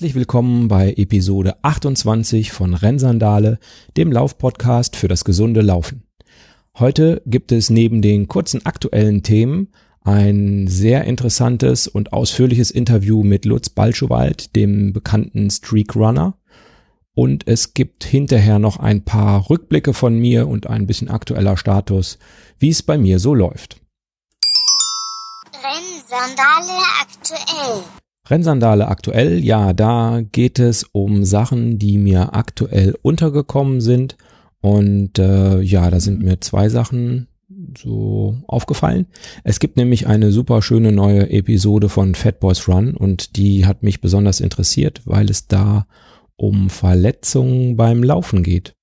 Herzlich willkommen bei Episode 28 von Rennsandale, dem Laufpodcast für das gesunde Laufen. Heute gibt es neben den kurzen aktuellen Themen ein sehr interessantes und ausführliches Interview mit Lutz Balschowald, dem bekannten Streak Runner. Und es gibt hinterher noch ein paar Rückblicke von mir und ein bisschen aktueller Status, wie es bei mir so läuft. Rennsandale aktuell. Rennsandale aktuell, ja, da geht es um Sachen, die mir aktuell untergekommen sind. Und äh, ja, da sind mir zwei Sachen so aufgefallen. Es gibt nämlich eine super schöne neue Episode von Fat Boys Run und die hat mich besonders interessiert, weil es da um Verletzungen beim Laufen geht.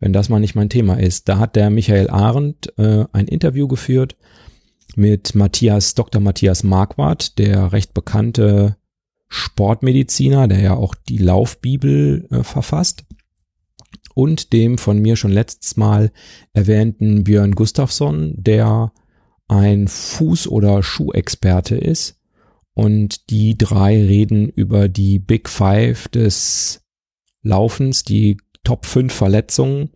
Wenn das mal nicht mein Thema ist. Da hat der Michael Arendt äh, ein Interview geführt mit Matthias, Dr. Matthias Marquardt, der recht bekannte Sportmediziner, der ja auch die Laufbibel äh, verfasst. Und dem von mir schon letztes Mal erwähnten Björn Gustafsson, der ein Fuß- oder Schuhexperte ist. Und die drei reden über die Big Five des Laufens, die Top 5 Verletzungen.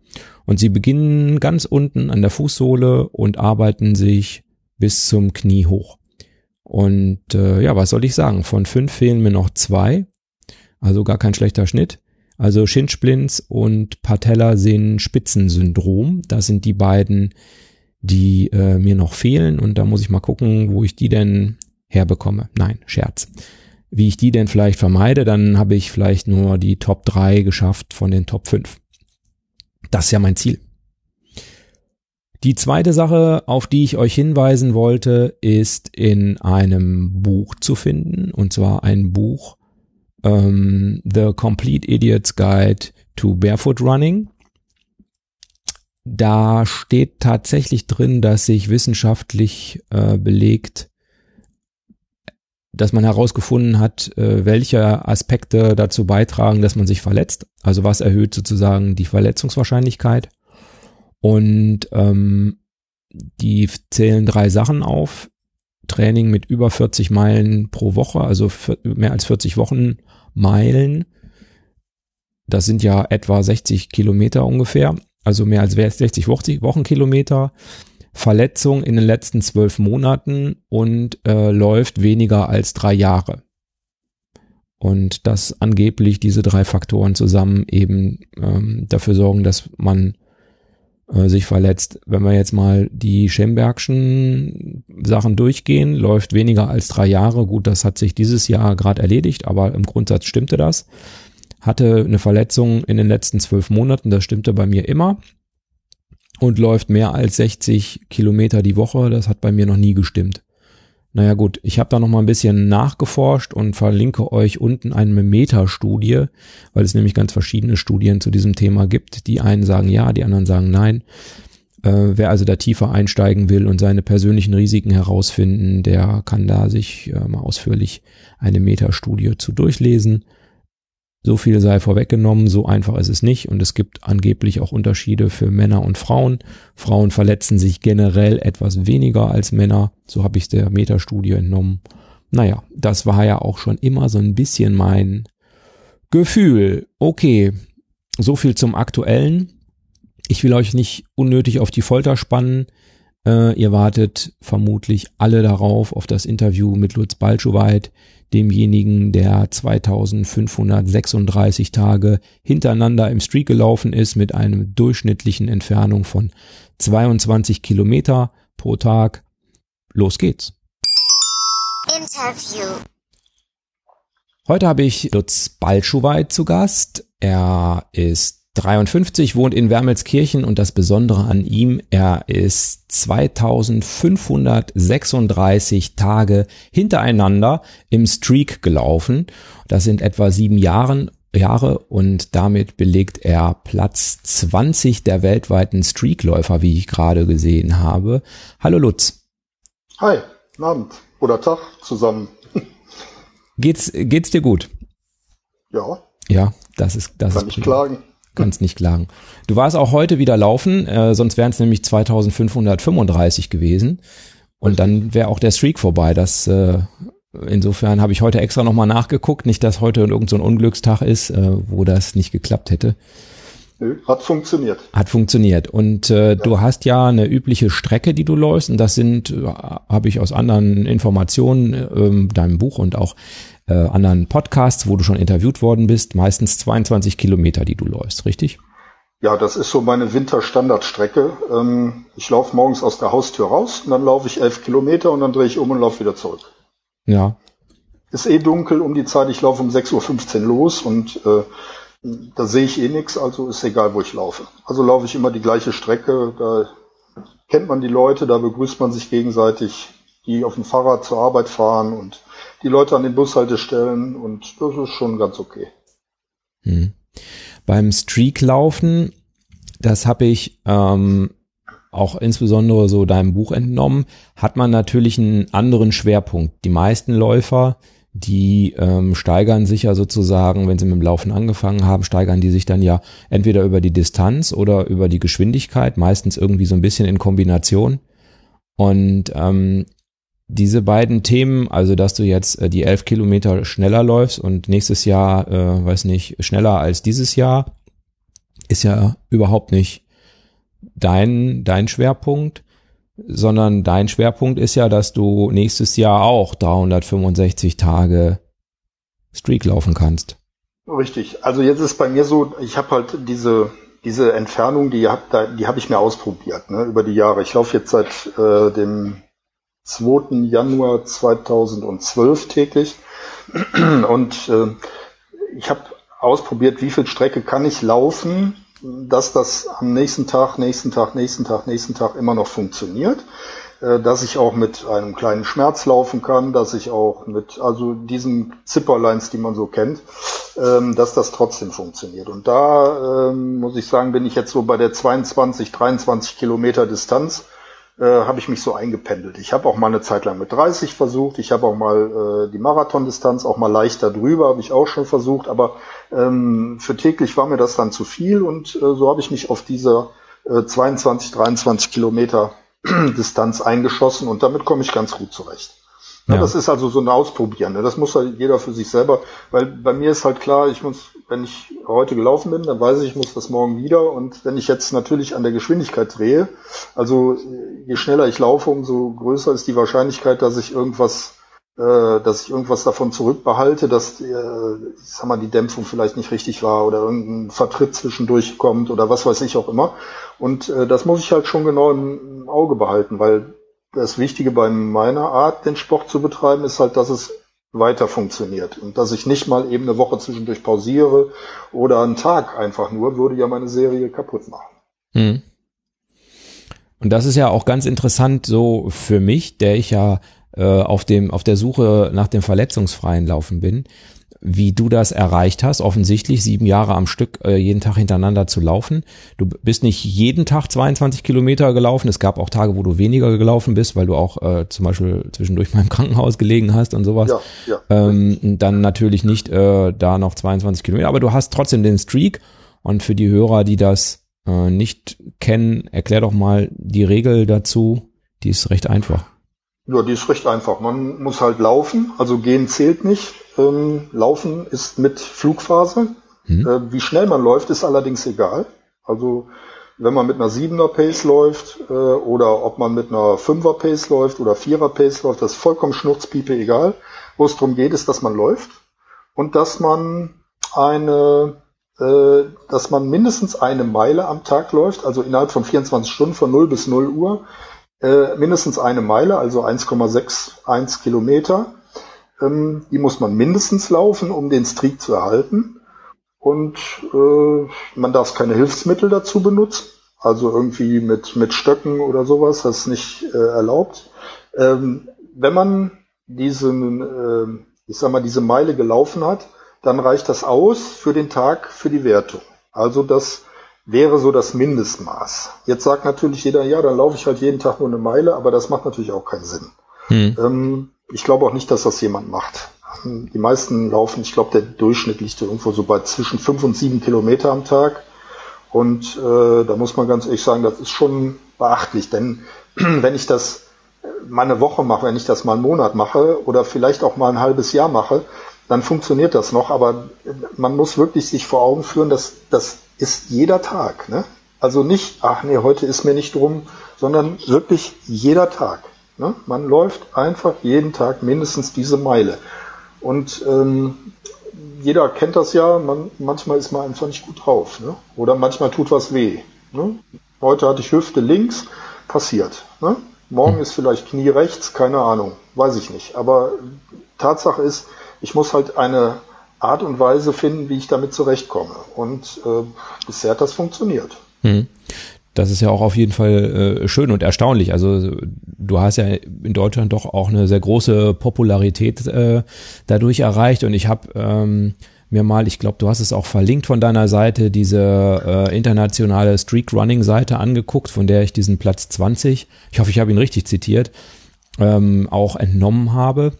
Und sie beginnen ganz unten an der Fußsohle und arbeiten sich bis zum Knie hoch. Und äh, ja, was soll ich sagen? Von fünf fehlen mir noch zwei. Also gar kein schlechter Schnitt. Also Shinsplints und Patella-Sehnen-Spitzensyndrom. Das sind die beiden, die äh, mir noch fehlen. Und da muss ich mal gucken, wo ich die denn herbekomme. Nein, Scherz. Wie ich die denn vielleicht vermeide, dann habe ich vielleicht nur die Top 3 geschafft von den Top 5. Das ist ja mein Ziel. Die zweite Sache, auf die ich euch hinweisen wollte, ist in einem Buch zu finden, und zwar ein Buch ähm, The Complete Idiot's Guide to Barefoot Running. Da steht tatsächlich drin, dass sich wissenschaftlich äh, belegt, dass man herausgefunden hat, äh, welche Aspekte dazu beitragen, dass man sich verletzt. Also was erhöht sozusagen die Verletzungswahrscheinlichkeit. Und ähm, die zählen drei Sachen auf. Training mit über 40 Meilen pro Woche, also mehr als 40 Wochenmeilen. Das sind ja etwa 60 Kilometer ungefähr, also mehr als 60 Wochenkilometer. Verletzung in den letzten zwölf Monaten und äh, läuft weniger als drei Jahre. Und dass angeblich diese drei Faktoren zusammen eben ähm, dafür sorgen, dass man äh, sich verletzt. Wenn wir jetzt mal die Schembergschen Sachen durchgehen, läuft weniger als drei Jahre. Gut, das hat sich dieses Jahr gerade erledigt, aber im Grundsatz stimmte das. Hatte eine Verletzung in den letzten zwölf Monaten, das stimmte bei mir immer. Und läuft mehr als 60 Kilometer die Woche, das hat bei mir noch nie gestimmt. Naja gut, ich habe da noch mal ein bisschen nachgeforscht und verlinke euch unten eine Metastudie, weil es nämlich ganz verschiedene Studien zu diesem Thema gibt. Die einen sagen ja, die anderen sagen nein. Äh, wer also da tiefer einsteigen will und seine persönlichen Risiken herausfinden, der kann da sich äh, mal ausführlich eine Metastudie zu durchlesen. So viel sei vorweggenommen, so einfach ist es nicht und es gibt angeblich auch Unterschiede für Männer und Frauen. Frauen verletzen sich generell etwas weniger als Männer, so habe ich der Metastudie entnommen. Naja, das war ja auch schon immer so ein bisschen mein Gefühl. Okay, so viel zum aktuellen. Ich will euch nicht unnötig auf die Folter spannen. Äh, ihr wartet vermutlich alle darauf, auf das Interview mit Lutz Balschowait, demjenigen, der 2536 Tage hintereinander im Streak gelaufen ist mit einem durchschnittlichen Entfernung von 22 Kilometer pro Tag. Los geht's. Interview. Heute habe ich Lutz Balschowait zu Gast. Er ist 53, wohnt in Wermelskirchen und das Besondere an ihm, er ist 2536 Tage hintereinander im Streak gelaufen. Das sind etwa sieben Jahren, Jahre und damit belegt er Platz 20 der weltweiten Streakläufer, wie ich gerade gesehen habe. Hallo Lutz. Hi, guten Abend oder Tag zusammen. Geht's, geht's dir gut? Ja. Ja, das ist, das Kann ist ich klagen kannst nicht klagen. Du warst auch heute wieder laufen, äh, sonst wären es nämlich 2535 gewesen. Und dann wäre auch der Streak vorbei. Das äh, insofern habe ich heute extra nochmal nachgeguckt, nicht, dass heute irgendein so Unglückstag ist, äh, wo das nicht geklappt hätte. Hat funktioniert. Hat funktioniert. Und äh, ja. du hast ja eine übliche Strecke, die du läufst. Und das sind, äh, habe ich aus anderen Informationen, äh, deinem Buch und auch äh, anderen Podcasts, wo du schon interviewt worden bist, meistens 22 Kilometer, die du läufst, richtig? Ja, das ist so meine Winterstandardstrecke. Ähm, ich laufe morgens aus der Haustür raus und dann laufe ich elf Kilometer und dann drehe ich um und laufe wieder zurück. Ja. Ist eh dunkel um die Zeit, ich laufe um 6.15 Uhr los und äh, da sehe ich eh nichts, also ist egal, wo ich laufe. Also laufe ich immer die gleiche Strecke, da kennt man die Leute, da begrüßt man sich gegenseitig, die auf dem Fahrrad zur Arbeit fahren und die Leute an den Bushaltestellen und das ist schon ganz okay. Hm. Beim Streaklaufen, das habe ich ähm, auch insbesondere so deinem Buch entnommen, hat man natürlich einen anderen Schwerpunkt. Die meisten Läufer die ähm, steigern sich ja sozusagen, wenn sie mit dem Laufen angefangen haben, steigern die sich dann ja entweder über die Distanz oder über die Geschwindigkeit, meistens irgendwie so ein bisschen in Kombination. Und ähm, diese beiden Themen, also dass du jetzt äh, die elf Kilometer schneller läufst und nächstes Jahr, äh, weiß nicht, schneller als dieses Jahr, ist ja überhaupt nicht dein, dein Schwerpunkt sondern dein Schwerpunkt ist ja, dass du nächstes Jahr auch 365 Tage Streak laufen kannst. Richtig. Also jetzt ist bei mir so, ich habe halt diese diese Entfernung, die hab, die habe ich mir ausprobiert ne, über die Jahre. Ich laufe jetzt seit äh, dem 2. Januar 2012 täglich und äh, ich habe ausprobiert, wie viel Strecke kann ich laufen, dass das am nächsten Tag, nächsten Tag, nächsten Tag, nächsten Tag immer noch funktioniert, äh, dass ich auch mit einem kleinen Schmerz laufen kann, dass ich auch mit, also diesen Zipperlines, die man so kennt, ähm, dass das trotzdem funktioniert. Und da ähm, muss ich sagen, bin ich jetzt so bei der 22, 23 Kilometer Distanz äh, habe ich mich so eingependelt. Ich habe auch mal eine Zeit lang mit 30 versucht. Ich habe auch mal äh, die Marathondistanz auch mal leichter drüber, habe ich auch schon versucht. Aber ähm, für täglich war mir das dann zu viel und äh, so habe ich mich auf diese äh, 22, 23 Kilometer Distanz eingeschossen und damit komme ich ganz gut zurecht. Ja. Das ist also so ein Ausprobieren. Ne? Das muss halt jeder für sich selber, weil bei mir ist halt klar, ich muss, wenn ich heute gelaufen bin, dann weiß ich, ich muss das morgen wieder. Und wenn ich jetzt natürlich an der Geschwindigkeit drehe, also je schneller ich laufe, umso größer ist die Wahrscheinlichkeit, dass ich irgendwas, äh, dass ich irgendwas davon zurückbehalte, dass äh, ich sag mal, die Dämpfung vielleicht nicht richtig war oder irgendein Vertritt zwischendurch kommt oder was weiß ich auch immer. Und äh, das muss ich halt schon genau im Auge behalten, weil das Wichtige bei meiner Art, den Sport zu betreiben, ist halt, dass es weiter funktioniert und dass ich nicht mal eben eine Woche zwischendurch pausiere oder einen Tag einfach nur, würde ja meine Serie kaputt machen. Hm. Und das ist ja auch ganz interessant so für mich, der ich ja äh, auf dem auf der Suche nach dem verletzungsfreien Laufen bin wie du das erreicht hast, offensichtlich sieben Jahre am Stück äh, jeden Tag hintereinander zu laufen. Du bist nicht jeden Tag 22 Kilometer gelaufen. Es gab auch Tage, wo du weniger gelaufen bist, weil du auch äh, zum Beispiel zwischendurch mal im Krankenhaus gelegen hast und sowas. Ja, ja. Ähm, dann natürlich nicht äh, da noch 22 Kilometer, aber du hast trotzdem den Streak. Und für die Hörer, die das äh, nicht kennen, erklär doch mal die Regel dazu. Die ist recht einfach. Ja, die ist recht einfach. Man muss halt laufen, also gehen zählt nicht. Ähm, laufen ist mit Flugphase. Mhm. Äh, wie schnell man läuft, ist allerdings egal. Also wenn man mit einer 7er Pace läuft äh, oder ob man mit einer 5er Pace läuft oder 4er Pace läuft, das ist vollkommen schnurzpiepe egal. Wo es darum geht, ist, dass man läuft und dass man eine äh, dass man mindestens eine Meile am Tag läuft, also innerhalb von 24 Stunden von 0 bis 0 Uhr äh, mindestens eine Meile, also 1,61 Kilometer. Ähm, die muss man mindestens laufen, um den Streak zu erhalten. Und äh, man darf keine Hilfsmittel dazu benutzen, also irgendwie mit, mit Stöcken oder sowas, das ist nicht äh, erlaubt. Ähm, wenn man diesen, äh, ich sag mal, diese Meile gelaufen hat, dann reicht das aus für den Tag für die Wertung. Also das wäre so das Mindestmaß. Jetzt sagt natürlich jeder, ja, dann laufe ich halt jeden Tag nur eine Meile, aber das macht natürlich auch keinen Sinn. Hm. Ähm, ich glaube auch nicht, dass das jemand macht. Die meisten laufen, ich glaube, der Durchschnitt liegt irgendwo so bei zwischen fünf und sieben Kilometer am Tag. Und äh, da muss man ganz ehrlich sagen, das ist schon beachtlich, denn wenn ich das mal eine Woche mache, wenn ich das mal einen Monat mache oder vielleicht auch mal ein halbes Jahr mache, dann funktioniert das noch. Aber man muss wirklich sich vor Augen führen, dass das ist jeder Tag. Ne? Also nicht, ach nee, heute ist mir nicht drum, sondern wirklich jeder Tag. Ne? Man läuft einfach jeden Tag mindestens diese Meile. Und ähm, jeder kennt das ja, man, manchmal ist man einfach nicht gut drauf. Ne? Oder manchmal tut was weh. Ne? Heute hatte ich Hüfte links, passiert. Ne? Morgen ist vielleicht Knie rechts, keine Ahnung, weiß ich nicht. Aber Tatsache ist, ich muss halt eine Art und Weise finden, wie ich damit zurechtkomme. Und äh, bisher hat das funktioniert. Hm. Das ist ja auch auf jeden Fall äh, schön und erstaunlich. Also du hast ja in Deutschland doch auch eine sehr große Popularität äh, dadurch erreicht und ich habe ähm, mir mal, ich glaube, du hast es auch verlinkt von deiner Seite, diese äh, internationale Streak Running Seite angeguckt, von der ich diesen Platz 20, ich hoffe, ich habe ihn richtig zitiert, ähm, auch entnommen habe.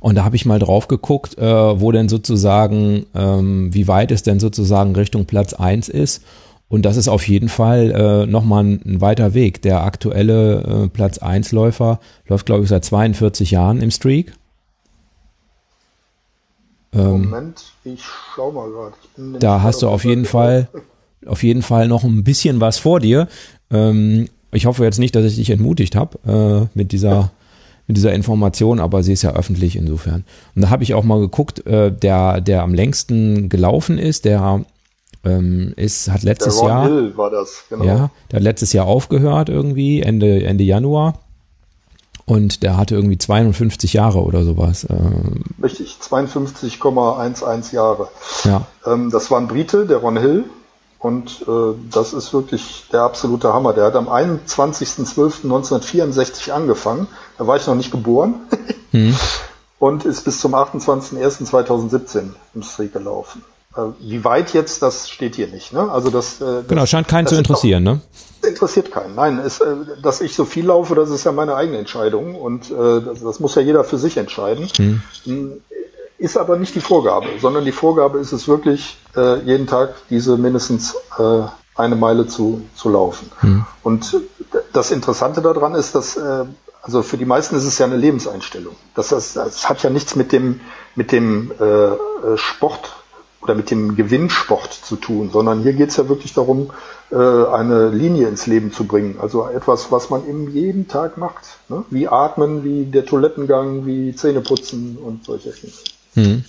Und da habe ich mal drauf geguckt, äh, wo denn sozusagen, ähm, wie weit es denn sozusagen Richtung Platz 1 ist. Und das ist auf jeden Fall äh, nochmal ein, ein weiter Weg. Der aktuelle äh, Platz 1 Läufer läuft, glaube ich, seit 42 Jahren im Streak. Ähm, Moment, ich schau mal gerade. Da hast du auf jeden Fall, auf jeden Fall noch ein bisschen was vor dir. Ähm, ich hoffe jetzt nicht, dass ich dich entmutigt habe äh, mit dieser mit dieser Information, aber sie ist ja öffentlich insofern. Und da habe ich auch mal geguckt, äh, der der am längsten gelaufen ist, der ähm, ist, hat letztes der Ron Jahr. Hill war das, genau. Ja, der hat letztes Jahr aufgehört irgendwie, Ende, Ende Januar. Und der hatte irgendwie 52 Jahre oder sowas. Ähm. Richtig, 52,11 Jahre. Ja. Ähm, das war ein Brite, der Ron Hill. Und äh, das ist wirklich der absolute Hammer. Der hat am 21.12.1964 angefangen. Da war ich noch nicht geboren. hm. Und ist bis zum 28.01.2017 im Streak gelaufen. Äh, wie weit jetzt, das steht hier nicht. Ne? Also das, äh, das genau scheint keinen zu interessieren, ne? Interessiert keinen. Nein, es, äh, dass ich so viel laufe, das ist ja meine eigene Entscheidung und das, muss ja jeder für sich entscheiden. Hm. hm. Ist aber nicht die Vorgabe, sondern die Vorgabe ist es wirklich, jeden Tag diese mindestens eine Meile zu, zu laufen. Hm. Und das Interessante daran ist, dass also für die meisten ist es ja eine Lebenseinstellung. Das, das, das hat ja nichts mit dem mit dem Sport oder mit dem Gewinnsport zu tun, sondern hier geht es ja wirklich darum, äh, eine Linie ins Leben zu bringen. Also etwas, was man eben jeden Tag macht. Ne? Wie Atmen, wie der Toilettengang, wie Zähneputzen und solche Dinge. Hm.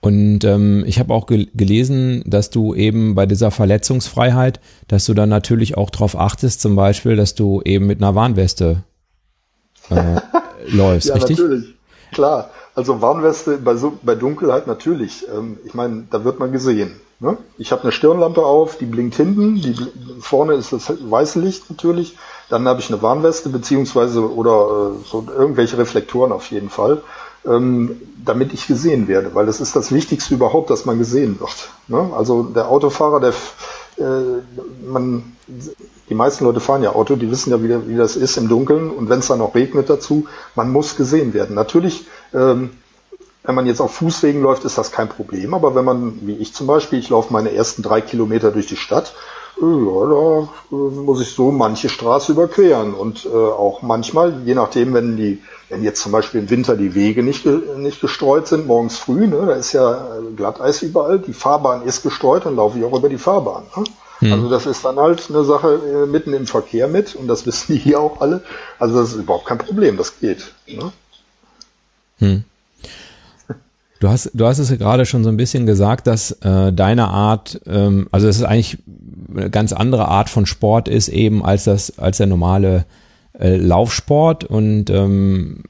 Und ähm, ich habe auch gel gelesen, dass du eben bei dieser Verletzungsfreiheit, dass du dann natürlich auch darauf achtest, zum Beispiel, dass du eben mit einer Warnweste äh, läufst, ja, richtig? Natürlich, klar. Also Warnweste bei, so, bei Dunkelheit natürlich. Ähm, ich meine, da wird man gesehen. Ne? Ich habe eine Stirnlampe auf, die blinkt hinten, die vorne ist das weiße Licht natürlich. Dann habe ich eine Warnweste beziehungsweise oder äh, so irgendwelche Reflektoren auf jeden Fall, ähm, damit ich gesehen werde, weil das ist das Wichtigste überhaupt, dass man gesehen wird. Ne? Also der Autofahrer, der äh, man die meisten Leute fahren ja Auto, die wissen ja, wie, wie das ist im Dunkeln und wenn es dann auch regnet dazu, man muss gesehen werden. Natürlich, ähm, wenn man jetzt auf Fußwegen läuft, ist das kein Problem, aber wenn man, wie ich zum Beispiel, ich laufe meine ersten drei Kilometer durch die Stadt, äh, ja, da äh, muss ich so manche Straße überqueren und äh, auch manchmal, je nachdem, wenn die, wenn jetzt zum Beispiel im Winter die Wege nicht, nicht gestreut sind, morgens früh, ne, da ist ja äh, Glatteis überall, die Fahrbahn ist gestreut, dann laufe ich auch über die Fahrbahn. Ne? Hm. Also das ist dann halt eine Sache äh, mitten im Verkehr mit und das wissen die hier auch alle. Also das ist überhaupt kein Problem, das geht. Ne? Hm. Du hast, du hast es ja gerade schon so ein bisschen gesagt, dass äh, deine Art, ähm, also es ist eigentlich eine ganz andere Art von Sport ist eben als das, als der normale äh, Laufsport und ähm,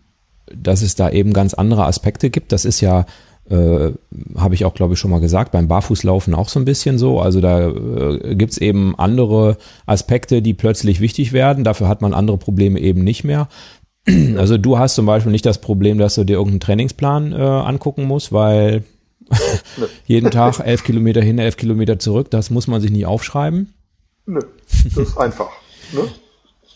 dass es da eben ganz andere Aspekte gibt. Das ist ja äh, habe ich auch, glaube ich, schon mal gesagt, beim Barfußlaufen auch so ein bisschen so. Also da äh, gibt's eben andere Aspekte, die plötzlich wichtig werden. Dafür hat man andere Probleme eben nicht mehr. Also du hast zum Beispiel nicht das Problem, dass du dir irgendeinen Trainingsplan äh, angucken musst, weil jeden Tag elf Kilometer hin, elf Kilometer zurück, das muss man sich nicht aufschreiben. Nö, das ist einfach. Ne?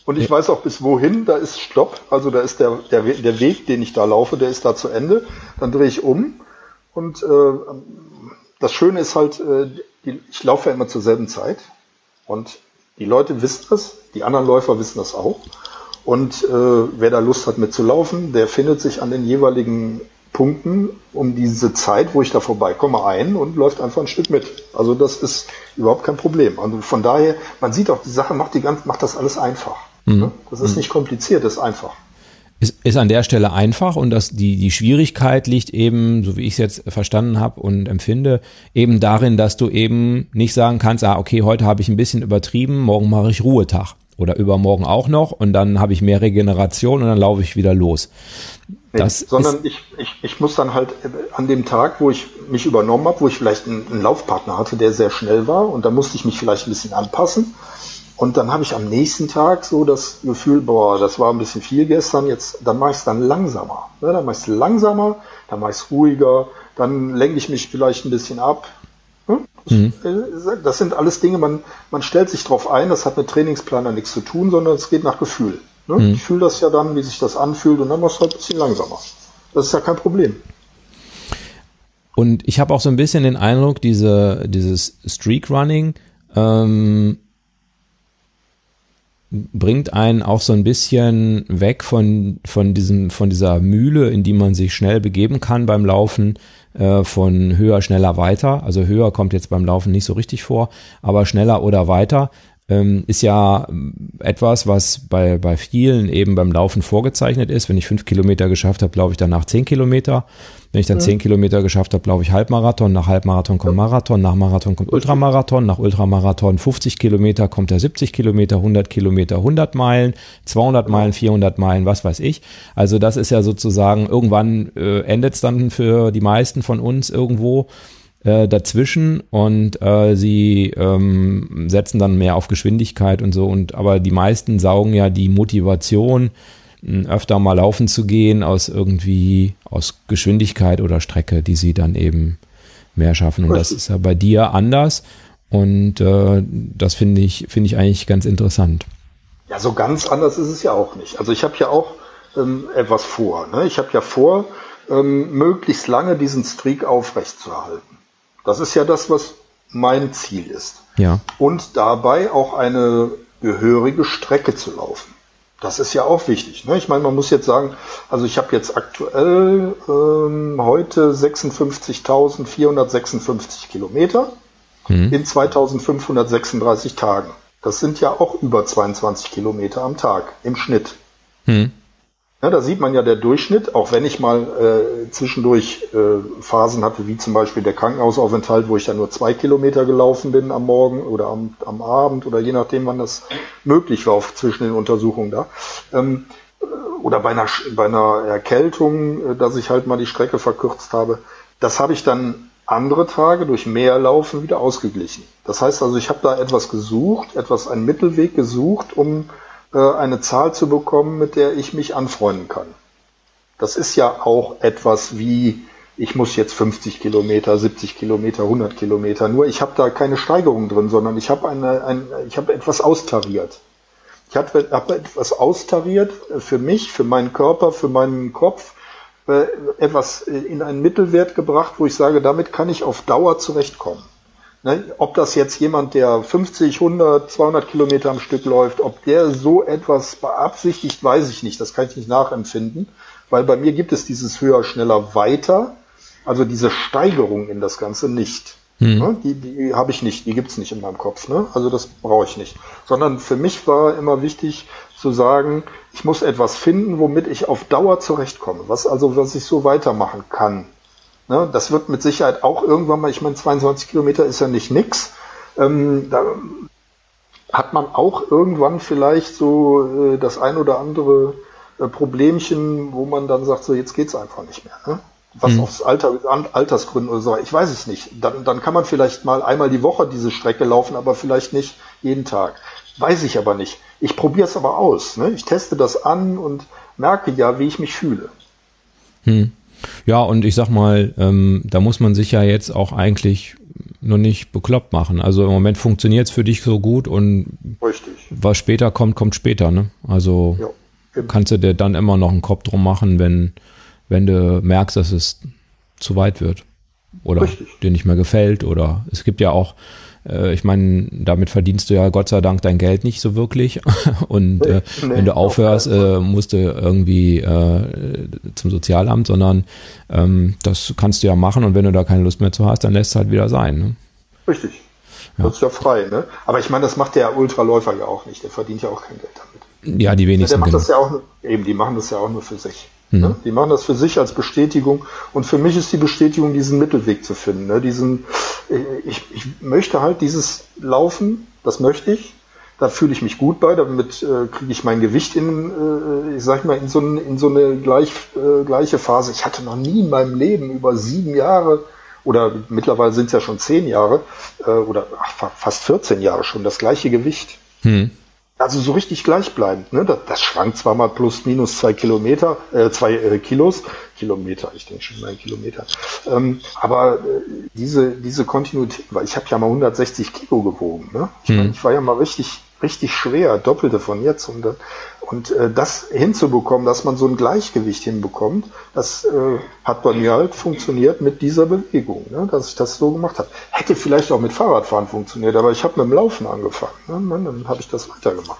Und ich weiß auch bis wohin, da ist Stopp, also da ist der, der, der Weg, den ich da laufe, der ist da zu Ende. Dann drehe ich um und äh, das Schöne ist halt, äh, die, ich laufe ja immer zur selben Zeit und die Leute wissen das, die anderen Läufer wissen das auch. Und äh, wer da Lust hat mitzulaufen, der findet sich an den jeweiligen Punkten um diese Zeit, wo ich da vorbeikomme, ein und läuft einfach ein Stück mit. Also das ist überhaupt kein Problem. Also von daher, man sieht auch, die Sache macht, die ganz, macht das alles einfach. Mhm. Das ist mhm. nicht kompliziert, das ist einfach. Ist, ist an der Stelle einfach und dass die, die Schwierigkeit liegt eben, so wie ich es jetzt verstanden habe und empfinde, eben darin, dass du eben nicht sagen kannst, ah, okay, heute habe ich ein bisschen übertrieben, morgen mache ich Ruhetag oder übermorgen auch noch und dann habe ich mehr Regeneration und dann laufe ich wieder los. Das nee, sondern ich, ich, ich muss dann halt an dem Tag, wo ich mich übernommen habe, wo ich vielleicht einen, einen Laufpartner hatte, der sehr schnell war und da musste ich mich vielleicht ein bisschen anpassen. Und dann habe ich am nächsten Tag so das Gefühl, boah, das war ein bisschen viel gestern, jetzt, dann mache ich es dann langsamer. Ja, dann mache ich es langsamer, dann mache ich es ruhiger, dann lenke ich mich vielleicht ein bisschen ab. Mhm. Das sind alles Dinge, man, man stellt sich drauf ein, das hat mit Trainingsplaner nichts zu tun, sondern es geht nach Gefühl. Ne? Mhm. Ich fühle das ja dann, wie sich das anfühlt und dann machst du halt ein bisschen langsamer. Das ist ja kein Problem. Und ich habe auch so ein bisschen den Eindruck, diese, dieses Streak Running ähm, bringt einen auch so ein bisschen weg von, von diesem, von dieser Mühle, in die man sich schnell begeben kann beim Laufen, äh, von höher, schneller, weiter. Also höher kommt jetzt beim Laufen nicht so richtig vor, aber schneller oder weiter ähm, ist ja etwas, was bei, bei vielen eben beim Laufen vorgezeichnet ist. Wenn ich fünf Kilometer geschafft habe, laufe ich danach zehn Kilometer. Wenn ich dann zehn Kilometer geschafft habe, laufe ich Halbmarathon. Nach Halbmarathon kommt Marathon. Nach Marathon kommt Ultramarathon. Nach Ultramarathon 50 Kilometer kommt der 70 Kilometer, 100 Kilometer, 100 Meilen, 200 Meilen, 400 Meilen, was weiß ich. Also das ist ja sozusagen, irgendwann äh, endet es dann für die meisten von uns irgendwo äh, dazwischen und äh, sie ähm, setzen dann mehr auf Geschwindigkeit und so und aber die meisten saugen ja die Motivation öfter mal laufen zu gehen aus irgendwie aus Geschwindigkeit oder Strecke, die sie dann eben mehr schaffen. Und das ist ja bei dir anders. Und äh, das finde ich, finde ich eigentlich ganz interessant. Ja, so ganz anders ist es ja auch nicht. Also ich habe ja auch ähm, etwas vor. Ne? Ich habe ja vor, ähm, möglichst lange diesen Streak aufrechtzuerhalten. Das ist ja das, was mein Ziel ist. Ja. Und dabei auch eine gehörige Strecke zu laufen. Das ist ja auch wichtig. Ne? Ich meine, man muss jetzt sagen, also ich habe jetzt aktuell ähm, heute 56.456 Kilometer mhm. in 2.536 Tagen. Das sind ja auch über 22 Kilometer am Tag im Schnitt. Mhm. Ja, da sieht man ja der Durchschnitt, auch wenn ich mal äh, zwischendurch äh, Phasen hatte, wie zum Beispiel der Krankenhausaufenthalt, wo ich dann nur zwei Kilometer gelaufen bin am Morgen oder am, am Abend oder je nachdem, wann das möglich war auf, zwischen den Untersuchungen da. Ähm, oder bei einer, bei einer Erkältung, äh, dass ich halt mal die Strecke verkürzt habe. Das habe ich dann andere Tage durch mehr Laufen wieder ausgeglichen. Das heißt also, ich habe da etwas gesucht, etwas, einen Mittelweg gesucht, um eine Zahl zu bekommen, mit der ich mich anfreunden kann. Das ist ja auch etwas wie, ich muss jetzt 50 Kilometer, 70 Kilometer, 100 Kilometer. Nur ich habe da keine Steigerung drin, sondern ich habe eine, ein, ich habe etwas austariert. Ich habe hab etwas austariert für mich, für meinen Körper, für meinen Kopf, äh, etwas in einen Mittelwert gebracht, wo ich sage, damit kann ich auf Dauer zurechtkommen. Ne? Ob das jetzt jemand, der 50, 100, 200 Kilometer am Stück läuft, ob der so etwas beabsichtigt, weiß ich nicht. Das kann ich nicht nachempfinden, weil bei mir gibt es dieses höher, schneller, weiter, also diese Steigerung in das Ganze nicht. Hm. Ne? Die, die habe ich nicht, die gibt's nicht in meinem Kopf. Ne? Also das brauche ich nicht. Sondern für mich war immer wichtig zu sagen, ich muss etwas finden, womit ich auf Dauer zurechtkomme. Was also, was ich so weitermachen kann. Ne, das wird mit Sicherheit auch irgendwann mal, ich meine, 22 Kilometer ist ja nicht nix. Ähm, da hat man auch irgendwann vielleicht so äh, das ein oder andere äh, Problemchen, wo man dann sagt, so jetzt geht's einfach nicht mehr. Ne? Was mhm. aufs Alter, Altersgründen oder so, ich weiß es nicht. Dann, dann kann man vielleicht mal einmal die Woche diese Strecke laufen, aber vielleicht nicht jeden Tag. Weiß ich aber nicht. Ich probiere es aber aus. Ne? Ich teste das an und merke ja, wie ich mich fühle. Hm. Ja, und ich sag mal, ähm, da muss man sich ja jetzt auch eigentlich nur nicht bekloppt machen. Also im Moment funktioniert es für dich so gut und Richtig. was später kommt, kommt später. Ne? Also ja, kannst du dir dann immer noch einen Kopf drum machen, wenn, wenn du merkst, dass es zu weit wird oder Richtig. dir nicht mehr gefällt. Oder es gibt ja auch äh, ich meine, damit verdienst du ja Gott sei Dank dein Geld nicht so wirklich. Und äh, nee, wenn du aufhörst, äh, musst du irgendwie äh, zum Sozialamt, sondern ähm, das kannst du ja machen und wenn du da keine Lust mehr zu hast, dann lässt es halt wieder sein. Ne? Richtig. Ja. Das ist ja frei, ne? Aber ich meine, das macht der Ultraläufer ja auch nicht. Der verdient ja auch kein Geld damit. Ja, die wenigsten. Der macht das genau. ja auch eben, die machen das ja auch nur für sich. Mhm. Ne? Die machen das für sich als Bestätigung. Und für mich ist die Bestätigung, diesen Mittelweg zu finden. Ne? Diesen, ich, ich möchte halt dieses Laufen, das möchte ich. Da fühle ich mich gut bei, damit äh, kriege ich mein Gewicht in, äh, ich sag mal, in so, ein, in so eine gleich, äh, gleiche Phase. Ich hatte noch nie in meinem Leben über sieben Jahre oder mittlerweile sind es ja schon zehn Jahre äh, oder ach, fast 14 Jahre schon das gleiche Gewicht. Hm. Also so richtig gleichbleibend. Ne? Das, das schwankt zwar mal plus minus zwei Kilometer, äh, zwei äh, Kilos, Kilometer, ich denke schon mal Kilometer. Ähm, aber äh, diese diese Kontinuität, weil ich habe ja mal 160 Kilo gewogen. Ne? Ich, hm. mein, ich war ja mal richtig richtig schwer, doppelte von jetzt. Und, und äh, das hinzubekommen, dass man so ein Gleichgewicht hinbekommt, das äh, hat bei mir halt funktioniert mit dieser Bewegung, ne, dass ich das so gemacht habe. Hätte vielleicht auch mit Fahrradfahren funktioniert, aber ich habe mit dem Laufen angefangen. Ne, dann habe ich das weitergemacht.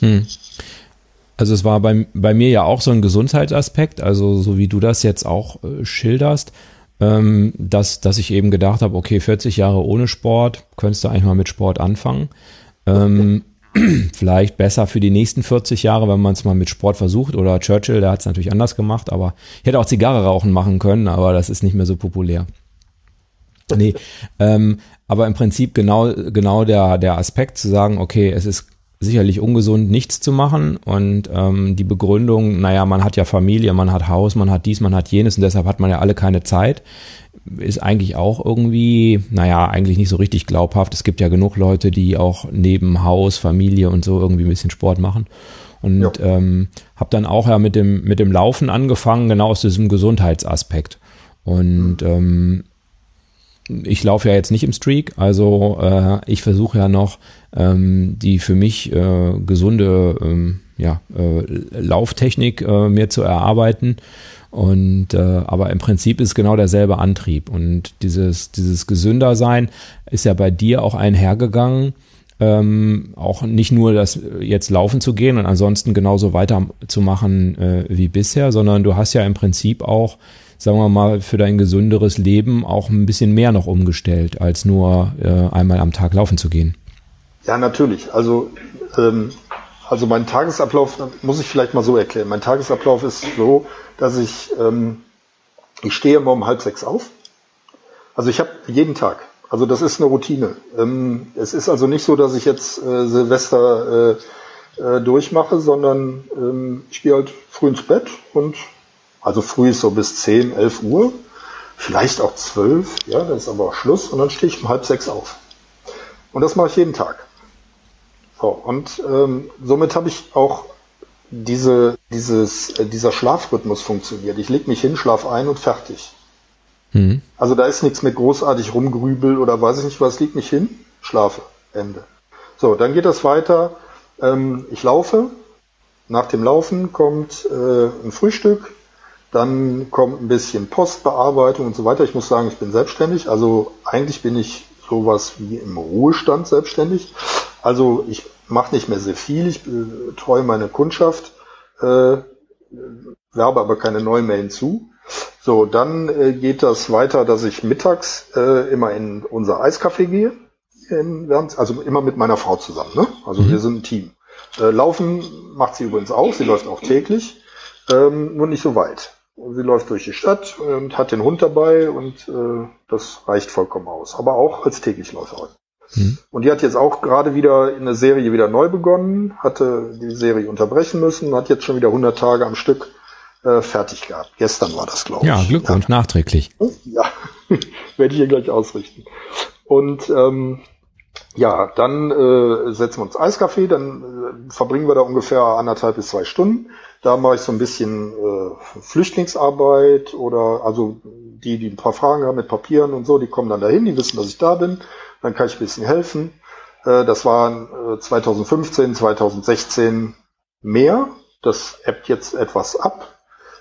Hm. Also es war bei, bei mir ja auch so ein Gesundheitsaspekt, also so wie du das jetzt auch äh, schilderst, ähm, dass, dass ich eben gedacht habe, okay, 40 Jahre ohne Sport, könntest du eigentlich mal mit Sport anfangen. Ähm, vielleicht besser für die nächsten 40 Jahre, wenn man es mal mit Sport versucht. Oder Churchill, der hat es natürlich anders gemacht, aber ich hätte auch Zigarre rauchen machen können, aber das ist nicht mehr so populär. Nee, ähm, aber im Prinzip genau, genau der, der Aspekt zu sagen, okay, es ist sicherlich ungesund, nichts zu machen und ähm, die Begründung, naja, man hat ja Familie, man hat Haus, man hat dies, man hat jenes und deshalb hat man ja alle keine Zeit ist eigentlich auch irgendwie, naja, eigentlich nicht so richtig glaubhaft. Es gibt ja genug Leute, die auch neben Haus, Familie und so irgendwie ein bisschen Sport machen. Und ja. ähm, habe dann auch ja mit dem, mit dem Laufen angefangen, genau aus diesem Gesundheitsaspekt. Und ähm, ich laufe ja jetzt nicht im Streak, also äh, ich versuche ja noch ähm, die für mich äh, gesunde ähm, ja, äh, Lauftechnik äh, mir zu erarbeiten und äh, aber im Prinzip ist genau derselbe Antrieb. Und dieses, dieses Gesündersein ist ja bei dir auch einhergegangen. Ähm, auch nicht nur das jetzt laufen zu gehen und ansonsten genauso weiterzumachen äh, wie bisher, sondern du hast ja im Prinzip auch, sagen wir mal, für dein gesünderes Leben auch ein bisschen mehr noch umgestellt, als nur äh, einmal am Tag laufen zu gehen. Ja, natürlich. Also ähm, also mein Tagesablauf muss ich vielleicht mal so erklären. Mein Tagesablauf ist so, dass ich, ähm, ich stehe immer um halb sechs auf. Also ich habe jeden Tag. Also das ist eine Routine. Ähm, es ist also nicht so, dass ich jetzt äh, Silvester äh, äh, durchmache, sondern ähm, ich gehe halt früh ins Bett und also früh ist so bis zehn, elf Uhr, vielleicht auch zwölf, ja, dann ist aber auch Schluss und dann stehe ich um halb sechs auf. Und das mache ich jeden Tag. So, und ähm, somit habe ich auch diese, dieses, äh, dieser Schlafrhythmus funktioniert. Ich leg mich hin, schlaf ein und fertig. Mhm. Also da ist nichts mit großartig rumgrübel oder weiß ich nicht was, leg mich hin, schlafe, Ende. So, dann geht das weiter. Ähm, ich laufe. Nach dem Laufen kommt äh, ein Frühstück, dann kommt ein bisschen Postbearbeitung und so weiter. Ich muss sagen, ich bin selbstständig. Also eigentlich bin ich sowas wie im Ruhestand selbstständig. Also ich mache nicht mehr sehr viel, ich betreue meine Kundschaft, äh, werbe aber keine neuen mehr hinzu. So, dann äh, geht das weiter, dass ich mittags äh, immer in unser Eiscafé gehe. In, also immer mit meiner Frau zusammen. Ne? Also mhm. wir sind ein Team. Äh, laufen macht sie übrigens auch, sie läuft auch täglich, ähm, nur nicht so weit. Sie läuft durch die Stadt und hat den Hund dabei und äh, das reicht vollkommen aus. Aber auch als Täglichläuferin. Mhm. Und die hat jetzt auch gerade wieder in der Serie wieder neu begonnen, hatte die Serie unterbrechen müssen, hat jetzt schon wieder 100 Tage am Stück äh, fertig gehabt. Gestern war das, glaube ich. Ja, Glückwunsch, ja. nachträglich. Ja, werde ich hier gleich ausrichten. Und ähm, ja, dann äh, setzen wir uns Eiskaffee, dann äh, verbringen wir da ungefähr anderthalb bis zwei Stunden. Da mache ich so ein bisschen äh, Flüchtlingsarbeit oder also die, die ein paar Fragen haben mit Papieren und so, die kommen dann dahin, die wissen, dass ich da bin dann kann ich ein bisschen helfen. Äh, das waren 2015, äh, 2016 mehr. Das ebbt jetzt etwas ab.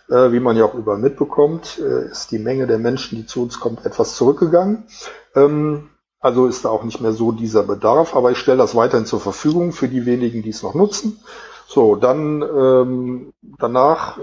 Äh, wie man ja auch überall mitbekommt, ist die Menge der Menschen, die zu uns kommt, etwas zurückgegangen. Ähm, Also ist da auch nicht mehr so dieser Bedarf, aber ich stelle das weiterhin zur Verfügung für die wenigen, die es noch nutzen. So, dann ähm, danach äh,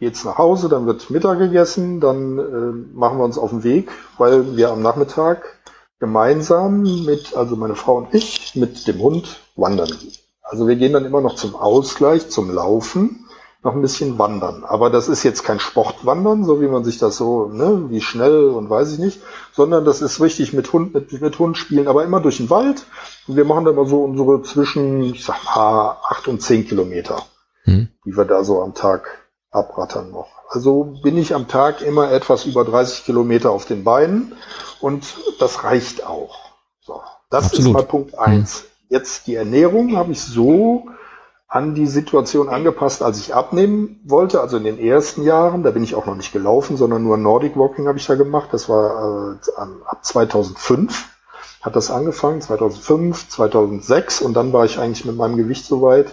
geht's nach Hause, dann wird Mittag gegessen, dann äh, machen wir uns auf den Weg, weil wir am Nachmittag gemeinsam mit, also meine Frau und ich, mit dem Hund wandern gehen. Also wir gehen dann immer noch zum Ausgleich, zum Laufen noch ein bisschen wandern. Aber das ist jetzt kein Sportwandern, so wie man sich das so, ne, wie schnell und weiß ich nicht, sondern das ist richtig mit Hund, mit, mit Hund spielen, aber immer durch den Wald. Und wir machen da immer so unsere zwischen, ich sag mal, acht und zehn Kilometer, hm. die wir da so am Tag abrattern noch. Also bin ich am Tag immer etwas über 30 Kilometer auf den Beinen und das reicht auch. So, das Absolut. ist mal Punkt eins. Hm. Jetzt die Ernährung habe ich so an die Situation angepasst, als ich abnehmen wollte, also in den ersten Jahren. Da bin ich auch noch nicht gelaufen, sondern nur Nordic Walking habe ich da gemacht. Das war äh, ab 2005 hat das angefangen, 2005, 2006 und dann war ich eigentlich mit meinem Gewicht so weit,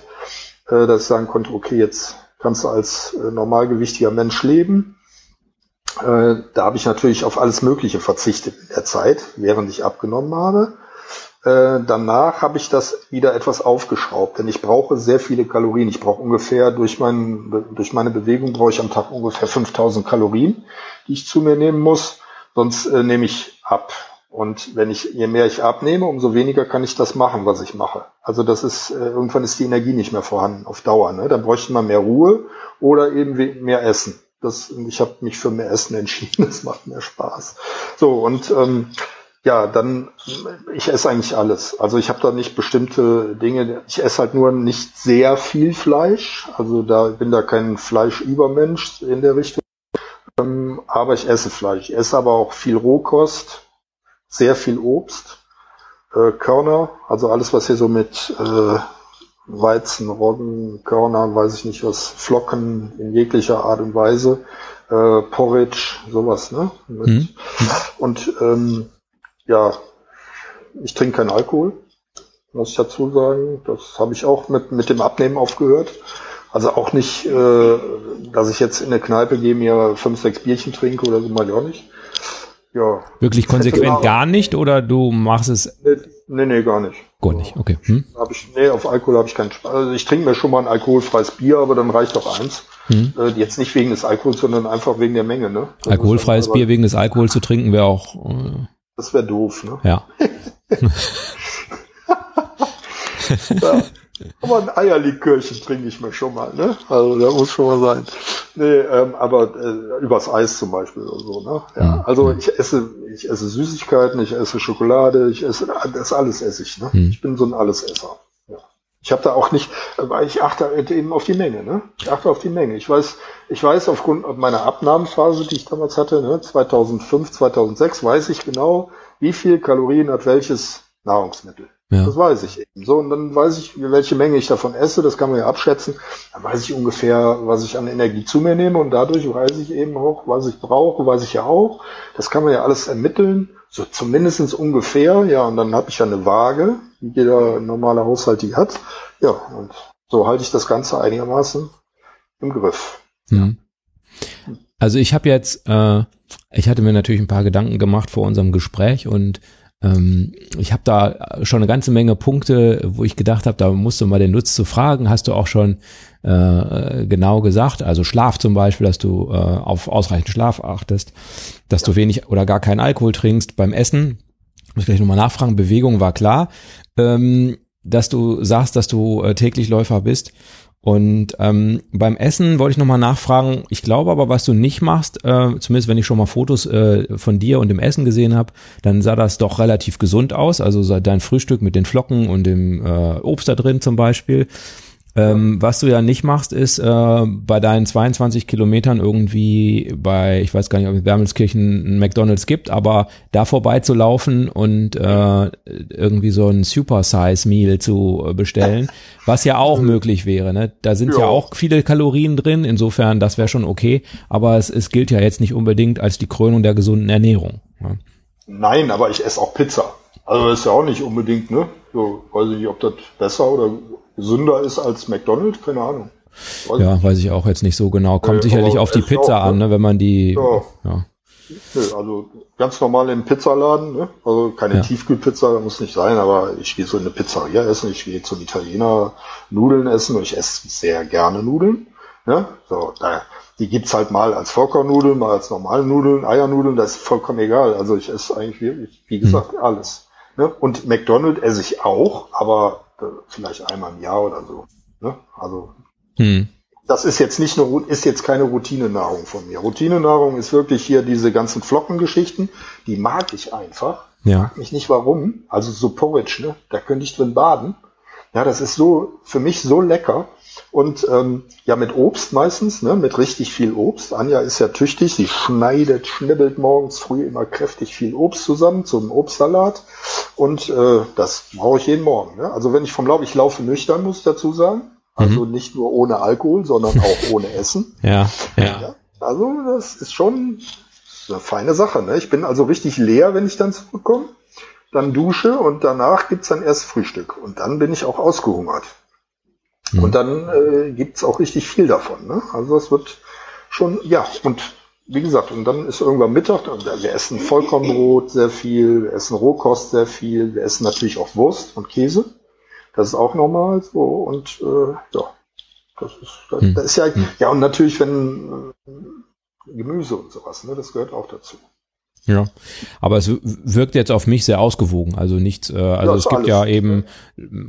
äh, dass ich sagen konnte, okay, jetzt kannst du als äh, normalgewichtiger Mensch leben. Äh, da habe ich natürlich auf alles Mögliche verzichtet in der Zeit, während ich abgenommen habe. Äh, danach habe ich das wieder etwas aufgeschraubt, denn ich brauche sehr viele Kalorien. Ich brauche ungefähr durch, mein, durch meine Bewegung brauche ich am Tag ungefähr 5000 Kalorien, die ich zu mir nehmen muss. Sonst äh, nehme ich ab. Und wenn ich, je mehr ich abnehme, umso weniger kann ich das machen, was ich mache. Also das ist, äh, irgendwann ist die Energie nicht mehr vorhanden auf Dauer. Ne? Dann bräuchte man mehr Ruhe oder eben mehr Essen. Das, ich habe mich für mehr Essen entschieden. Das macht mehr Spaß. So und ähm, ja, dann ich esse eigentlich alles. Also ich habe da nicht bestimmte Dinge. Ich esse halt nur nicht sehr viel Fleisch. Also da bin da kein Fleischübermensch in der Richtung. Ähm, aber ich esse Fleisch. Ich esse aber auch viel Rohkost, sehr viel Obst, äh, Körner, also alles, was hier so mit äh, Weizen, Roggen, Körner, weiß ich nicht was, Flocken in jeglicher Art und Weise, äh, Porridge, sowas, ne? Mit, mhm. Und ähm, ja, ich trinke keinen Alkohol, muss ich dazu sagen. Das habe ich auch mit, mit dem Abnehmen aufgehört. Also auch nicht, äh, dass ich jetzt in eine Kneipe gehe, mir fünf, sechs Bierchen trinke oder so, mal ja nicht. Ja. Wirklich konsequent gar nicht oder du machst es? Nee, nee, nee gar nicht. Gar nicht, okay. Hm? Hab ich, nee, auf Alkohol habe ich keinen Spaß. Also ich trinke mir schon mal ein alkoholfreies Bier, aber dann reicht auch eins. Hm? Äh, jetzt nicht wegen des Alkohols, sondern einfach wegen der Menge. Ne? Alkoholfreies Bier wegen des Alkohols zu trinken wäre auch äh, das wäre doof, ne? Ja. ja. Aber ein Eierlikörchen trinke ich mir schon mal, ne? Also da muss schon mal sein. Nee, ähm, aber äh, übers Eis zum Beispiel oder so, ne? Ja. Mhm. Also ich esse, ich esse Süßigkeiten, ich esse Schokolade, ich esse das alles esse ich, ne? Mhm. Ich bin so ein Allesesser. Ich habe da auch nicht, weil ich achte eben auf die Menge, ne? Ich achte auf die Menge. Ich weiß, ich weiß aufgrund meiner Abnahmephase, die ich damals hatte, ne, 2005, 2006, weiß ich genau, wie viel Kalorien hat welches Nahrungsmittel. Ja. Das weiß ich eben. So, und dann weiß ich, welche Menge ich davon esse, das kann man ja abschätzen. Dann weiß ich ungefähr, was ich an Energie zu mir nehme und dadurch weiß ich eben auch, was ich brauche, weiß ich ja auch. Das kann man ja alles ermitteln, so zumindestens ungefähr, ja, und dann habe ich ja eine Waage, wie jeder normale Haushalt die hat. Ja, und so halte ich das Ganze einigermaßen im Griff. Mhm. Also ich habe jetzt, äh, ich hatte mir natürlich ein paar Gedanken gemacht vor unserem Gespräch und ich habe da schon eine ganze Menge Punkte, wo ich gedacht habe, da musst du mal den Nutz zu fragen. Hast du auch schon äh, genau gesagt, also Schlaf zum Beispiel, dass du äh, auf ausreichend Schlaf achtest, dass ja. du wenig oder gar keinen Alkohol trinkst beim Essen. Muss ich gleich nochmal nachfragen. Bewegung war klar. Ähm, dass du sagst, dass du äh, täglich Läufer bist. Und ähm, beim Essen wollte ich nochmal nachfragen, ich glaube aber, was du nicht machst, äh, zumindest wenn ich schon mal Fotos äh, von dir und dem Essen gesehen habe, dann sah das doch relativ gesund aus. Also dein Frühstück mit den Flocken und dem äh, Obst da drin zum Beispiel. Ähm, was du ja nicht machst, ist äh, bei deinen 22 Kilometern irgendwie bei, ich weiß gar nicht, ob es Wermelskirchen ein McDonalds gibt, aber da vorbeizulaufen und äh, irgendwie so ein Super-Size-Meal zu bestellen, was ja auch möglich wäre. Ne? Da sind ja. ja auch viele Kalorien drin, insofern das wäre schon okay, aber es, es gilt ja jetzt nicht unbedingt als die Krönung der gesunden Ernährung. Ne? Nein, aber ich esse auch Pizza. Also das ist ja auch nicht unbedingt, ne? So, weiß ich nicht, ob das besser oder gesünder ist als McDonald's, keine Ahnung. Weiß ja, weiß ich auch jetzt nicht so genau. Kommt äh, sicherlich auf die Pizza auch, an, ne, wenn man die. Ja. ja. Nö, also ganz normal im Pizzaladen, ne? Also keine Ja. Tiefkühlpizza, muss nicht sein, aber ich gehe so in eine Pizzeria essen, ich gehe zum Italiener Nudeln essen und ich esse sehr gerne Nudeln. Ne? So, da, die gibt's halt mal als Vollkornnudeln, mal als normale Nudeln, Eiernudeln, das ist vollkommen egal. Also ich esse eigentlich wirklich, wie gesagt, alles. Ne? Und McDonald's esse ich auch, aber vielleicht einmal im Jahr oder so. Ne? Also Hm. das ist jetzt nicht nur, ist jetzt keine Routinenahrung von mir. Routinenahrung ist wirklich hier diese ganzen Flockengeschichten, die mag ich einfach. Ja. Frag mich nicht warum. Also so Porridge, ne? Da könnte ich drin baden. Ja, das ist so, für mich so lecker. Und ähm, ja, mit Obst meistens, ne? Mit richtig viel Obst. Anja ist ja tüchtig, sie schneidet, schnibbelt morgens früh immer kräftig viel Obst zusammen zum Obstsalat. Und äh, das brauche ich jeden Morgen. Ne? Also wenn ich vom Lauf, ich laufe nüchtern, muss ich dazu sagen. Also nicht nur ohne Alkohol, sondern auch ohne Essen. Ja. Ja. Ja, also das ist schon eine feine Sache. Ne? Ich bin also richtig leer, wenn ich dann zurückkomme. Dann dusche und danach gibt's dann erst Frühstück. Und dann bin ich auch ausgehungert. Und dann äh, gibt's auch richtig viel davon. Ne? Also es wird schon, ja, und wie gesagt, und dann ist irgendwann Mittag, wir essen Vollkornbrot sehr viel, wir essen Rohkost sehr viel, wir essen natürlich auch Wurst und Käse. Das ist auch normal so und äh, ja, das ist, das, Hm. das ist ja, ja und natürlich wenn äh, Gemüse und sowas, ne, das gehört auch dazu. Ja, aber es wirkt jetzt auf mich sehr ausgewogen. Also nichts, äh, also Ja, es gibt alles. ja eben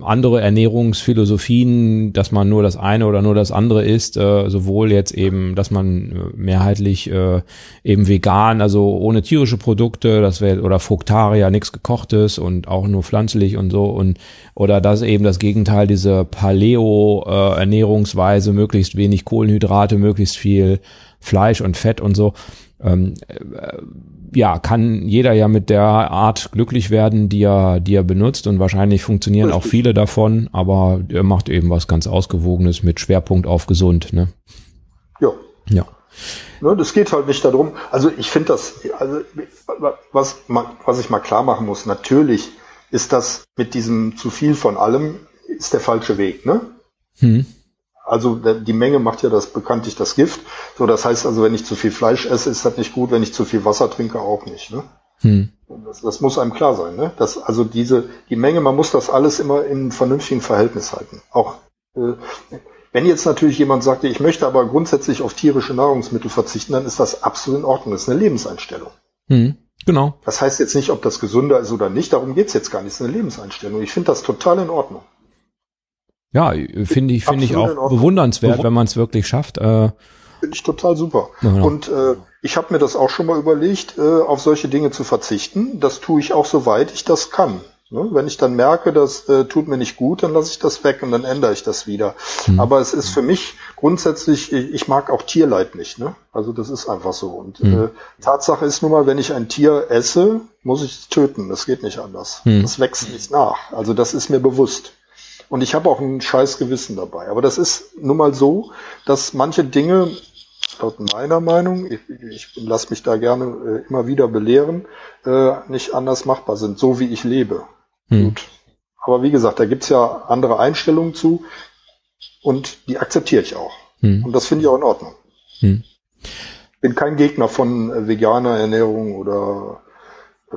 andere Ernährungsphilosophien, dass man nur das eine oder nur das andere isst, äh, sowohl jetzt eben, dass man äh, mehrheitlich äh, eben vegan, also ohne tierische Produkte, das wäre oder Fructaria, nichts gekochtes und auch nur pflanzlich und so und oder das eben das Gegenteil, diese Paleo äh, Ernährungsweise, möglichst wenig Kohlenhydrate, möglichst viel Fleisch und Fett und so. Ähm, ja, kann jeder ja mit der Art glücklich werden, die er, die er benutzt und wahrscheinlich funktionieren auch viele davon, aber er macht eben was ganz Ausgewogenes mit Schwerpunkt auf gesund, ne? Ja. Ja. Ne, das geht halt nicht darum. Also ich finde das, also was, was ich mal klar machen muss, natürlich ist das mit diesem zu viel von allem, ist der falsche Weg. Ne? Hm. Also die Menge macht ja das bekanntlich das Gift. So, das heißt also, wenn ich zu viel Fleisch esse, ist das nicht gut, wenn ich zu viel Wasser trinke, auch nicht. Ne? Hm. Das, das muss einem klar sein. Ne? Das, also diese, die Menge, man muss das alles immer in vernünftigen Verhältnis halten. Auch äh, wenn jetzt natürlich jemand sagt, ich möchte aber grundsätzlich auf tierische Nahrungsmittel verzichten, dann ist das absolut in Ordnung. Das ist eine Lebenseinstellung. Hm. Genau. Das heißt jetzt nicht, ob das gesünder ist oder nicht, darum geht's jetzt gar nicht. Das ist eine Lebenseinstellung. Ich finde das total in Ordnung. Ja, finde ich, finde ich auch bewundernswert, wenn man es wirklich schafft. Äh, Finde ich total super. Ja, genau. Und äh, ich habe mir das auch schon mal überlegt, äh, auf solche Dinge zu verzichten. Das tue ich auch soweit ich das kann. Ne? Wenn ich dann merke, das äh, tut mir nicht gut, dann lasse ich das weg und dann ändere ich das wieder. Hm. Aber es ist für mich grundsätzlich, ich, ich mag auch Tierleid nicht. Ne? Also das ist einfach so. Und Hm. äh, Tatsache ist nun mal, wenn ich ein Tier esse, muss ich es töten. Das geht nicht anders. Hm. Das wächst nicht nach. Also das ist mir bewusst. Und ich habe auch ein scheiß Gewissen dabei. Aber das ist nun mal so, dass manche Dinge, laut meiner Meinung, ich, ich lasse mich da gerne äh, immer wieder belehren, äh, nicht anders machbar sind, so wie ich lebe. hm. Gut. Aber wie gesagt, da gibt's ja andere Einstellungen zu und die akzeptiere ich auch. Hm. Und das finde ich auch in Ordnung. Hm. Bin kein Gegner von äh, veganer Ernährung oder äh,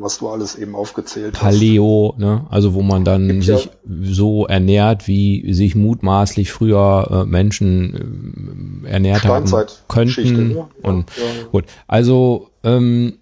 was du alles eben aufgezählt hast. Paleo, ne? Also wo man dann Gibt ja- sich so ernährt, wie sich mutmaßlich früher äh, Menschen äh, ernährt haben könnten. ne? Ja, Und ja. gut, also ähm,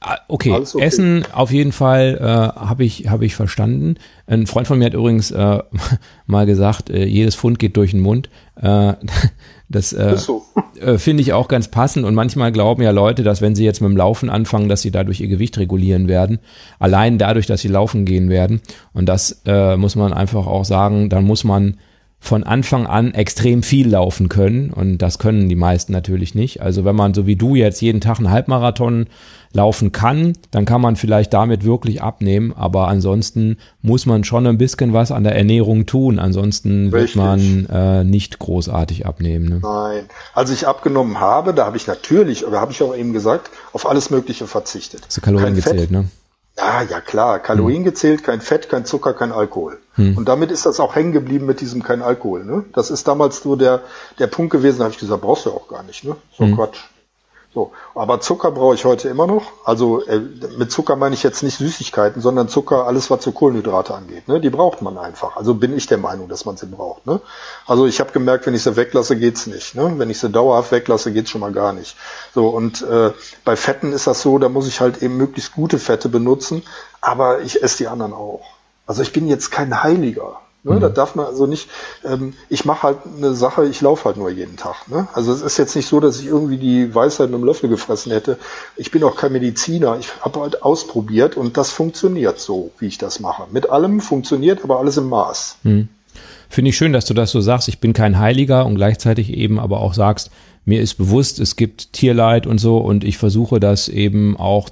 ah, okay, okay. Essen auf jeden Fall äh, habe ich habe ich verstanden. Ein Freund von mir hat übrigens äh, mal gesagt, äh, jedes Pfund geht durch den Mund. Äh, das äh, so. äh, finde ich auch ganz passend. Und manchmal glauben ja Leute, dass wenn sie jetzt mit dem Laufen anfangen, dass sie dadurch ihr Gewicht regulieren werden, allein dadurch, dass sie laufen gehen werden. Und das äh, muss man einfach auch sagen, dann muss man von Anfang an extrem viel laufen können und das können die meisten natürlich nicht. Also wenn man so wie du jetzt jeden Tag einen Halbmarathon laufen kann, dann kann man vielleicht damit wirklich abnehmen, aber ansonsten muss man schon ein bisschen was an der Ernährung tun, ansonsten wird Richtig. man äh, nicht großartig abnehmen. Ne? Nein. Als ich abgenommen habe, da habe ich natürlich, oder habe ich auch eben gesagt, auf alles Mögliche verzichtet. Hast du Kalorien Kein Fett, gezählt, ne? Ja, ja klar, Kalorien gezählt, kein Fett, kein Zucker, kein Alkohol. Hm. Und damit ist das auch hängen geblieben mit diesem kein Alkohol. Ne? Das ist damals so der, der Punkt gewesen, da habe ich gesagt, brauchst du auch gar nicht. Ne? So Hm. Quatsch. So, aber Zucker brauche ich heute immer noch. Also äh, mit Zucker meine ich jetzt nicht Süßigkeiten, sondern Zucker, alles was so Kohlenhydrate angeht. Ne? Die braucht man einfach. Also bin ich der Meinung, dass man sie braucht. Ne? Also ich habe gemerkt, wenn ich sie weglasse, geht's nicht. Ne? Wenn ich sie dauerhaft weglasse, geht's schon mal gar nicht. So und äh, bei Fetten ist das so, da muss ich halt eben möglichst gute Fette benutzen, aber ich esse die anderen auch. Also ich bin jetzt kein Heiliger. Ne, mhm. Da darf man also nicht, ähm, ich mache halt eine Sache, ich laufe halt nur jeden Tag. Ne? Also es ist jetzt nicht so, dass ich irgendwie die Weisheit mit einem Löffel gefressen hätte. Ich bin auch kein Mediziner. Ich habe halt ausprobiert und das funktioniert so, wie ich das mache. Mit allem funktioniert, aber alles im Maß. Mhm. Finde ich schön, dass du das so sagst. Ich bin kein Heiliger und gleichzeitig eben aber auch sagst, mir ist bewusst, es gibt Tierleid und so und ich versuche das eben auch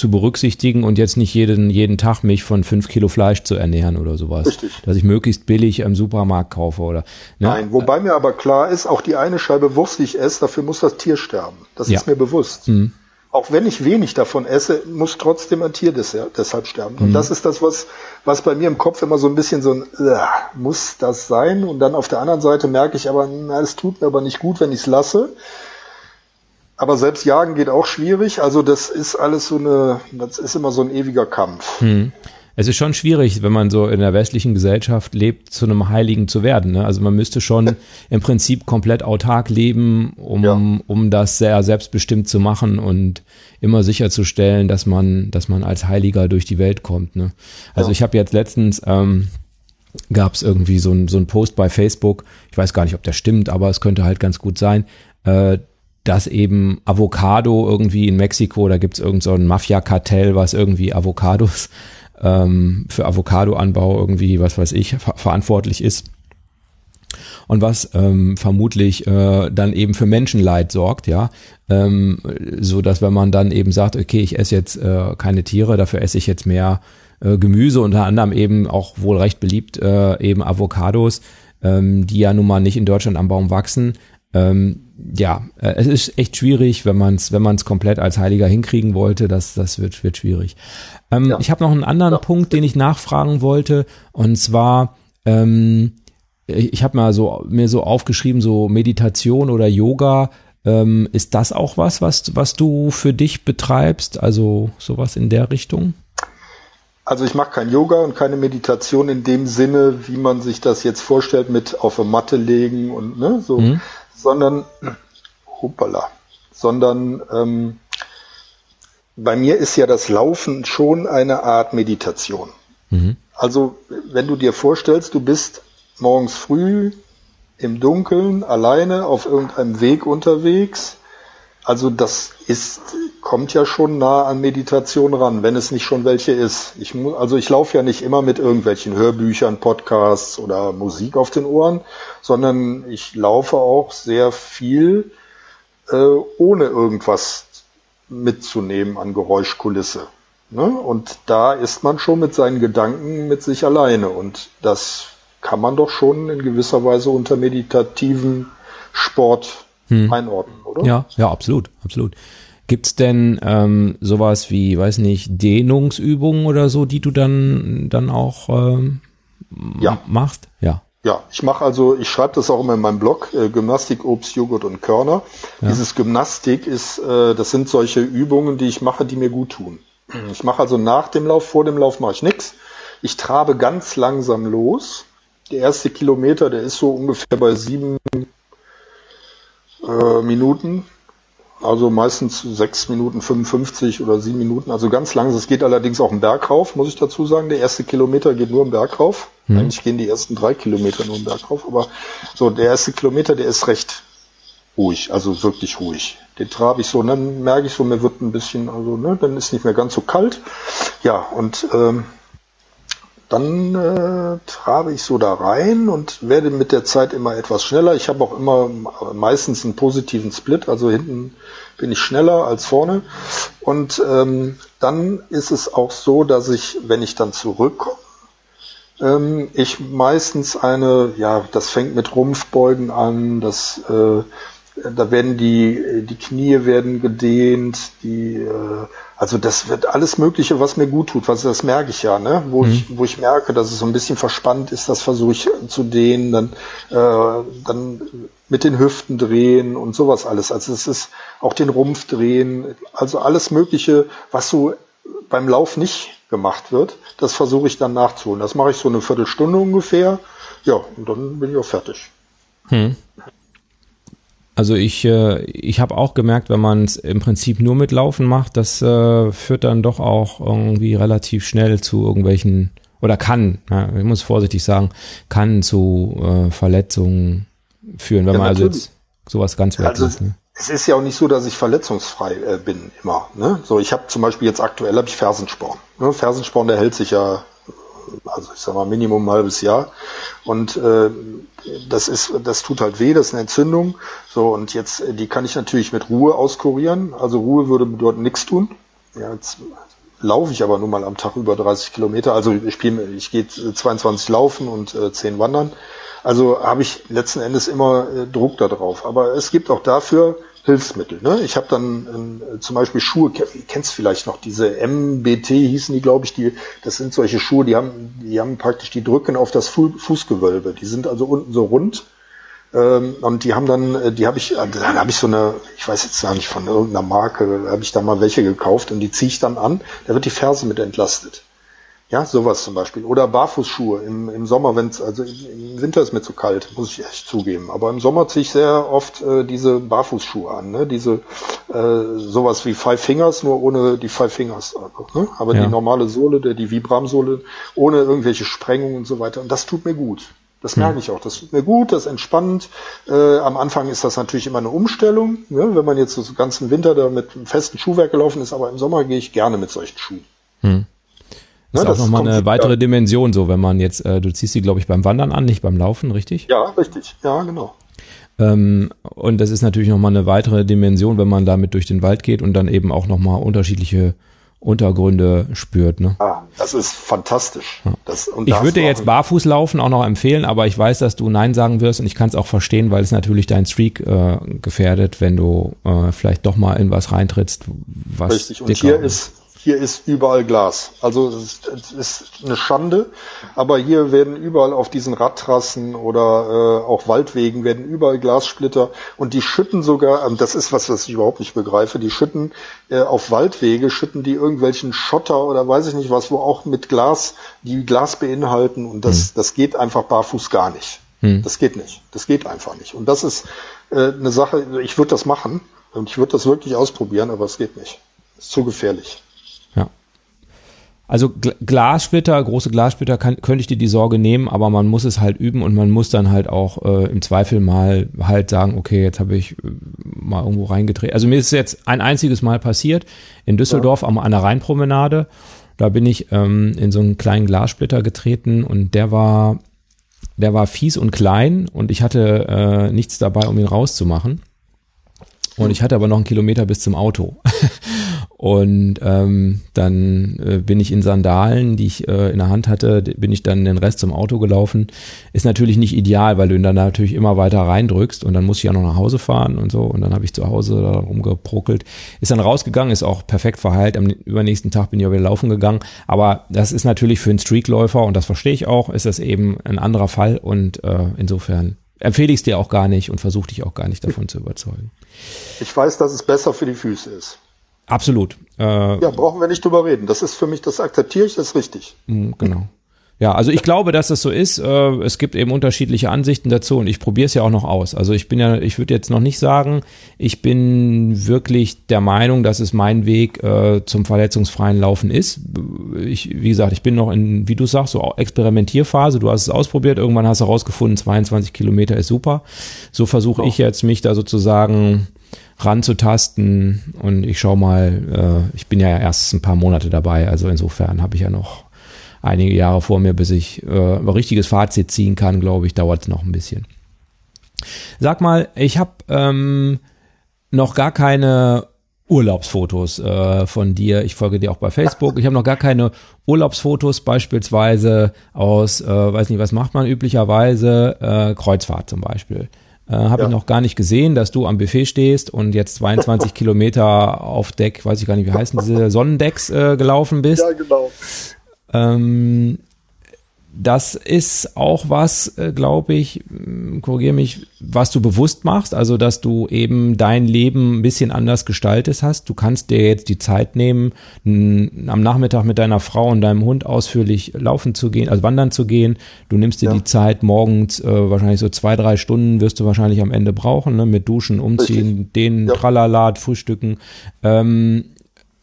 zu berücksichtigen und jetzt nicht jeden, jeden Tag mich von fünf Kilo Fleisch zu ernähren oder sowas. Richtig. Dass ich möglichst billig im Supermarkt kaufe oder. Ne? Nein, wobei mir aber klar ist, auch die eine Scheibe Wurst, die ich esse, dafür muss das Tier sterben. Das ja. ist mir bewusst. Mhm. Auch wenn ich wenig davon esse, muss trotzdem ein Tier deshalb sterben. Und mhm. das ist das, was, was bei mir im Kopf immer so ein bisschen so ein, äh, muss das sein? Und dann auf der anderen Seite merke ich aber, na, es tut mir aber nicht gut, wenn ich es lasse. Aber selbst jagen geht auch schwierig. Also das ist alles so eine, das ist immer so ein ewiger Kampf. Hm. Es ist schon schwierig, wenn man so in der westlichen Gesellschaft lebt, zu einem Heiligen zu werden. Ne? Also man müsste schon im Prinzip komplett autark leben, um, ja. um das sehr selbstbestimmt zu machen und immer sicherzustellen, dass man, dass man als Heiliger durch die Welt kommt. Ne? Also ja. ich habe jetzt letztens ähm, gab es irgendwie so ein, so ein Post bei Facebook, ich weiß gar nicht, ob der stimmt, aber es könnte halt ganz gut sein, äh, dass eben Avocado irgendwie in Mexiko, da gibt's irgend so Mafia-Kartell, was irgendwie Avocados ähm, für Avocadoanbau irgendwie, was weiß ich, ver verantwortlich ist. Und was ähm, vermutlich äh, dann eben für Menschenleid sorgt, ja, ähm, so dass wenn man dann eben sagt, okay, ich esse jetzt äh, keine Tiere, dafür esse ich jetzt mehr äh, Gemüse, unter anderem eben auch wohl recht beliebt äh, eben Avocados, ähm, die ja nun mal nicht in Deutschland am Baum wachsen, ähm, ja, äh, es ist echt schwierig, wenn man es wenn man es komplett als Heiliger hinkriegen wollte, das das wird wird schwierig. Ähm, ja. Ich habe noch einen anderen ja. Punkt, den ich nachfragen wollte, und zwar ähm, ich habe mal so mir so aufgeschrieben, so Meditation oder Yoga. Ähm, ist das auch was, was was du für dich betreibst? Also sowas in der Richtung? Also ich mache kein Yoga und keine Meditation in dem Sinne, wie man sich das jetzt vorstellt, mit auf eine Matte legen und ne, so, mhm sondern, hoppala, sondern ähm, bei mir ist ja das Laufen schon eine Art Meditation. Mhm. Also wenn du dir vorstellst, du bist morgens früh im Dunkeln alleine auf irgendeinem Weg unterwegs, also das ist kommt ja schon nah an Meditation ran, wenn es nicht schon welche ist. Ich muss, also ich laufe ja nicht immer mit irgendwelchen Hörbüchern, Podcasts oder Musik auf den Ohren, sondern ich laufe auch sehr viel äh, ohne irgendwas mitzunehmen an Geräuschkulisse. Ne? Und da ist man schon mit seinen Gedanken mit sich alleine und das kann man doch schon in gewisser Weise unter meditativen Sport hm. einordnen, oder? Ja, ja, absolut, absolut. Gibt's denn ähm, sowas wie, weiß nicht, Dehnungsübungen oder so, die du dann dann auch ähm, ja. machst? Ja. Ja, ich mache also, ich schreibe das auch immer in meinem Blog, äh, Gymnastik, Obst, Joghurt und Körner. Ja. Dieses Gymnastik ist, äh, das sind solche Übungen, die ich mache, die mir gut tun. Ich mache also nach dem Lauf, vor dem Lauf mache ich nichts. Ich trabe ganz langsam los. Der erste Kilometer, der ist so ungefähr bei sieben äh, Minuten, also meistens sechs Minuten 55 oder sieben Minuten, also ganz langsam. Es geht allerdings auch einen Berg rauf, muss ich dazu sagen. Der erste Kilometer geht nur im Berg rauf. Mhm. Eigentlich gehen die ersten drei Kilometer nur im Berg rauf, aber so der erste Kilometer, der ist recht ruhig, also wirklich ruhig. Den trabe ich so, und dann merke ich so, mir wird ein bisschen, also ne, dann ist nicht mehr ganz so kalt. Ja, und ähm, dann äh, trabe ich so da rein und werde mit der Zeit immer etwas schneller. Ich habe auch immer meistens einen positiven Split, also hinten bin ich schneller als vorne. Und ähm, dann ist es auch so, dass ich, wenn ich dann zurückkomme, ähm, ich meistens eine, ja, das fängt mit Rumpfbeugen an, das äh, da werden die, die Knie werden gedehnt, die, äh, also das wird alles Mögliche, was mir gut tut, was das merke ich ja, ne? Wo mhm. ich, wo ich merke, dass es so ein bisschen verspannt ist, das versuche ich zu dehnen, dann, äh, dann mit den Hüften drehen und sowas alles. Also es ist auch den Rumpf drehen, also alles Mögliche, was so beim Lauf nicht gemacht wird, das versuche ich dann nachzuholen. Das mache ich so eine Viertelstunde ungefähr. Ja, und dann bin ich auch fertig. Hm. Also ich, äh, ich habe auch gemerkt, wenn man es im Prinzip nur mit Laufen macht, das äh, führt dann doch auch irgendwie relativ schnell zu irgendwelchen oder kann, ja, ich muss vorsichtig sagen, kann zu äh, Verletzungen führen, wenn ja, man also jetzt sowas ganz also, ne? Es ist ja auch nicht so, dass ich verletzungsfrei äh, bin immer. Ne? So, ich habe zum Beispiel jetzt aktuell habe ich Fersensporn. Ne? Fersensporn, der hält sich ja, also ich sag mal Minimum ein halbes Jahr. Und äh, das ist, das tut halt weh, das ist eine Entzündung. So, und jetzt, äh, die kann ich natürlich mit Ruhe auskurieren. Also Ruhe würde dort nichts tun. Ja, jetzt laufe ich aber nur mal am Tag über 30 Kilometer. Also ich, spiel, ich gehe 22 laufen und äh, 10 wandern. Also habe ich letzten Endes immer äh, Druck da drauf. Aber es gibt auch dafür Hilfsmittel. Ne? Ich habe dann äh, zum Beispiel Schuhe, kennst vielleicht noch diese MBT hießen die, glaube ich, die, das sind solche Schuhe, die haben, die haben praktisch, die drücken auf das Fu Fußgewölbe. Die sind also unten so rund. Ähm, und die haben dann, äh, die habe ich, äh, dann habe ich so eine, ich weiß jetzt gar nicht von irgendeiner Marke, habe ich da mal welche gekauft und die ziehe ich dann an. Da wird die Ferse mit entlastet. Ja, sowas zum Beispiel. Oder Barfußschuhe im, im Sommer, wenn es, also im Winter ist mir zu kalt, muss ich echt zugeben. Aber im Sommer ziehe ich sehr oft äh, diese Barfußschuhe an, ne? Diese äh, sowas wie Five Fingers, nur ohne die Five Fingers. Ne? Aber ja. die normale Sohle, der, die Vibram-Sohle, ohne irgendwelche Sprengungen und so weiter. Und das tut mir gut. Das merke ich auch. Das tut mir gut, das entspannt. Äh, am Anfang ist das natürlich immer eine Umstellung, ne? wenn man jetzt so ganzen Winter da mit einem festen Schuhwerk gelaufen ist, aber im Sommer gehe ich gerne mit solchen Schuhen. Hm. Das ne, ist auch nochmal eine weitere Dimension, so wenn man jetzt, äh, du ziehst sie, glaube ich, beim Wandern an, nicht beim Laufen, richtig? Ja, richtig. Ja, genau. Ähm, und das ist natürlich nochmal eine weitere Dimension, wenn man damit durch den Wald geht und dann eben auch nochmal unterschiedliche Untergründe spürt. Ne? Ah, das ist fantastisch. Ja. Das, ich würde dir jetzt barfuß laufen auch noch empfehlen, aber ich weiß, dass du Nein sagen wirst und ich kann es auch verstehen, weil es natürlich dein Streak äh, gefährdet, wenn du äh, vielleicht doch mal in was reintrittst, was Richtig, und hier ist hier ist überall Glas. Also es ist eine Schande, aber hier werden überall auf diesen Radtrassen oder äh, auch Waldwegen werden überall Glassplitter und die schütten sogar, ähm, das ist was, was ich überhaupt nicht begreife, die schütten äh, auf Waldwege, schütten die irgendwelchen Schotter oder weiß ich nicht was, wo auch mit Glas, die Glas beinhalten und das, hm. das geht einfach barfuß gar nicht. Hm. Das geht nicht. Das geht einfach nicht. Und das ist äh, eine Sache, ich würde das machen und ich würde das wirklich ausprobieren, aber es geht nicht. Ist zu gefährlich. Also Glassplitter, große Glassplitter kann, könnte ich dir die Sorge nehmen, aber man muss es halt üben und man muss dann halt auch äh, im Zweifel mal halt sagen, okay, jetzt habe ich äh, mal irgendwo reingedreht. Also mir ist jetzt ein einziges Mal passiert in Düsseldorf ja. am, an der Rheinpromenade. Da bin ich ähm, in so einen kleinen Glassplitter getreten und der war, der war fies und klein und ich hatte äh, nichts dabei, um ihn rauszumachen. Und ich hatte aber noch einen Kilometer bis zum Auto. Und ähm, dann äh, bin ich in Sandalen, die ich äh, in der Hand hatte, bin ich dann den Rest zum Auto gelaufen. Ist natürlich nicht ideal, weil du ihn dann natürlich immer weiter reindrückst und dann muss ich ja noch nach Hause fahren und so. Und dann habe ich zu Hause da rumgeprockelt. Ist dann rausgegangen, ist auch perfekt verheilt. Am übernächsten Tag bin ich auch wieder laufen gegangen. Aber das ist natürlich für einen Streakläufer, und das verstehe ich auch, ist das eben ein anderer Fall. Und äh, insofern empfehle ich es dir auch gar nicht und versuche dich auch gar nicht davon zu überzeugen. Ich weiß, dass es besser für die Füße ist. Absolut. Äh, ja, brauchen wir nicht drüber reden. Das ist für mich, das akzeptiere ich, das ist richtig. Mm, genau. Ja, also ich glaube, dass das so ist. Äh, es gibt eben unterschiedliche Ansichten dazu und ich probiere es ja auch noch aus. Also ich bin ja, ich würde jetzt noch nicht sagen, ich bin wirklich der Meinung, dass es mein Weg äh, zum verletzungsfreien Laufen ist. Ich, wie gesagt, ich bin noch in, wie du sagst, so Experimentierphase. Du hast es ausprobiert, irgendwann hast du herausgefunden, 22 Kilometer ist super. So versuche ich jetzt mich da sozusagen ranzutasten und ich schau mal, äh, ich bin ja erst ein paar Monate dabei, also insofern habe ich ja noch einige Jahre vor mir, bis ich äh, ein richtiges Fazit ziehen kann, glaube ich, dauert es noch ein bisschen. Sag mal, ich habe ähm, noch gar keine Urlaubsfotos äh, von dir. Ich folge dir auch bei Facebook. Ich habe noch gar keine Urlaubsfotos beispielsweise aus, äh, weiß nicht, was macht man üblicherweise, äh, Kreuzfahrt zum Beispiel. Äh, Habe Ja. ich noch gar nicht gesehen, dass du am Buffet stehst und jetzt 22 Kilometer auf Deck, weiß ich gar nicht, wie heißen diese Sonnendecks äh, gelaufen bist. genau. Ähm, das ist auch was, äh, glaube ich, korrigiere mich, was du bewusst machst, also dass du eben dein Leben ein bisschen anders gestaltet hast. Du kannst dir jetzt die Zeit nehmen, am Nachmittag mit deiner Frau und deinem Hund ausführlich laufen zu gehen, also wandern zu gehen. Du nimmst dir Ja. die Zeit morgens, äh, wahrscheinlich so zwei, drei Stunden wirst du wahrscheinlich am Ende brauchen, ne, mit Duschen, Umziehen, den Ja. Tralalat, Frühstücken. Ähm,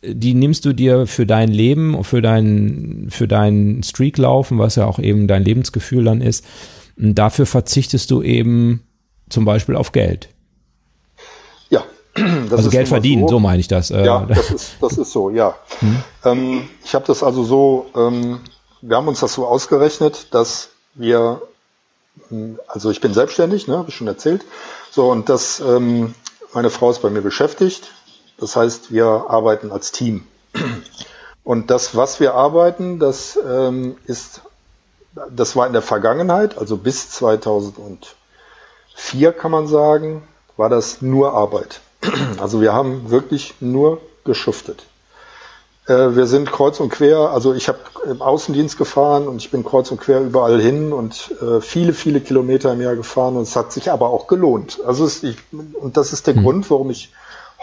die nimmst du dir für dein Leben, für dein, für dein Streaklaufen, was ja auch eben dein Lebensgefühl dann ist. Und dafür verzichtest du eben zum Beispiel auf Geld. Ja. Das also ist Geld verdienen, so, meine ich das. Äh, Ja, das ist, das ist so, ja. Ähm, ich habe das also so, ähm, wir haben uns das so ausgerechnet, dass wir, mh, also ich bin selbstständig, ne, habe ich schon erzählt, so und das, ähm, meine Frau ist bei mir beschäftigt, das heißt, wir arbeiten als Team. Und das, was wir arbeiten, das ähm, ist, das war in der Vergangenheit, also bis 2004 kann man sagen, war das nur Arbeit. Also wir haben wirklich nur geschuftet. Äh, wir sind kreuz und quer, also ich habe im Außendienst gefahren und ich bin kreuz und quer überall hin und äh, viele, viele Kilometer im Jahr gefahren und es hat sich aber auch gelohnt. Also es, ich, und das ist der Grund, warum ich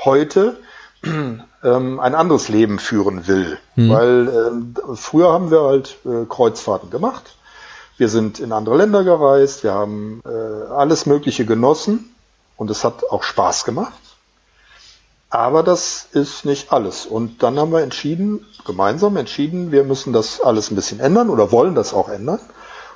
heute ähm, ein anderes Leben führen will. Weil ähm, früher haben wir halt äh, Kreuzfahrten gemacht. Wir sind in andere Länder gereist, wir haben äh, alles Mögliche genossen und es hat auch Spaß gemacht. Aber das ist nicht alles. Und dann haben wir entschieden, gemeinsam entschieden, wir müssen das alles ein bisschen ändern oder wollen das auch ändern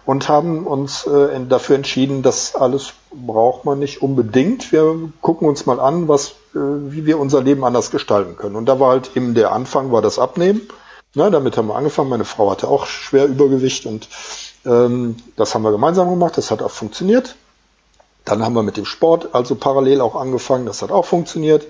und haben uns äh, dafür entschieden, das alles braucht man nicht unbedingt. Wir gucken uns mal an, was, äh, wie wir unser Leben anders gestalten können. Und da war halt eben der Anfang, war das Abnehmen. Na, damit haben wir angefangen. Meine Frau hatte auch schwer Übergewicht und ähm, das haben wir gemeinsam gemacht. Das hat auch funktioniert. Dann haben wir mit dem Sport also parallel auch angefangen. Das hat auch funktioniert.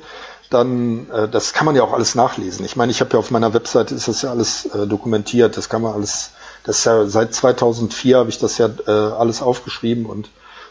Dann, äh, das kann man ja auch alles nachlesen. Ich meine, ich habe ja auf meiner Webseite ist das ja alles äh, dokumentiert. Das kann man alles. Das ist ja seit 2004 habe ich das ja äh, alles aufgeschrieben und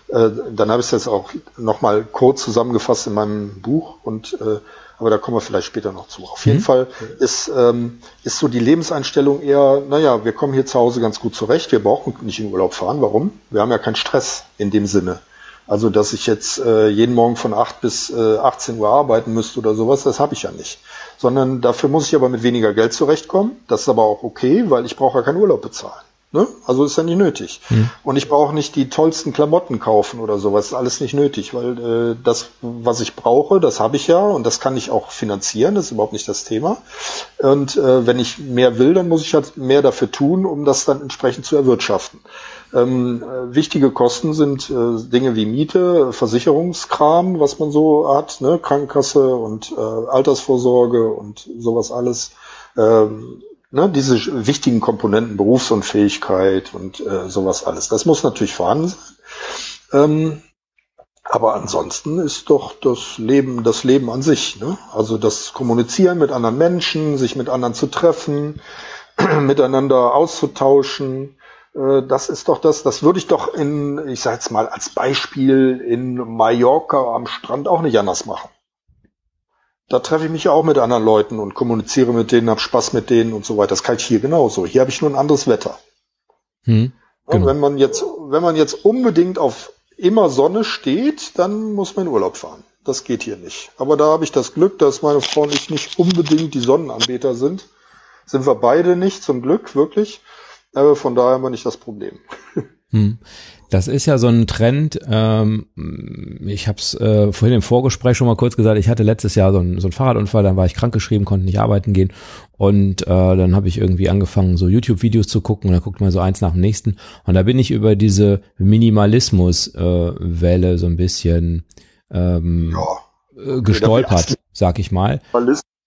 äh, dann habe ich das auch nochmal kurz zusammengefasst in meinem Buch und äh, aber da kommen wir vielleicht später noch zu. Auf jeden Fall ist, ähm, ist so die Lebenseinstellung eher, naja, wir kommen hier zu Hause ganz gut zurecht, wir brauchen nicht in Urlaub fahren. Warum? Wir haben ja keinen Stress in dem Sinne. Also, dass ich jetzt äh, jeden Morgen von 8 bis äh, 18 Uhr arbeiten müsste oder sowas, das habe ich ja nicht. Sondern dafür muss ich aber mit weniger Geld zurechtkommen. Das ist aber auch okay, weil ich brauche ja keinen Urlaub bezahlen. Ne? Also ist ja nicht nötig. Und ich brauche nicht die tollsten Klamotten kaufen oder sowas. Ist alles nicht nötig, weil äh, das, was ich brauche, das habe ich ja und das kann ich auch finanzieren. Das ist überhaupt nicht das Thema. Und äh, wenn ich mehr will, dann muss ich halt mehr dafür tun, um das dann entsprechend zu erwirtschaften. Ähm, äh, wichtige Kosten sind äh, Dinge wie Miete, Versicherungskram, was man so hat, ne? Krankenkasse und äh, Altersvorsorge und sowas alles. Ähm, ne? Diese wichtigen Komponenten, Berufsunfähigkeit und äh, sowas alles. Das muss natürlich vorhanden sein. Ähm, aber ansonsten ist doch das Leben das Leben an sich. Ne? Also das Kommunizieren mit anderen Menschen, sich mit anderen zu treffen, miteinander auszutauschen. Äh, Das ist doch das, das würde ich doch in, ich sage jetzt mal als Beispiel, in Mallorca am Strand auch nicht anders machen. Da treffe ich mich ja auch mit anderen Leuten und kommuniziere mit denen, habe Spaß mit denen und so weiter. Das kann ich hier genauso. Hier habe ich nur ein anderes Wetter. Hm. Genau. Wenn man jetzt, wenn man jetzt unbedingt auf immer Sonne steht, dann muss man in Urlaub fahren. Das geht hier nicht. Aber da habe ich das Glück, dass meine Frau und ich nicht unbedingt die Sonnenanbeter sind. Sind wir beide nicht, zum Glück, wirklich. Aber von daher haben wir nicht das Problem. Hm. Das ist ja so ein Trend. Ähm, ich habe es äh, vorhin im Vorgespräch schon mal kurz gesagt. Ich hatte letztes Jahr so einen, so einen Fahrradunfall, dann war ich krankgeschrieben, konnte nicht arbeiten gehen und äh, dann habe ich irgendwie angefangen, so YouTube-Videos zu gucken und dann guckt man so eins nach dem nächsten und da bin ich über diese Minimalismus-Welle so ein bisschen ähm, Ja. äh, gestolpert, sag ich mal.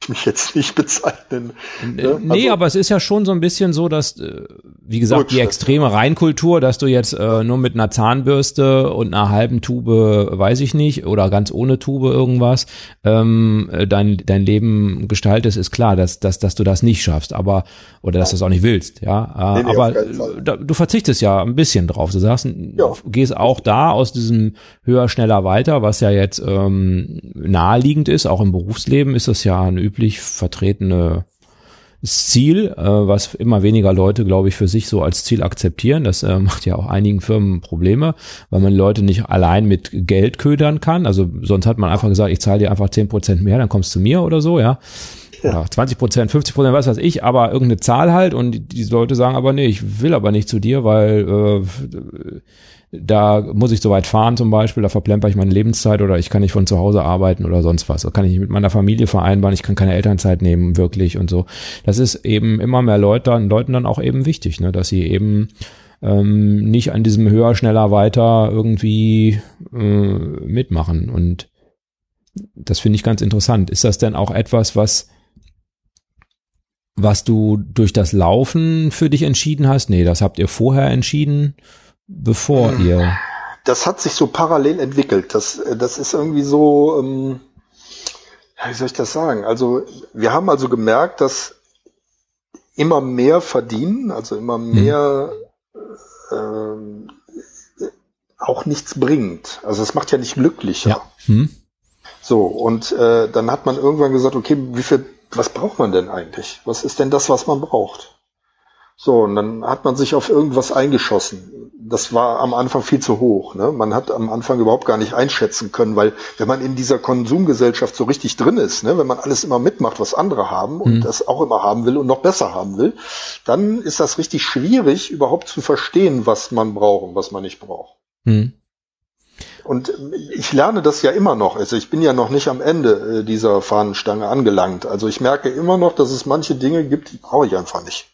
Mich jetzt nicht bezeichnen. Ne? Nee, also, aber es ist ja schon so ein bisschen so, dass, äh, wie gesagt, gut, die extreme Reinkultur, dass du jetzt äh, nur mit einer Zahnbürste und einer halben Tube, weiß ich nicht, oder ganz ohne Tube irgendwas, ähm, dein, dein Leben gestaltest, ist klar, dass, dass, dass du das nicht schaffst, aber, oder dass du es auch nicht willst, ja. Äh, nee, nee, aber da, du verzichtest ja ein bisschen drauf. Du sagst, ja. gehst auch da aus diesem höher, schneller, weiter, was ja jetzt ähm, naheliegend ist, auch im Berufsleben ist das ja ein üblich vertretene Ziel, äh, was immer weniger Leute, glaube ich, für sich so als Ziel akzeptieren. Das äh, macht ja auch einigen Firmen Probleme, weil man Leute nicht allein mit Geld ködern kann. Also sonst hat man einfach gesagt, ich zahle dir einfach zehn Prozent mehr, dann kommst du mir oder so, ja. Ja. 20 Prozent, 50 Prozent, was weiß ich, aber irgendeine Zahl halt und die, die Leute sagen aber, nee, ich will aber nicht zu dir, weil äh, da muss ich so weit fahren zum Beispiel, da verplemper ich meine Lebenszeit oder ich kann nicht von zu Hause arbeiten oder sonst was. Da kann ich nicht mit meiner Familie vereinbaren, ich kann keine Elternzeit nehmen, wirklich und so. Das ist eben immer mehr Leute, Leuten dann auch eben wichtig, ne, dass sie eben ähm, nicht an diesem höher, schneller, weiter irgendwie äh, mitmachen. Und das finde ich ganz interessant. Ist das denn auch etwas, was was du durch das Laufen für dich entschieden hast? Nee, das habt ihr vorher entschieden bevor hm. ihr? Das hat sich so parallel entwickelt. Das, das ist irgendwie so, ähm, wie soll ich das sagen? Also wir haben also gemerkt, dass immer mehr verdienen, also immer hm. mehr hm. äh, auch nichts bringt. Also es macht ja nicht glücklicher. Ja. Hm. So, und äh, dann hat man irgendwann gesagt, okay, wie viel, was braucht man denn eigentlich? Was ist denn das, was man braucht? So, und dann hat man sich auf irgendwas eingeschossen. Das war am Anfang viel zu hoch. Ne? Man hat am Anfang überhaupt gar nicht einschätzen können, weil wenn man in dieser Konsumgesellschaft so richtig drin ist, ne? wenn man alles immer mitmacht, was andere haben und mhm. das auch immer haben will und noch besser haben will, dann ist das richtig schwierig, überhaupt zu verstehen, was man braucht und was man nicht braucht. Mhm. Und ich lerne das ja immer noch. Also ich bin ja noch nicht am Ende äh, dieser Fahnenstange angelangt. Also ich merke immer noch, dass es manche Dinge gibt, die brauche ich einfach nicht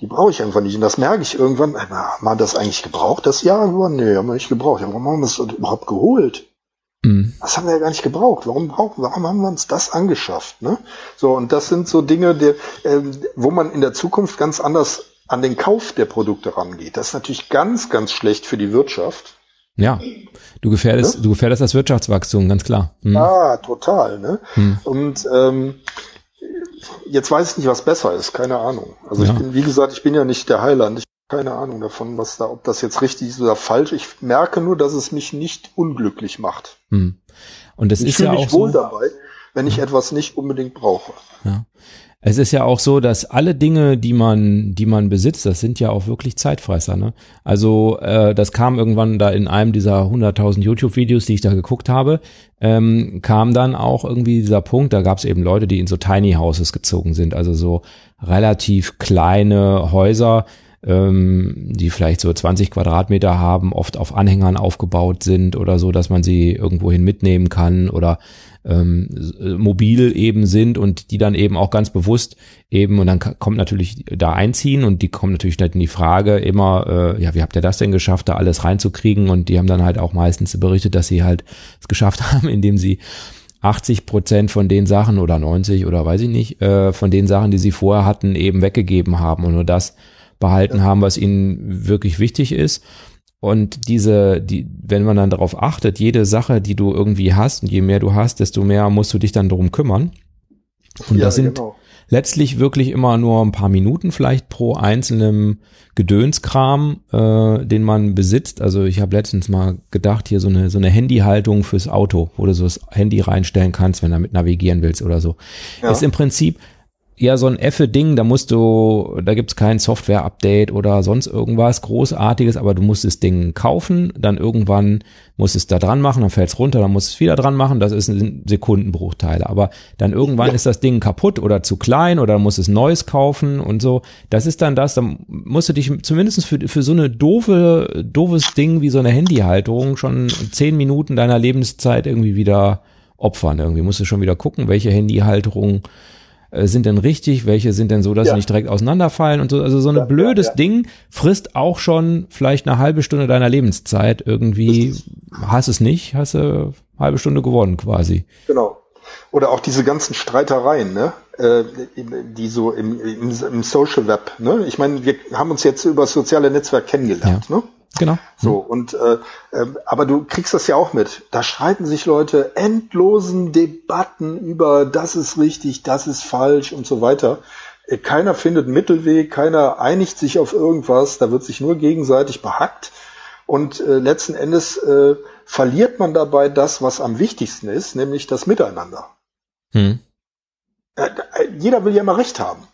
die brauche ich einfach nicht. Und das merke ich irgendwann, haben wir das eigentlich gebraucht, das Jahr? Nee, haben wir nicht gebraucht. Warum haben wir es überhaupt geholt? Mhm. Das haben wir ja gar nicht gebraucht. Warum brauchen, warum haben wir uns das angeschafft? Ne? So, und das sind so Dinge, die, äh, wo man in der Zukunft ganz anders an den Kauf der Produkte rangeht. Das ist natürlich ganz, ganz schlecht für die Wirtschaft. Ja, du gefährdest, ne? du gefährdest das Wirtschaftswachstum, ganz klar. Mhm. Ja, total. Ne? Mhm. Und ähm, jetzt weiß ich nicht, was besser ist, keine Ahnung. Also ja. ich bin, wie gesagt, ich bin ja nicht der Heiland. Ich habe keine Ahnung davon, was da, ob das jetzt richtig ist oder falsch. Ich merke nur, dass es mich nicht unglücklich macht. Hm. Und das ich ist ja auch mich wohl so, dabei, wenn ich etwas nicht unbedingt brauche. Ja. Es ist ja auch so, dass alle Dinge, die man, die man besitzt, das sind ja auch wirklich Zeitfresser. Ne? Also äh, das kam irgendwann da in einem dieser 100.000 YouTube-Videos, die ich da geguckt habe, ähm, kam dann auch irgendwie dieser Punkt, da gab es eben Leute, die in so Tiny Houses gezogen sind, also so relativ kleine Häuser, ähm, die vielleicht so 20 Quadratmeter haben, oft auf Anhängern aufgebaut sind oder so, dass man sie irgendwohin mitnehmen kann oder ähm, mobil eben sind und die dann eben auch ganz bewusst eben und dann kommt natürlich da einziehen und die kommen natürlich nicht in die Frage immer, äh, ja, wie habt ihr das denn geschafft, da alles reinzukriegen und die haben dann halt auch meistens berichtet, dass sie halt es geschafft haben, indem sie 80 Prozent von den Sachen oder 90 oder weiß ich nicht, äh, von den Sachen, die sie vorher hatten, eben weggegeben haben und nur das behalten haben, was ihnen wirklich wichtig ist. Und diese, die, wenn man dann darauf achtet, jede Sache, die du irgendwie hast, und je mehr du hast, desto mehr musst du dich dann darum kümmern. Und ja, das sind genau. letztlich wirklich immer nur ein paar Minuten vielleicht pro einzelnem Gedönskram, äh, den man besitzt. Also ich habe letztens mal gedacht, hier so eine so eine Handyhaltung fürs Auto, wo du so das Handy reinstellen kannst, wenn du damit navigieren willst oder so. Ja. Ist im Prinzip ja so ein Effe-Ding, da musst du, da gibt's kein Software-Update oder sonst irgendwas Großartiges, aber du musst das Ding kaufen, dann irgendwann musst es da dran machen, dann fällt's runter, dann musst es wieder dran machen, das ist ein Sekundenbruchteile. Aber dann irgendwann ja. ist das Ding kaputt oder zu klein oder musst es Neues kaufen und so. Das ist dann das, dann musst du dich zumindest für, für so eine doofe, doofes Ding wie so eine Handyhalterung schon zehn Minuten deiner Lebenszeit irgendwie wieder opfern. Irgendwie musst du schon wieder gucken, welche Handyhalterung sind denn richtig, welche sind denn so, dass ja. sie nicht direkt auseinanderfallen und so. Also so ein ja, blödes ja, Ding frisst auch schon vielleicht eine halbe Stunde deiner Lebenszeit irgendwie. Hast es nicht, hast du halbe Stunde gewonnen quasi. Genau. oder auch diese ganzen Streitereien, ne? äh, die so im, im, im Social Web, ne? Ich meine, wir haben uns jetzt über das soziale Netzwerk kennengelernt, ne? Genau. So, und äh, äh, aber du kriegst das ja auch mit. Da streiten sich Leute endlosen Debatten über das ist richtig, das ist falsch und so weiter. Äh, keiner findet einen Mittelweg, keiner einigt sich auf irgendwas, da wird sich nur gegenseitig behackt. Und äh, letzten Endes äh, verliert man dabei das, was am wichtigsten ist, nämlich das Miteinander. Hm. Äh, jeder will ja immer Recht haben.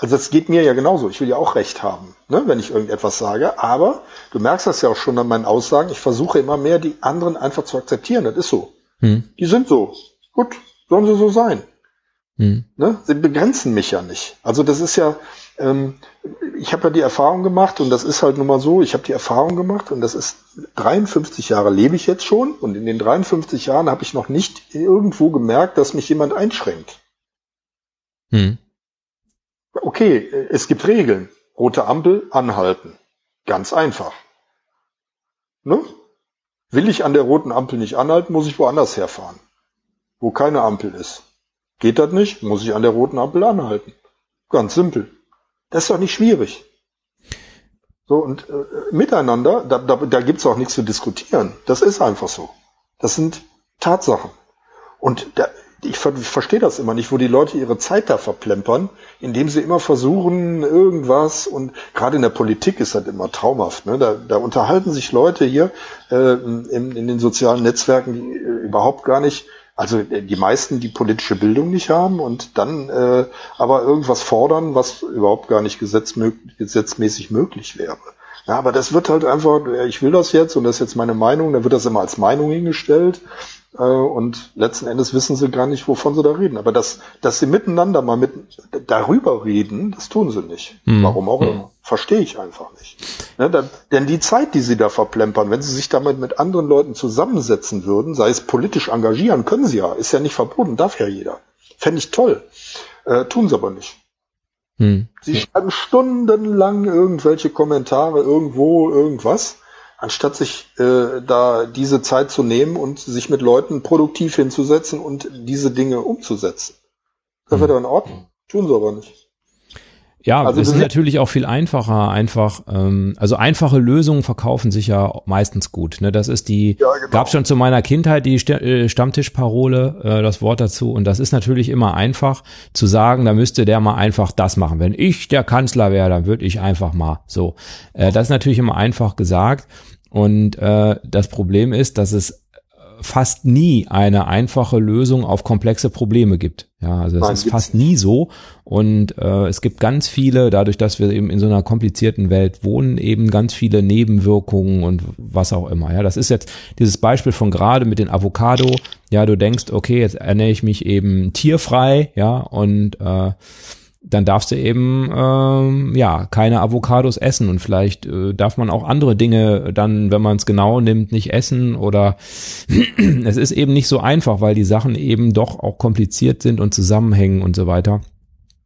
Also es geht mir ja genauso. Ich will ja auch Recht haben, ne, wenn ich irgendetwas sage. Aber du merkst das ja auch schon an meinen Aussagen. Ich versuche immer mehr, die anderen einfach zu akzeptieren. Das ist so. Hm. Die sind so. Gut, sollen sie so sein. Hm. Ne? Sie begrenzen mich ja nicht. Also das ist ja, ähm, ich habe ja die Erfahrung gemacht und das ist halt nun mal so, ich habe die Erfahrung gemacht und das ist 53 Jahre lebe ich jetzt schon und in den 53 Jahren habe ich noch nicht irgendwo gemerkt, dass mich jemand einschränkt. Hm. Okay, es gibt Regeln. Rote Ampel, anhalten. Ganz einfach. Ne? Will ich an der roten Ampel nicht anhalten, muss ich woanders herfahren. Wo keine Ampel ist. Geht das nicht, muss ich an der roten Ampel anhalten. Ganz simpel. Das ist doch nicht schwierig. So, und äh, miteinander, da, da, da gibt's auch nichts zu diskutieren. Das ist einfach so. Das sind Tatsachen. Und da, ich, ver ich verstehe das immer nicht, wo die Leute ihre Zeit da verplempern, indem sie immer versuchen, irgendwas und gerade in der Politik ist das immer traumhaft. Ne? Da, da unterhalten sich Leute hier äh, in, in den sozialen Netzwerken, die äh, überhaupt gar nicht, also äh, die meisten, die politische Bildung nicht haben und dann äh, aber irgendwas fordern, was überhaupt gar nicht gesetzmäßig möglich wäre. Ja, aber das wird halt einfach, ich will das jetzt und das ist jetzt meine Meinung, dann wird das immer als Meinung hingestellt äh, und letzten Endes wissen sie gar nicht, wovon sie da reden. Aber dass, dass sie miteinander mal mit darüber reden, das tun sie nicht. Mhm. Warum auch immer. Mhm. Verstehe ich einfach nicht. Ne, da, denn die Zeit, die sie da verplempern, wenn sie sich damit mit anderen Leuten zusammensetzen würden, sei es politisch engagieren, können sie ja, ist ja nicht verboten, darf ja jeder. Fände ich toll. Äh, tun sie aber nicht. Hm. Sie schreiben stundenlang irgendwelche Kommentare irgendwo, irgendwas, anstatt sich äh, da diese Zeit zu nehmen und sich mit Leuten produktiv hinzusetzen und diese Dinge umzusetzen. Das wäre doch in Ordnung. Tun sie aber nicht. Ja, also es ist natürlich auch viel einfacher, einfach, ähm, also einfache Lösungen verkaufen sich ja meistens gut. Ne? Das ist die, ja, genau. gab schon zu meiner Kindheit die äh, Stammtischparole, äh, das Wort dazu. Und das ist natürlich immer einfach zu sagen, da müsste der mal einfach das machen. Wenn ich der Kanzler wäre, dann würde ich einfach mal so. Äh, das ist natürlich immer einfach gesagt. Und äh, das Problem ist, dass es fast nie eine einfache Lösung auf komplexe Probleme gibt. Ja, also es ist fast nie so. Und äh, es gibt ganz viele, dadurch, dass wir eben in so einer komplizierten Welt wohnen, eben ganz viele Nebenwirkungen und was auch immer. Ja, das ist jetzt dieses Beispiel von gerade mit den Avocado. Ja, du denkst, okay, jetzt ernähre ich mich eben tierfrei, ja, und äh, dann darfst du eben ähm, ja keine Avocados essen und vielleicht äh, darf man auch andere Dinge dann, wenn man es genau nimmt, nicht essen oder es ist eben nicht so einfach, weil die Sachen eben doch auch kompliziert sind und zusammenhängen und so weiter.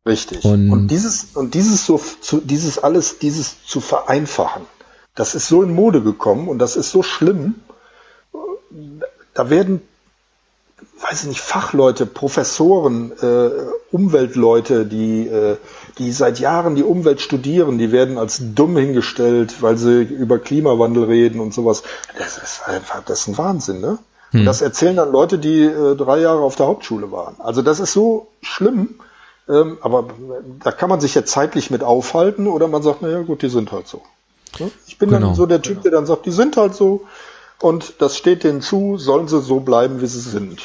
Richtig. Und, und dieses und dieses so zu, dieses alles dieses zu vereinfachen, das ist so in Mode gekommen und das ist so schlimm. Da werden weiß ich nicht, Fachleute, Professoren, äh, Umweltleute, die, äh, die seit Jahren die Umwelt studieren, die werden als dumm hingestellt, weil sie über Klimawandel reden und sowas. Das ist einfach, das ist ein Wahnsinn, ne? Hm. Und das erzählen dann Leute, die äh, drei Jahre auf der Hauptschule waren. Also das ist so schlimm, ähm, aber da kann man sich jetzt zeitlich mit aufhalten oder man sagt, naja gut, die sind halt so. Ne? Ich bin genau. dann so der Typ, der dann sagt, die sind halt so und das steht denen zu, sollen sie so bleiben, wie sie sind.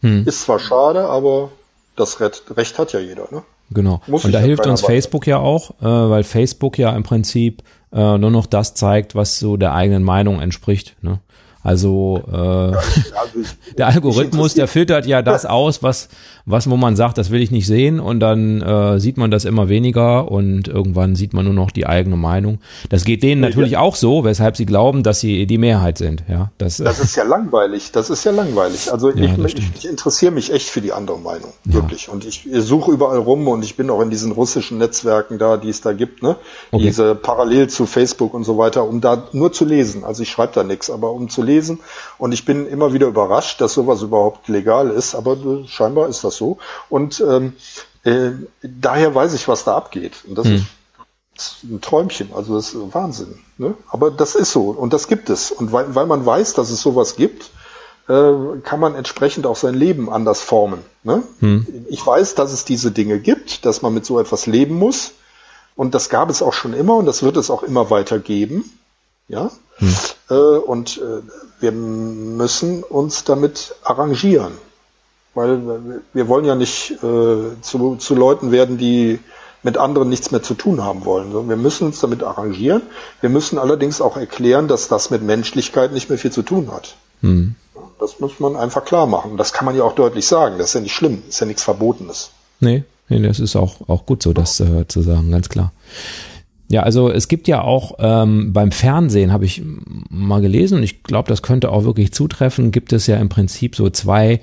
Hm. Ist zwar schade, aber das Recht hat ja jeder, ne? Genau. Muss und da hilft uns Facebook ja auch, äh, weil Facebook ja im Prinzip äh, nur noch das zeigt, was so der eigenen Meinung entspricht. Ne? Also, äh, also der Algorithmus, der filtert ja das aus, was, was, wo man sagt, das will ich nicht sehen und dann äh, sieht man das immer weniger und irgendwann sieht man nur noch die eigene Meinung. Das geht denen natürlich auch so, weshalb sie glauben, dass sie die Mehrheit sind. Ja, das, das ist ja langweilig. Das ist ja langweilig. Also ja, ich, ich, ich, interessiere mich echt für die andere Meinung, wirklich. Ja. Und ich, ich suche überall rum und ich bin auch in diesen russischen Netzwerken da, die es da gibt, ne? Okay. Diese parallel zu Facebook und so weiter, um da nur zu lesen. Also ich schreibe da nichts, aber um zu gelesen und ich bin immer wieder überrascht, dass sowas überhaupt legal ist, aber äh, scheinbar ist das so. Und ähm, äh, daher weiß ich, was da abgeht. Und das hm. ist ein Träumchen, also das ist Wahnsinn. Ne? Aber das ist so und das gibt es. Und weil, weil man weiß, dass es sowas gibt, äh, kann man entsprechend auch sein Leben anders formen. Ne? Hm. Ich weiß, dass es diese Dinge gibt, dass man mit so etwas leben muss. Und das gab es auch schon immer und das wird es auch immer weiter geben. Ja. Hm. Äh, und äh, wir müssen uns damit arrangieren. Weil wir wollen ja nicht äh, zu, zu Leuten werden, die mit anderen nichts mehr zu tun haben wollen. Wir müssen uns damit arrangieren. Wir müssen allerdings auch erklären, dass das mit Menschlichkeit nicht mehr viel zu tun hat. Hm. Das muss man einfach klar machen. Das kann man ja auch deutlich sagen. Das ist ja nicht schlimm. Das ist ja nichts Verbotenes. Nee, nee das ist auch, auch gut so, das äh, zu sagen, ganz klar. Ja, also es gibt ja auch ähm, beim Fernsehen, habe ich mal gelesen, und ich glaube, das könnte auch wirklich zutreffen, gibt es ja im Prinzip so zwei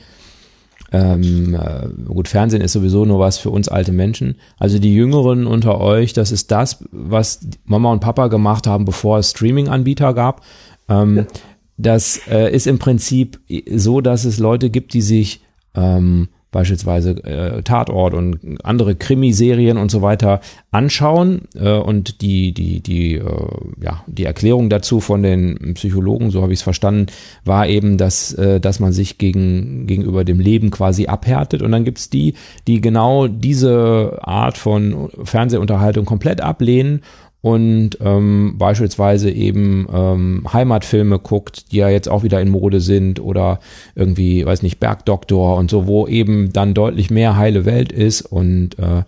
ähm, äh, gut, Fernsehen ist sowieso nur was für uns alte Menschen. Also die Jüngeren unter euch, das ist das, was Mama und Papa gemacht haben, bevor es Streaming-Anbieter gab. Ähm, ja. Das äh, ist im Prinzip so, dass es Leute gibt, die sich ähm, beispielsweise äh, Tatort und andere Krimiserien und so weiter anschauen äh, und die die die äh, ja die Erklärung dazu von den Psychologen so habe ich es verstanden war eben dass äh, dass man sich gegen gegenüber dem Leben quasi abhärtet. Und dann gibt's die die genau diese Art von Fernsehunterhaltung komplett ablehnen und ähm, beispielsweise eben ähm, Heimatfilme guckt, die ja jetzt auch wieder in Mode sind oder irgendwie, weiß nicht, Bergdoktor und so, wo eben dann deutlich mehr heile Welt ist und äh,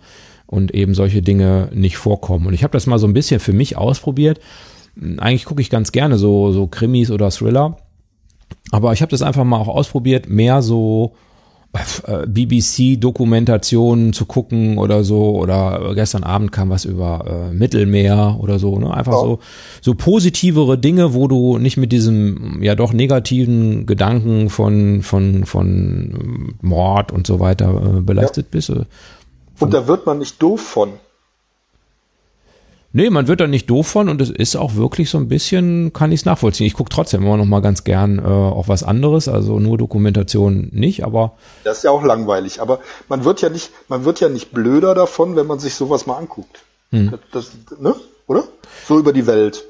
und eben solche Dinge nicht vorkommen. Und ich habe das mal so ein bisschen für mich ausprobiert. Eigentlich gucke ich ganz gerne so so Krimis oder Thriller, aber ich habe das einfach mal auch ausprobiert, mehr so BBC-Dokumentationen zu gucken oder so oder gestern Abend kam was über äh, Mittelmeer oder so, ne? Einfach ja. so so positivere Dinge, wo du nicht mit diesem ja doch negativen Gedanken von von von Mord und so weiter äh, belastet ja. bist. Äh, und da wird man nicht doof von. Nee, man wird da nicht doof von und es ist auch wirklich so ein bisschen, kann ich es nachvollziehen. Ich gucke trotzdem immer noch mal ganz gern äh, auch was anderes, also nur Dokumentation nicht, aber. Das ist ja auch langweilig, aber man wird ja nicht, man wird ja nicht blöder davon, wenn man sich sowas mal anguckt. Hm. Das, das, ne? Oder? So über die Welt.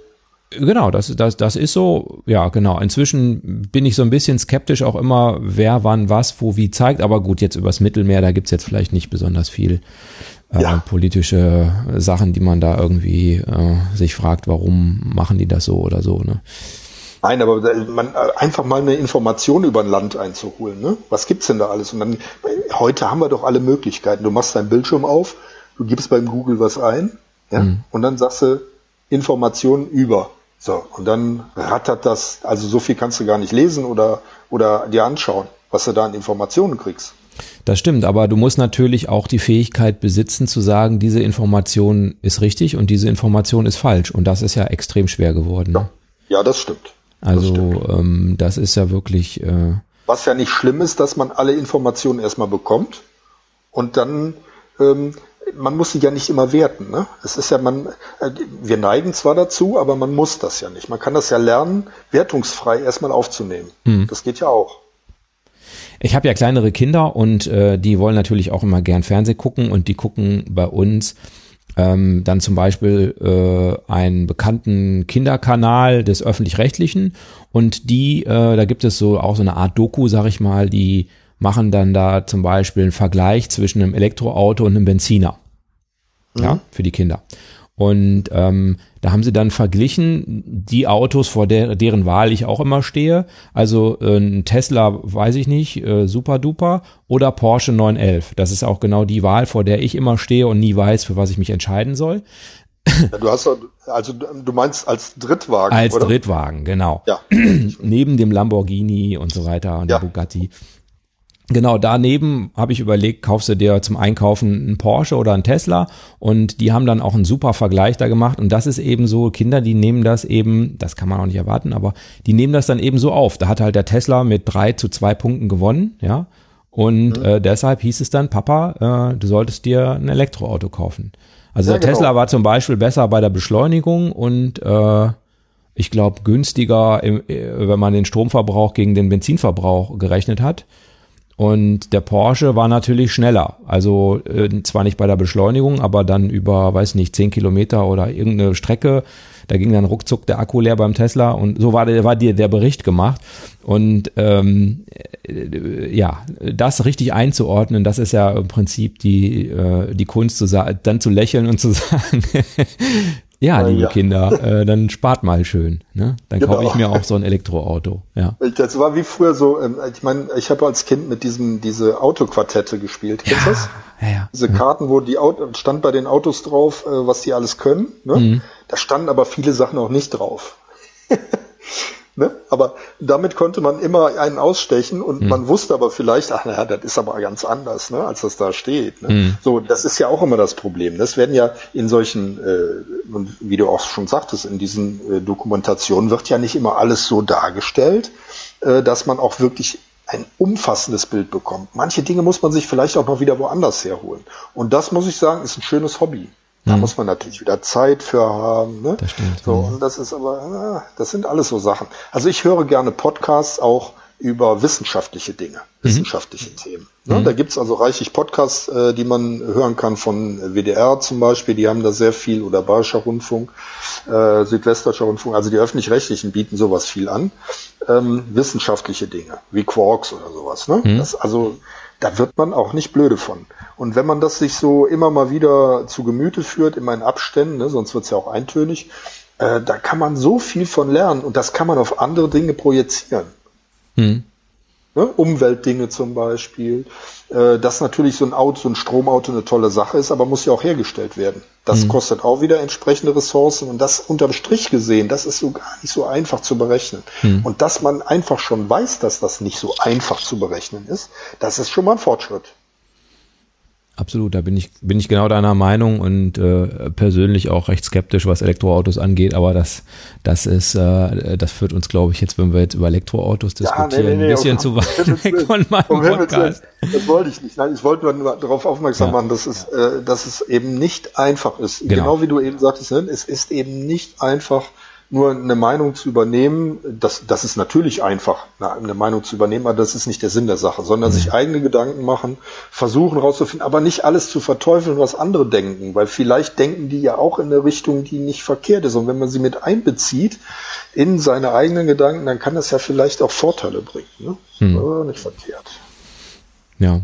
Genau, das, das, das ist so, ja, genau. Inzwischen bin ich so ein bisschen skeptisch auch immer, wer wann was, wo, wie zeigt. Aber gut, jetzt übers Mittelmeer, da gibt's jetzt vielleicht nicht besonders viel äh, ja. politische Sachen, die man da irgendwie äh, sich fragt, warum machen die das so oder so. Ne? Nein, aber man, äh, einfach mal eine Information über ein Land einzuholen. Ne? Was gibt's denn da alles? Und dann heute haben wir doch alle Möglichkeiten. Du machst deinen Bildschirm auf, du gibst beim Google was ein, ja, mhm. und dann sagst du Informationen über. So, und dann rattert das, also so viel kannst du gar nicht lesen oder, oder dir anschauen, was du da an Informationen kriegst. Das stimmt, aber du musst natürlich auch die Fähigkeit besitzen zu sagen, diese Information ist richtig und diese Information ist falsch. Und das ist ja extrem schwer geworden. Ja, ja das stimmt. Also das, stimmt. Ähm, das ist ja wirklich. Äh, Was ja nicht schlimm ist, dass man alle Informationen erstmal bekommt und dann ähm, man muss sie ja nicht immer werten. Ne? Es ist ja man, äh, wir neigen zwar dazu, aber man muss das ja nicht. Man kann das ja lernen, wertungsfrei erstmal aufzunehmen. Hm. Das geht ja auch. Ich habe ja kleinere Kinder und äh, die wollen natürlich auch immer gern Fernseh gucken und die gucken bei uns ähm, dann zum Beispiel äh, einen bekannten Kinderkanal des öffentlich-rechtlichen und die, äh, da gibt es so auch so eine Art Doku, sag ich mal, die machen dann da zum Beispiel einen Vergleich zwischen einem Elektroauto und einem Benziner. Mhm. Ja, für die Kinder. Und ähm, da haben sie dann verglichen die Autos, vor der, deren Wahl ich auch immer stehe. Also äh, ein Tesla, weiß ich nicht, äh, super duper oder Porsche 911. Das ist auch genau die Wahl, vor der ich immer stehe und nie weiß, für was ich mich entscheiden soll. Ja, du hast also du meinst als Drittwagen. Als oder? Drittwagen, genau. Ja. Neben dem Lamborghini und so weiter und ja. der Bugatti. Genau, daneben habe ich überlegt, kaufst du dir zum Einkaufen einen Porsche oder einen Tesla und die haben dann auch einen super Vergleich da gemacht und das ist eben so, Kinder, die nehmen das eben, das kann man auch nicht erwarten, aber die nehmen das dann eben so auf. Da hat halt der Tesla mit drei zu zwei Punkten gewonnen, ja, und mhm. äh, deshalb hieß es dann, Papa, äh, du solltest dir ein Elektroauto kaufen. Also ja, der genau. Tesla war zum Beispiel besser bei der Beschleunigung und äh, ich glaube, günstiger, im, äh, wenn man den Stromverbrauch gegen den Benzinverbrauch gerechnet hat. Und der Porsche war natürlich schneller. Also äh, zwar nicht bei der Beschleunigung, aber dann über, weiß nicht, zehn Kilometer oder irgendeine Strecke. Da ging dann ruckzuck der Akku leer beim Tesla und so war der, war dir der Bericht gemacht. Und ähm, äh, ja, das richtig einzuordnen, das ist ja im Prinzip die, äh, die Kunst, zu dann zu lächeln und zu sagen, ja, liebe ja. Kinder, äh, dann spart mal schön. Ne? Dann genau. kaufe ich mir auch so ein Elektroauto. Ja. Das war wie früher so, ähm, ich meine, ich habe als Kind mit diesem diese Autoquartette gespielt. Kennst du das? Ja, ja. Diese Karten, wo die Auto, stand bei den Autos drauf, äh, was die alles können. Ne? Mhm. Da standen aber viele Sachen auch nicht drauf. Ne? Aber damit konnte man immer einen ausstechen und mhm. man wusste aber vielleicht, ach naja, das ist aber ganz anders, ne, als das da steht. Ne? Mhm. So, das ist ja auch immer das Problem. Das werden ja in solchen, äh, wie du auch schon sagtest, in diesen äh, Dokumentationen wird ja nicht immer alles so dargestellt, äh, dass man auch wirklich ein umfassendes Bild bekommt. Manche Dinge muss man sich vielleicht auch noch wieder woanders herholen. Und das muss ich sagen, ist ein schönes Hobby. Da mhm. muss man natürlich wieder Zeit für haben. Ne? Das stimmt. So, und das ist aber, ah, das sind alles so Sachen. Also ich höre gerne Podcasts auch über wissenschaftliche Dinge, mhm. wissenschaftliche Themen. Ne? Mhm. Da gibt's also reichlich Podcasts, äh, die man hören kann von WDR zum Beispiel, die haben da sehr viel, oder Bayerischer Rundfunk, äh, Südwestdeutscher Rundfunk, also die öffentlich-rechtlichen bieten sowas viel an. Ähm, wissenschaftliche Dinge, wie Quarks oder sowas. Ne? Mhm. Das, also da wird man auch nicht blöde von. Und wenn man das sich so immer mal wieder zu Gemüte führt, in meinen Abständen, ne, sonst wird's ja auch eintönig, äh, da kann man so viel von lernen und das kann man auf andere Dinge projizieren. Hm. Ne? Umweltdinge zum Beispiel. Äh, dass natürlich so ein Auto, so ein Stromauto eine tolle Sache ist, aber muss ja auch hergestellt werden. Das mhm. kostet auch wieder entsprechende Ressourcen und das unterm Strich gesehen, das ist so gar nicht so einfach zu berechnen. Mhm. Und dass man einfach schon weiß, dass das nicht so einfach zu berechnen ist, das ist schon mal ein Fortschritt. Absolut, da bin ich, bin ich genau deiner Meinung und äh, persönlich auch recht skeptisch, was Elektroautos angeht, aber das, das ist, äh, das führt uns, glaube ich, jetzt, wenn wir jetzt über Elektroautos diskutieren, ja, nee, nee, nee, ein bisschen okay. zu weit weg von meinem Podcast. Das wollte ich nicht. Nein, ich wollte nur darauf aufmerksam ja. machen, dass es, äh, dass es eben nicht einfach ist. Genau, genau wie du eben sagtest, ne? es ist eben nicht einfach, nur eine Meinung zu übernehmen, das, das ist natürlich einfach, eine Meinung zu übernehmen, aber das ist nicht der Sinn der Sache, sondern mhm. sich eigene Gedanken machen, versuchen rauszufinden, aber nicht alles zu verteufeln, was andere denken, weil vielleicht denken die ja auch in eine Richtung, die nicht verkehrt ist. Und wenn man sie mit einbezieht in seine eigenen Gedanken, dann kann das ja vielleicht auch Vorteile bringen. Ne? Mhm. Nicht verkehrt. Ja,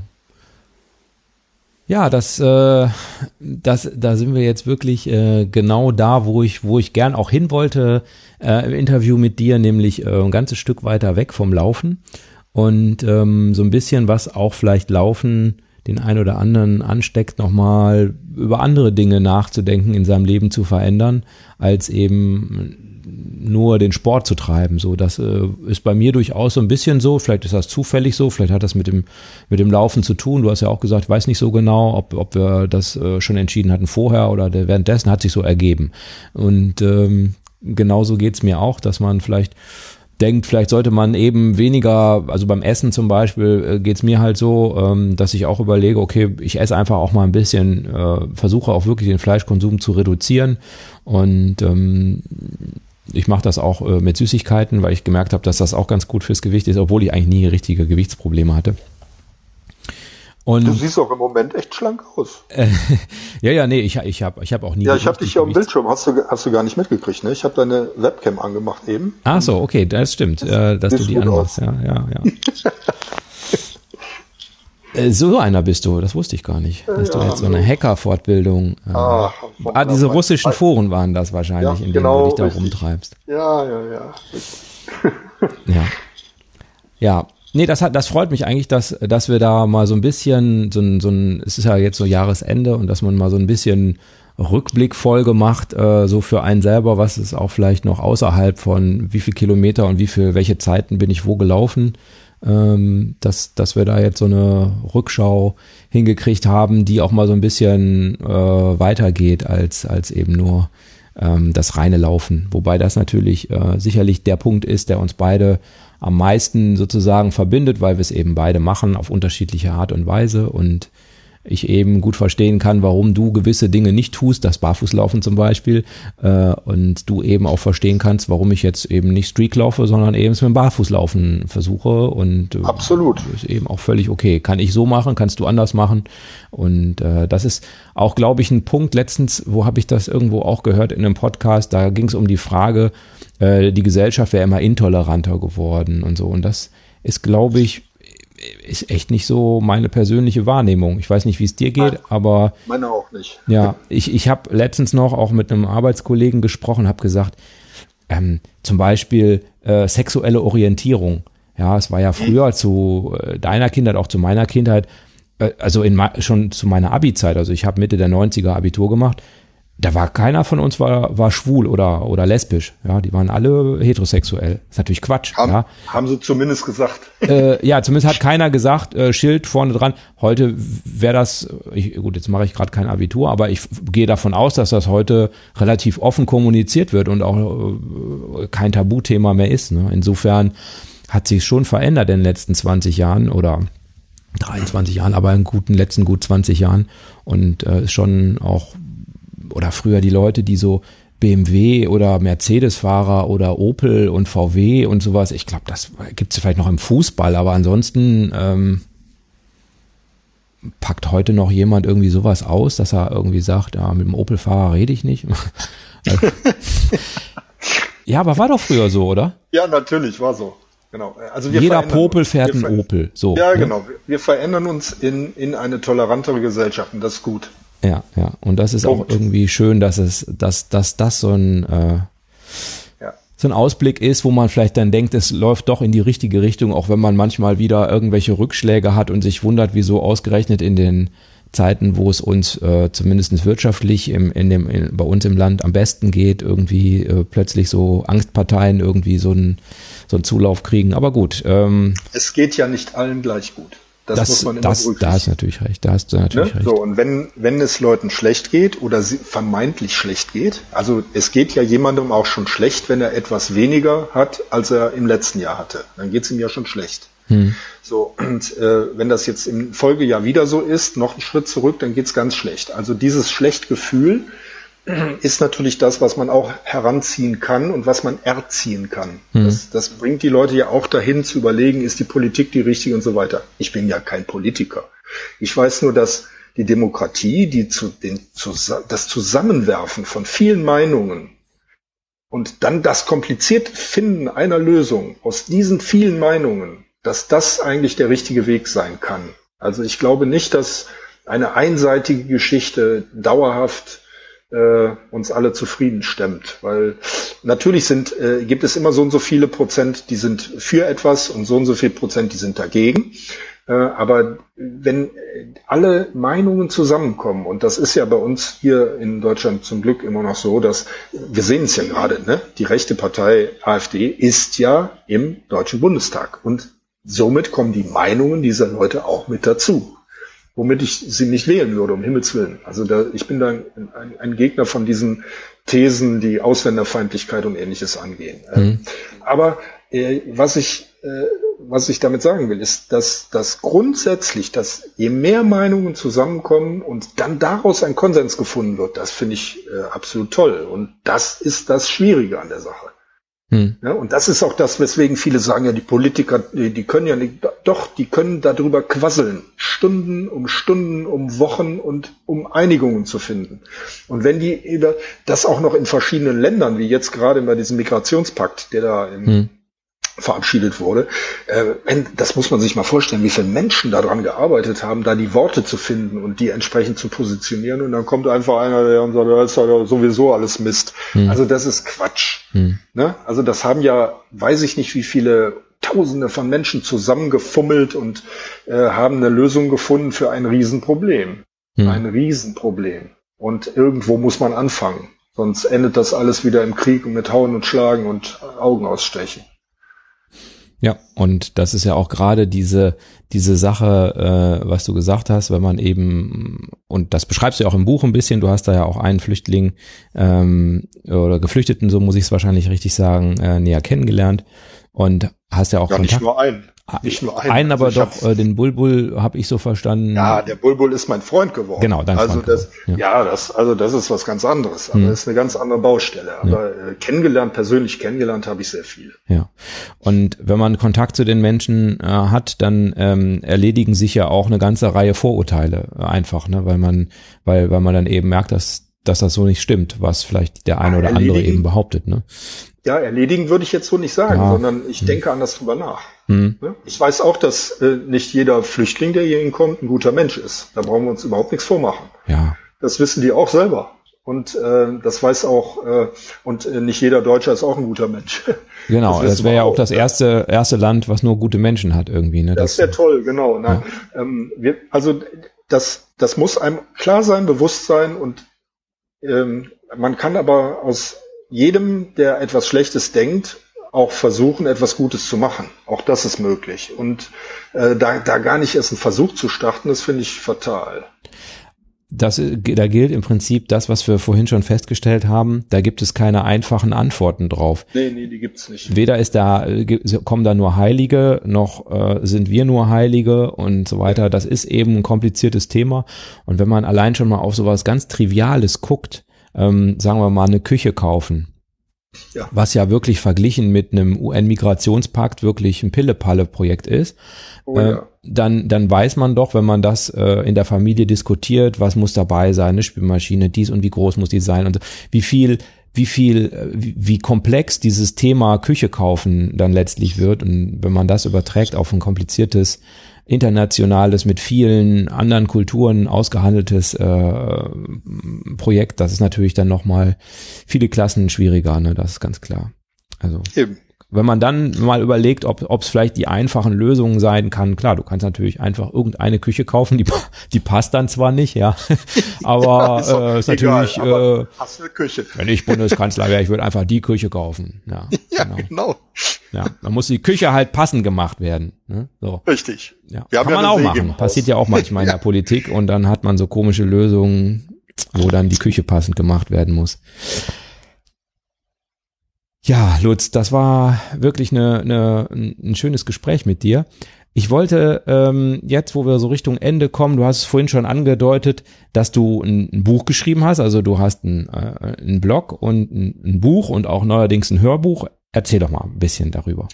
ja, das, äh, das, da sind wir jetzt wirklich äh, genau da, wo ich, wo ich gern auch hin wollte äh, im Interview mit dir, nämlich äh, ein ganzes Stück weiter weg vom Laufen und ähm, so ein bisschen was auch vielleicht Laufen den ein oder anderen ansteckt, nochmal über andere Dinge nachzudenken, in seinem Leben zu verändern, als eben nur den Sport zu treiben. So, das äh, ist bei mir durchaus so ein bisschen so. Vielleicht ist das zufällig so, vielleicht hat das mit dem, mit dem Laufen zu tun. Du hast ja auch gesagt, weiß nicht so genau, ob, ob wir das äh, schon entschieden hatten vorher oder währenddessen hat sich so ergeben. Und ähm, genauso geht's mir auch, dass man vielleicht denkt, vielleicht sollte man eben weniger, also beim Essen zum Beispiel äh, geht's mir halt so, ähm, dass ich auch überlege, okay, ich esse einfach auch mal ein bisschen, äh, versuche auch wirklich den Fleischkonsum zu reduzieren und ähm, ich mache das auch äh, mit Süßigkeiten, weil ich gemerkt habe, dass das auch ganz gut fürs Gewicht ist, obwohl ich eigentlich nie richtige Gewichtsprobleme hatte. Und, du siehst auch im Moment echt schlank aus. ja, ja, nee, ich, ich habe ich hab auch nie. Ja, ich habe dich ja am Bildschirm, hast du, hast du gar nicht mitgekriegt, ne? Ich habe deine Webcam angemacht eben. Ach so, okay, das stimmt, äh, dass du die anmachst. Ja, ja, ja. Äh, so einer bist du, das wusste ich gar nicht. Dass ja, du jetzt so eine Hacker-Fortbildung. Äh, ah, ah, diese russischen Foren waren das wahrscheinlich, ja, in denen genau, du dich da richtig. rumtreibst. Ja, ja, ja. ja. Ja. Nee, das hat, das freut mich eigentlich, dass, dass wir da mal so ein bisschen, so ein, so ein, es ist ja jetzt so Jahresende und dass man mal so ein bisschen Rückblickfolge macht, äh, so für einen selber, was ist auch vielleicht noch außerhalb von wie viel Kilometer und wie viel, welche Zeiten bin ich wo gelaufen ähm, dass, dass wir da jetzt so eine Rückschau hingekriegt haben, die auch mal so ein bisschen äh, weitergeht als, als eben nur ähm, das reine Laufen. Wobei das natürlich äh, sicherlich der Punkt ist, der uns beide am meisten sozusagen verbindet, weil wir es eben beide machen auf unterschiedliche Art und Weise und ich eben gut verstehen kann, warum du gewisse Dinge nicht tust, das Barfußlaufen zum Beispiel, äh, und du eben auch verstehen kannst, warum ich jetzt eben nicht Streak laufe, sondern eben mit dem Barfußlaufen versuche und äh, absolut ist eben auch völlig okay. Kann ich so machen, kannst du anders machen und äh, das ist auch, glaube ich, ein Punkt. Letztens, wo habe ich das irgendwo auch gehört in einem Podcast? Da ging es um die Frage, äh, die Gesellschaft wäre immer intoleranter geworden und so und das ist, glaube ich, ist echt nicht so meine persönliche Wahrnehmung. Ich weiß nicht, wie es dir geht, aber meine auch nicht. Ja, ich, ich habe letztens noch auch mit einem Arbeitskollegen gesprochen, habe gesagt, ähm, zum Beispiel äh, sexuelle Orientierung. Ja, es war ja früher zu äh, deiner Kindheit, auch zu meiner Kindheit, äh, also in, schon zu meiner Abi-Zeit, also ich habe Mitte der 90er Abitur gemacht, da war keiner von uns war, war schwul oder, oder lesbisch. Ja, die waren alle heterosexuell. ist natürlich Quatsch. Haben, ja. haben sie zumindest gesagt. Äh, ja, zumindest hat keiner gesagt, äh, Schild vorne dran. Heute wäre das, ich, gut, jetzt mache ich gerade kein Abitur, aber ich gehe davon aus, dass das heute relativ offen kommuniziert wird und auch äh, kein Tabuthema mehr ist. Ne? Insofern hat sich schon verändert in den letzten 20 Jahren oder 23 Jahren, aber in guten letzten gut 20 Jahren und äh, schon auch oder früher die Leute, die so BMW oder Mercedes-Fahrer oder Opel und VW und sowas. Ich glaube, das gibt es vielleicht noch im Fußball, aber ansonsten ähm, packt heute noch jemand irgendwie sowas aus, dass er irgendwie sagt, ja, mit dem Opel-Fahrer rede ich nicht. ja, aber war doch früher so, oder? Ja, natürlich, war so. Genau. Also Jeder Popel fährt ein Opel. So, ja, ne? genau. Wir verändern uns in, in eine tolerantere Gesellschaft und das ist gut. Ja, ja. Und das ist Punkt. auch irgendwie schön, dass es, dass, dass das so ein, äh, so ein Ausblick ist, wo man vielleicht dann denkt, es läuft doch in die richtige Richtung, auch wenn man manchmal wieder irgendwelche Rückschläge hat und sich wundert, wieso ausgerechnet in den Zeiten, wo es uns äh, zumindest wirtschaftlich im, in dem, in, bei uns im Land am besten geht, irgendwie äh, plötzlich so Angstparteien irgendwie so einen so einen Zulauf kriegen. Aber gut. Ähm, es geht ja nicht allen gleich gut. Das, das, muss man immer das, Da hast du natürlich recht. Da hast du natürlich ne? recht. So, und wenn, wenn es Leuten schlecht geht oder sie vermeintlich schlecht geht, also es geht ja jemandem auch schon schlecht, wenn er etwas weniger hat, als er im letzten Jahr hatte. Dann geht es ihm ja schon schlecht. Hm. So, und äh, wenn das jetzt im Folgejahr wieder so ist, noch einen Schritt zurück, dann geht's ganz schlecht. Also dieses Schlechtgefühl ist natürlich das, was man auch heranziehen kann und was man erziehen kann. Mhm. Das, das bringt die Leute ja auch dahin zu überlegen, ist die Politik die richtige und so weiter. Ich bin ja kein Politiker. Ich weiß nur, dass die Demokratie, die zu den, das Zusammenwerfen von vielen Meinungen und dann das komplizierte Finden einer Lösung aus diesen vielen Meinungen, dass das eigentlich der richtige Weg sein kann. Also ich glaube nicht, dass eine einseitige Geschichte dauerhaft äh, uns alle zufrieden stemmt. Weil natürlich sind, äh, gibt es immer so und so viele Prozent, die sind für etwas und so und so viel Prozent, die sind dagegen. Äh, aber wenn alle Meinungen zusammenkommen, und das ist ja bei uns hier in Deutschland zum Glück immer noch so, dass wir sehen es ja gerade, ne? die rechte Partei AfD ist ja im Deutschen Bundestag. Und somit kommen die Meinungen dieser Leute auch mit dazu womit ich sie nicht wählen würde, um Himmels Willen. Also da, ich bin da ein, ein, Gegner von diesen Thesen, die Ausländerfeindlichkeit und ähnliches angehen. Mhm. Ähm, aber äh, was ich äh, was ich damit sagen will, ist, dass, dass grundsätzlich, dass je mehr Meinungen zusammenkommen und dann daraus ein Konsens gefunden wird, das finde ich äh, absolut toll. Und das ist das Schwierige an der Sache. Hm. Ja, und das ist auch das, weswegen viele sagen, ja, die Politiker, die, die können ja nicht, doch, die können darüber quasseln. Stunden um Stunden, um Wochen und um Einigungen zu finden. Und wenn die das auch noch in verschiedenen Ländern, wie jetzt gerade bei diesem Migrationspakt, der da im, hm verabschiedet wurde. Äh, das muss man sich mal vorstellen, wie viele Menschen daran gearbeitet haben, da die Worte zu finden und die entsprechend zu positionieren. Und dann kommt einfach einer, der und sagt, das ist ja sowieso alles Mist. Hm. Also das ist Quatsch. Hm. Ne? Also das haben ja, weiß ich nicht, wie viele Tausende von Menschen zusammengefummelt und äh, haben eine Lösung gefunden für ein Riesenproblem. Hm. Ein Riesenproblem. Und irgendwo muss man anfangen. Sonst endet das alles wieder im Krieg und mit Hauen und Schlagen und Augen ausstechen. Ja, und das ist ja auch gerade diese, diese Sache, äh, was du gesagt hast, wenn man eben, und das beschreibst du ja auch im Buch ein bisschen, du hast da ja auch einen Flüchtling ähm, oder Geflüchteten, so muss ich es wahrscheinlich richtig sagen, äh, näher kennengelernt und hast ja auch ja, Kontakt. Nicht nur einen. Nicht nur einen. Einen aber Also ich doch, äh, den Bulbul habe ich so verstanden. Ja, der Bulbul ist mein Freund geworden. Genau, dein also Freund das, geworden, ja. das, also das ist was ganz anderes. Aber Hm. das ist eine ganz andere Baustelle. Aber äh, kennengelernt, persönlich kennengelernt habe ich sehr viel. Ja. Und wenn man Kontakt zu den Menschen äh, hat, dann ähm, erledigen sich ja auch eine ganze Reihe Vorurteile einfach, ne, weil man, weil, weil man dann eben merkt, dass, dass das so nicht stimmt, was vielleicht der eine Ja, oder andere eben behauptet, ne? Ja, erledigen würde ich jetzt so nicht sagen, Ja. sondern ich denke anders drüber nach. Hm. Ne? Ich weiß auch, dass äh, nicht jeder Flüchtling, der hier hinkommt, ein guter Mensch ist. Da brauchen wir uns überhaupt nichts vormachen. Ja. Das wissen die auch selber. Und äh, das weiß auch, äh, und äh, nicht jeder Deutscher ist auch ein guter Mensch. Genau, Das das, wäre ja auch das erste, erste Land, was nur gute Menschen hat irgendwie, ne? Das wäre toll, genau. Nein, ähm, wir, also das, das muss einem klar sein, bewusst sein und ähm, man kann aber aus jedem, der etwas Schlechtes denkt, auch versuchen, etwas Gutes zu machen. Auch das ist möglich. Und äh, da, da gar nicht erst einen Versuch zu starten, das finde ich fatal. das, da gilt im Prinzip das, was wir vorhin schon festgestellt haben. Da gibt es keine einfachen Antworten drauf. Nee, nee, die gibt's nicht. Weder ist da, äh, kommen da nur Heilige, noch äh, sind wir nur Heilige und so weiter. Das ist eben ein kompliziertes Thema. Und wenn man allein schon mal auf sowas ganz Triviales guckt, ähm, sagen wir mal eine Küche kaufen, Ja. was ja wirklich verglichen mit einem UN-Migrationspakt wirklich ein Pille-Palle-Projekt ist, Oh, äh, ja. dann, dann weiß man doch, wenn man das äh, in der Familie diskutiert, was muss dabei sein, eine Spülmaschine, dies und wie groß muss die sein und wie viel, wie viel, äh, wie, wie komplex dieses Thema Küche kaufen dann letztlich wird. Und wenn man das überträgt auf ein kompliziertes internationales, mit vielen anderen Kulturen ausgehandeltes äh, Projekt, das ist natürlich dann nochmal viele Klassen schwieriger, ne? Das ist ganz klar. Also Eben. Wenn man dann mal überlegt, ob es vielleicht die einfachen Lösungen sein kann, klar, du kannst natürlich einfach irgendeine Küche kaufen, die, die passt dann zwar nicht, ja, aber Ist doch äh, ist egal, natürlich, äh, hast eine Küche. wenn ich Bundeskanzler wäre, ich würde einfach die Küche kaufen, ja, Ja, genau. genau. ja, dann muss die Küche halt passend gemacht werden, ne? so. Richtig. Ja, Wir kann ja man eine auch machen. Passiert ja auch manchmal in der Politik und dann hat man so komische Lösungen, wo dann die Küche passend gemacht werden muss. Ja, Lutz, das war wirklich eine, eine, ein schönes Gespräch mit dir. Ich wollte ähm, jetzt, wo wir so Richtung Ende kommen, du hast es vorhin schon angedeutet, dass du ein, ein Buch geschrieben hast, also du hast ein, äh, einen Blog und ein, ein Buch und auch neuerdings ein Hörbuch. Erzähl doch mal ein bisschen darüber.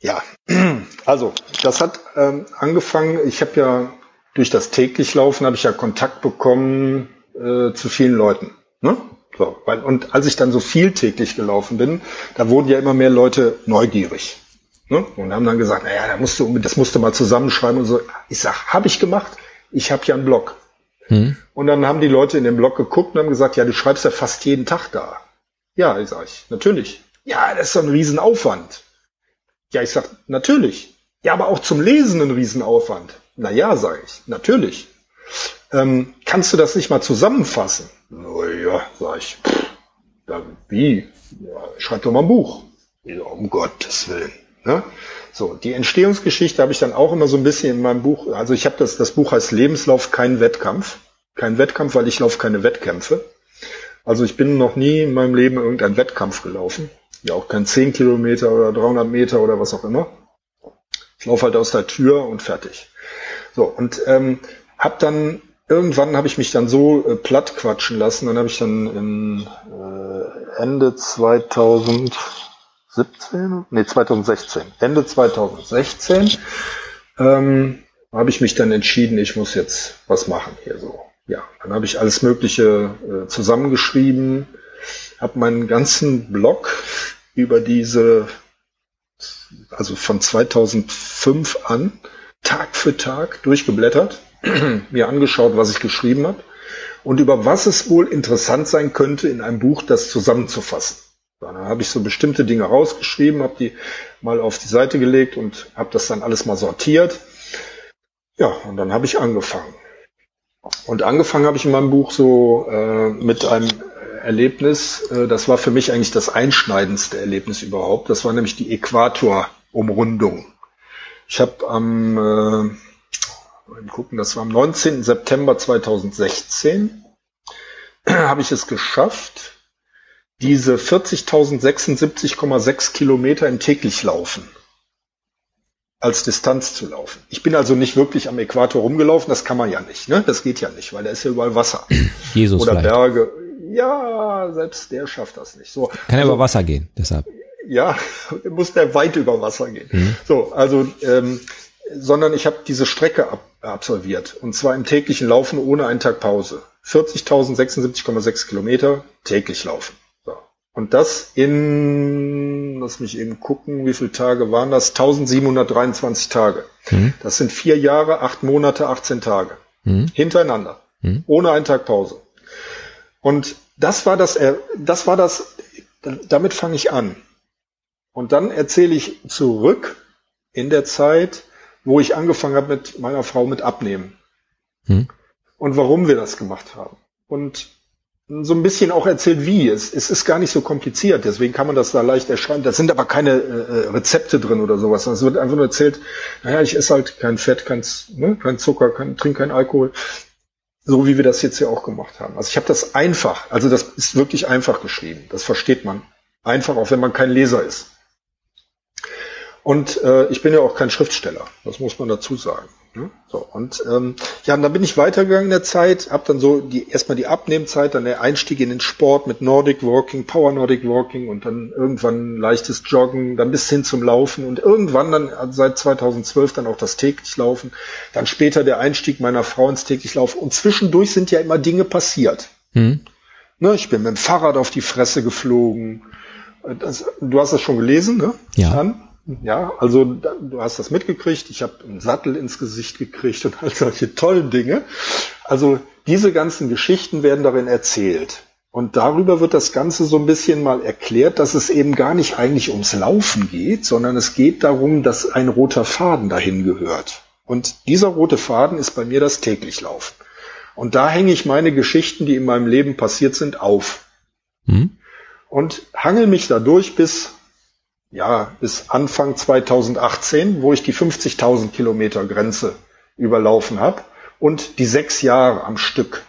Ja, also das hat ähm, angefangen, ich habe ja durch das täglich Laufen habe ich ja Kontakt bekommen äh, zu vielen Leuten. Ne? So, weil, und als ich dann so viel täglich gelaufen bin, da wurden ja immer mehr Leute neugierig. Ne? Und haben dann gesagt, naja, da musst du, das musst du mal zusammenschreiben und so. Ich sag, habe ich gemacht. Ich habe ja einen Blog. Hm? Und dann haben die Leute in dem Blog geguckt und haben gesagt, ja, du schreibst ja fast jeden Tag da. Ja, ich sag ich, natürlich. Ja, das ist doch ein Riesenaufwand. Ja, ich sag, natürlich. Ja, aber auch zum Lesen ein Riesenaufwand. Na ja, sage ich, natürlich. Ähm, kannst du das nicht mal zusammenfassen? Na ja, sag ich. Pff, dann wie? Ja, schreib doch mal ein Buch. Ja, um Gottes Willen. Ne? So, die Entstehungsgeschichte habe ich dann auch immer so ein bisschen in meinem Buch. Also ich habe das, das Buch heißt Lebenslauf, kein Wettkampf. Kein Wettkampf, weil ich laufe keine Wettkämpfe. Also ich bin noch nie in meinem Leben irgendeinen Wettkampf gelaufen. Ja, auch kein 10 Kilometer oder 300 Meter oder was auch immer. Ich laufe halt aus der Tür und fertig. So, und ähm, hab dann, irgendwann habe ich mich dann so äh, platt quatschen lassen. Dann habe ich dann in, äh, Ende 2017, nee, 2016, Ende 2016, ähm, habe ich mich dann entschieden, ich muss jetzt was machen hier so. Ja, dann habe ich alles Mögliche äh, zusammengeschrieben, habe meinen ganzen Blog über diese, also von 2005 an, Tag für Tag durchgeblättert, mir angeschaut, was ich geschrieben habe und über was es wohl interessant sein könnte, in einem Buch das zusammenzufassen. Dann habe ich so bestimmte Dinge rausgeschrieben, habe die mal auf die Seite gelegt und habe das dann alles mal sortiert. Ja, und dann habe ich angefangen. Und angefangen habe ich in meinem Buch so äh, mit einem Erlebnis, äh, das war für mich eigentlich das einschneidendste Erlebnis überhaupt. Das war nämlich die Äquatorumrundung. Ich habe am, äh, mal gucken, das war am 19. September 2016, habe ich es geschafft, diese 40.076,6 Kilometer im täglich laufen als Distanz zu laufen. Ich bin also nicht wirklich am Äquator rumgelaufen, das kann man ja nicht, ne? Das geht ja nicht, weil da ist ja überall Wasser. Jesus Oder vielleicht. Berge. Ja, selbst der schafft das nicht. So. Kann ja also, über Wasser gehen, deshalb. Ja, muss der weit über Wasser gehen. So, also, ähm, sondern ich habe diese Strecke ab, absolviert. Und zwar im täglichen Laufen ohne einen Tag Pause. 40.076,6 Kilometer täglich laufen. So. Und das in, lass mich eben gucken, wie viele Tage waren das? 1723 Tage. Das sind vier Jahre, acht Monate, 18 Tage. Hintereinander. Ohne einen Tag Pause. Und das war das, äh, das war das, damit fange ich an. Und dann erzähle ich zurück in der Zeit, wo ich angefangen habe mit meiner Frau mit Abnehmen. Hm. Und warum wir das gemacht haben. Und so ein bisschen auch erzählt, wie. Es, es ist gar nicht so kompliziert, deswegen kann man das da leicht erschreiben. Da sind aber keine äh, Rezepte drin oder sowas. Es wird einfach nur erzählt, naja, ich esse halt kein Fett, kein, ne, kein Zucker, kein, trinke kein Alkohol. So wie wir das jetzt hier auch gemacht haben. Also ich habe das einfach, also das ist wirklich einfach geschrieben. Das versteht man. Einfach, auch wenn man kein Leser ist. Und äh, ich bin ja auch kein Schriftsteller, das muss man dazu sagen. Ne? So, und ähm, ja, und dann bin ich weitergegangen in der Zeit, habe dann so die erstmal die Abnehmzeit, dann der Einstieg in den Sport mit Nordic Walking, Power Nordic Walking und dann irgendwann leichtes Joggen, dann bis hin zum Laufen und irgendwann dann also seit 2012 dann auch das täglich Laufen, dann später der Einstieg meiner Frau ins täglich Laufen und zwischendurch sind ja immer Dinge passiert. Hm. Ne, ich bin mit dem Fahrrad auf die Fresse geflogen. Das, du hast das schon gelesen, ne? Ja. Dann? Ja, also du hast das mitgekriegt. Ich habe einen Sattel ins Gesicht gekriegt und all solche tollen Dinge. Also diese ganzen Geschichten werden darin erzählt. Und darüber wird das Ganze so ein bisschen mal erklärt, dass es eben gar nicht eigentlich ums Laufen geht, sondern es geht darum, dass ein roter Faden dahin gehört. Und dieser rote Faden ist bei mir das täglich Laufen. Und da hänge ich meine Geschichten, die in meinem Leben passiert sind, auf Hm. und hangel mich dadurch bis, ja, bis Anfang 2018, wo ich die 50.000 Kilometer Grenze überlaufen habe und die sechs Jahre am Stück.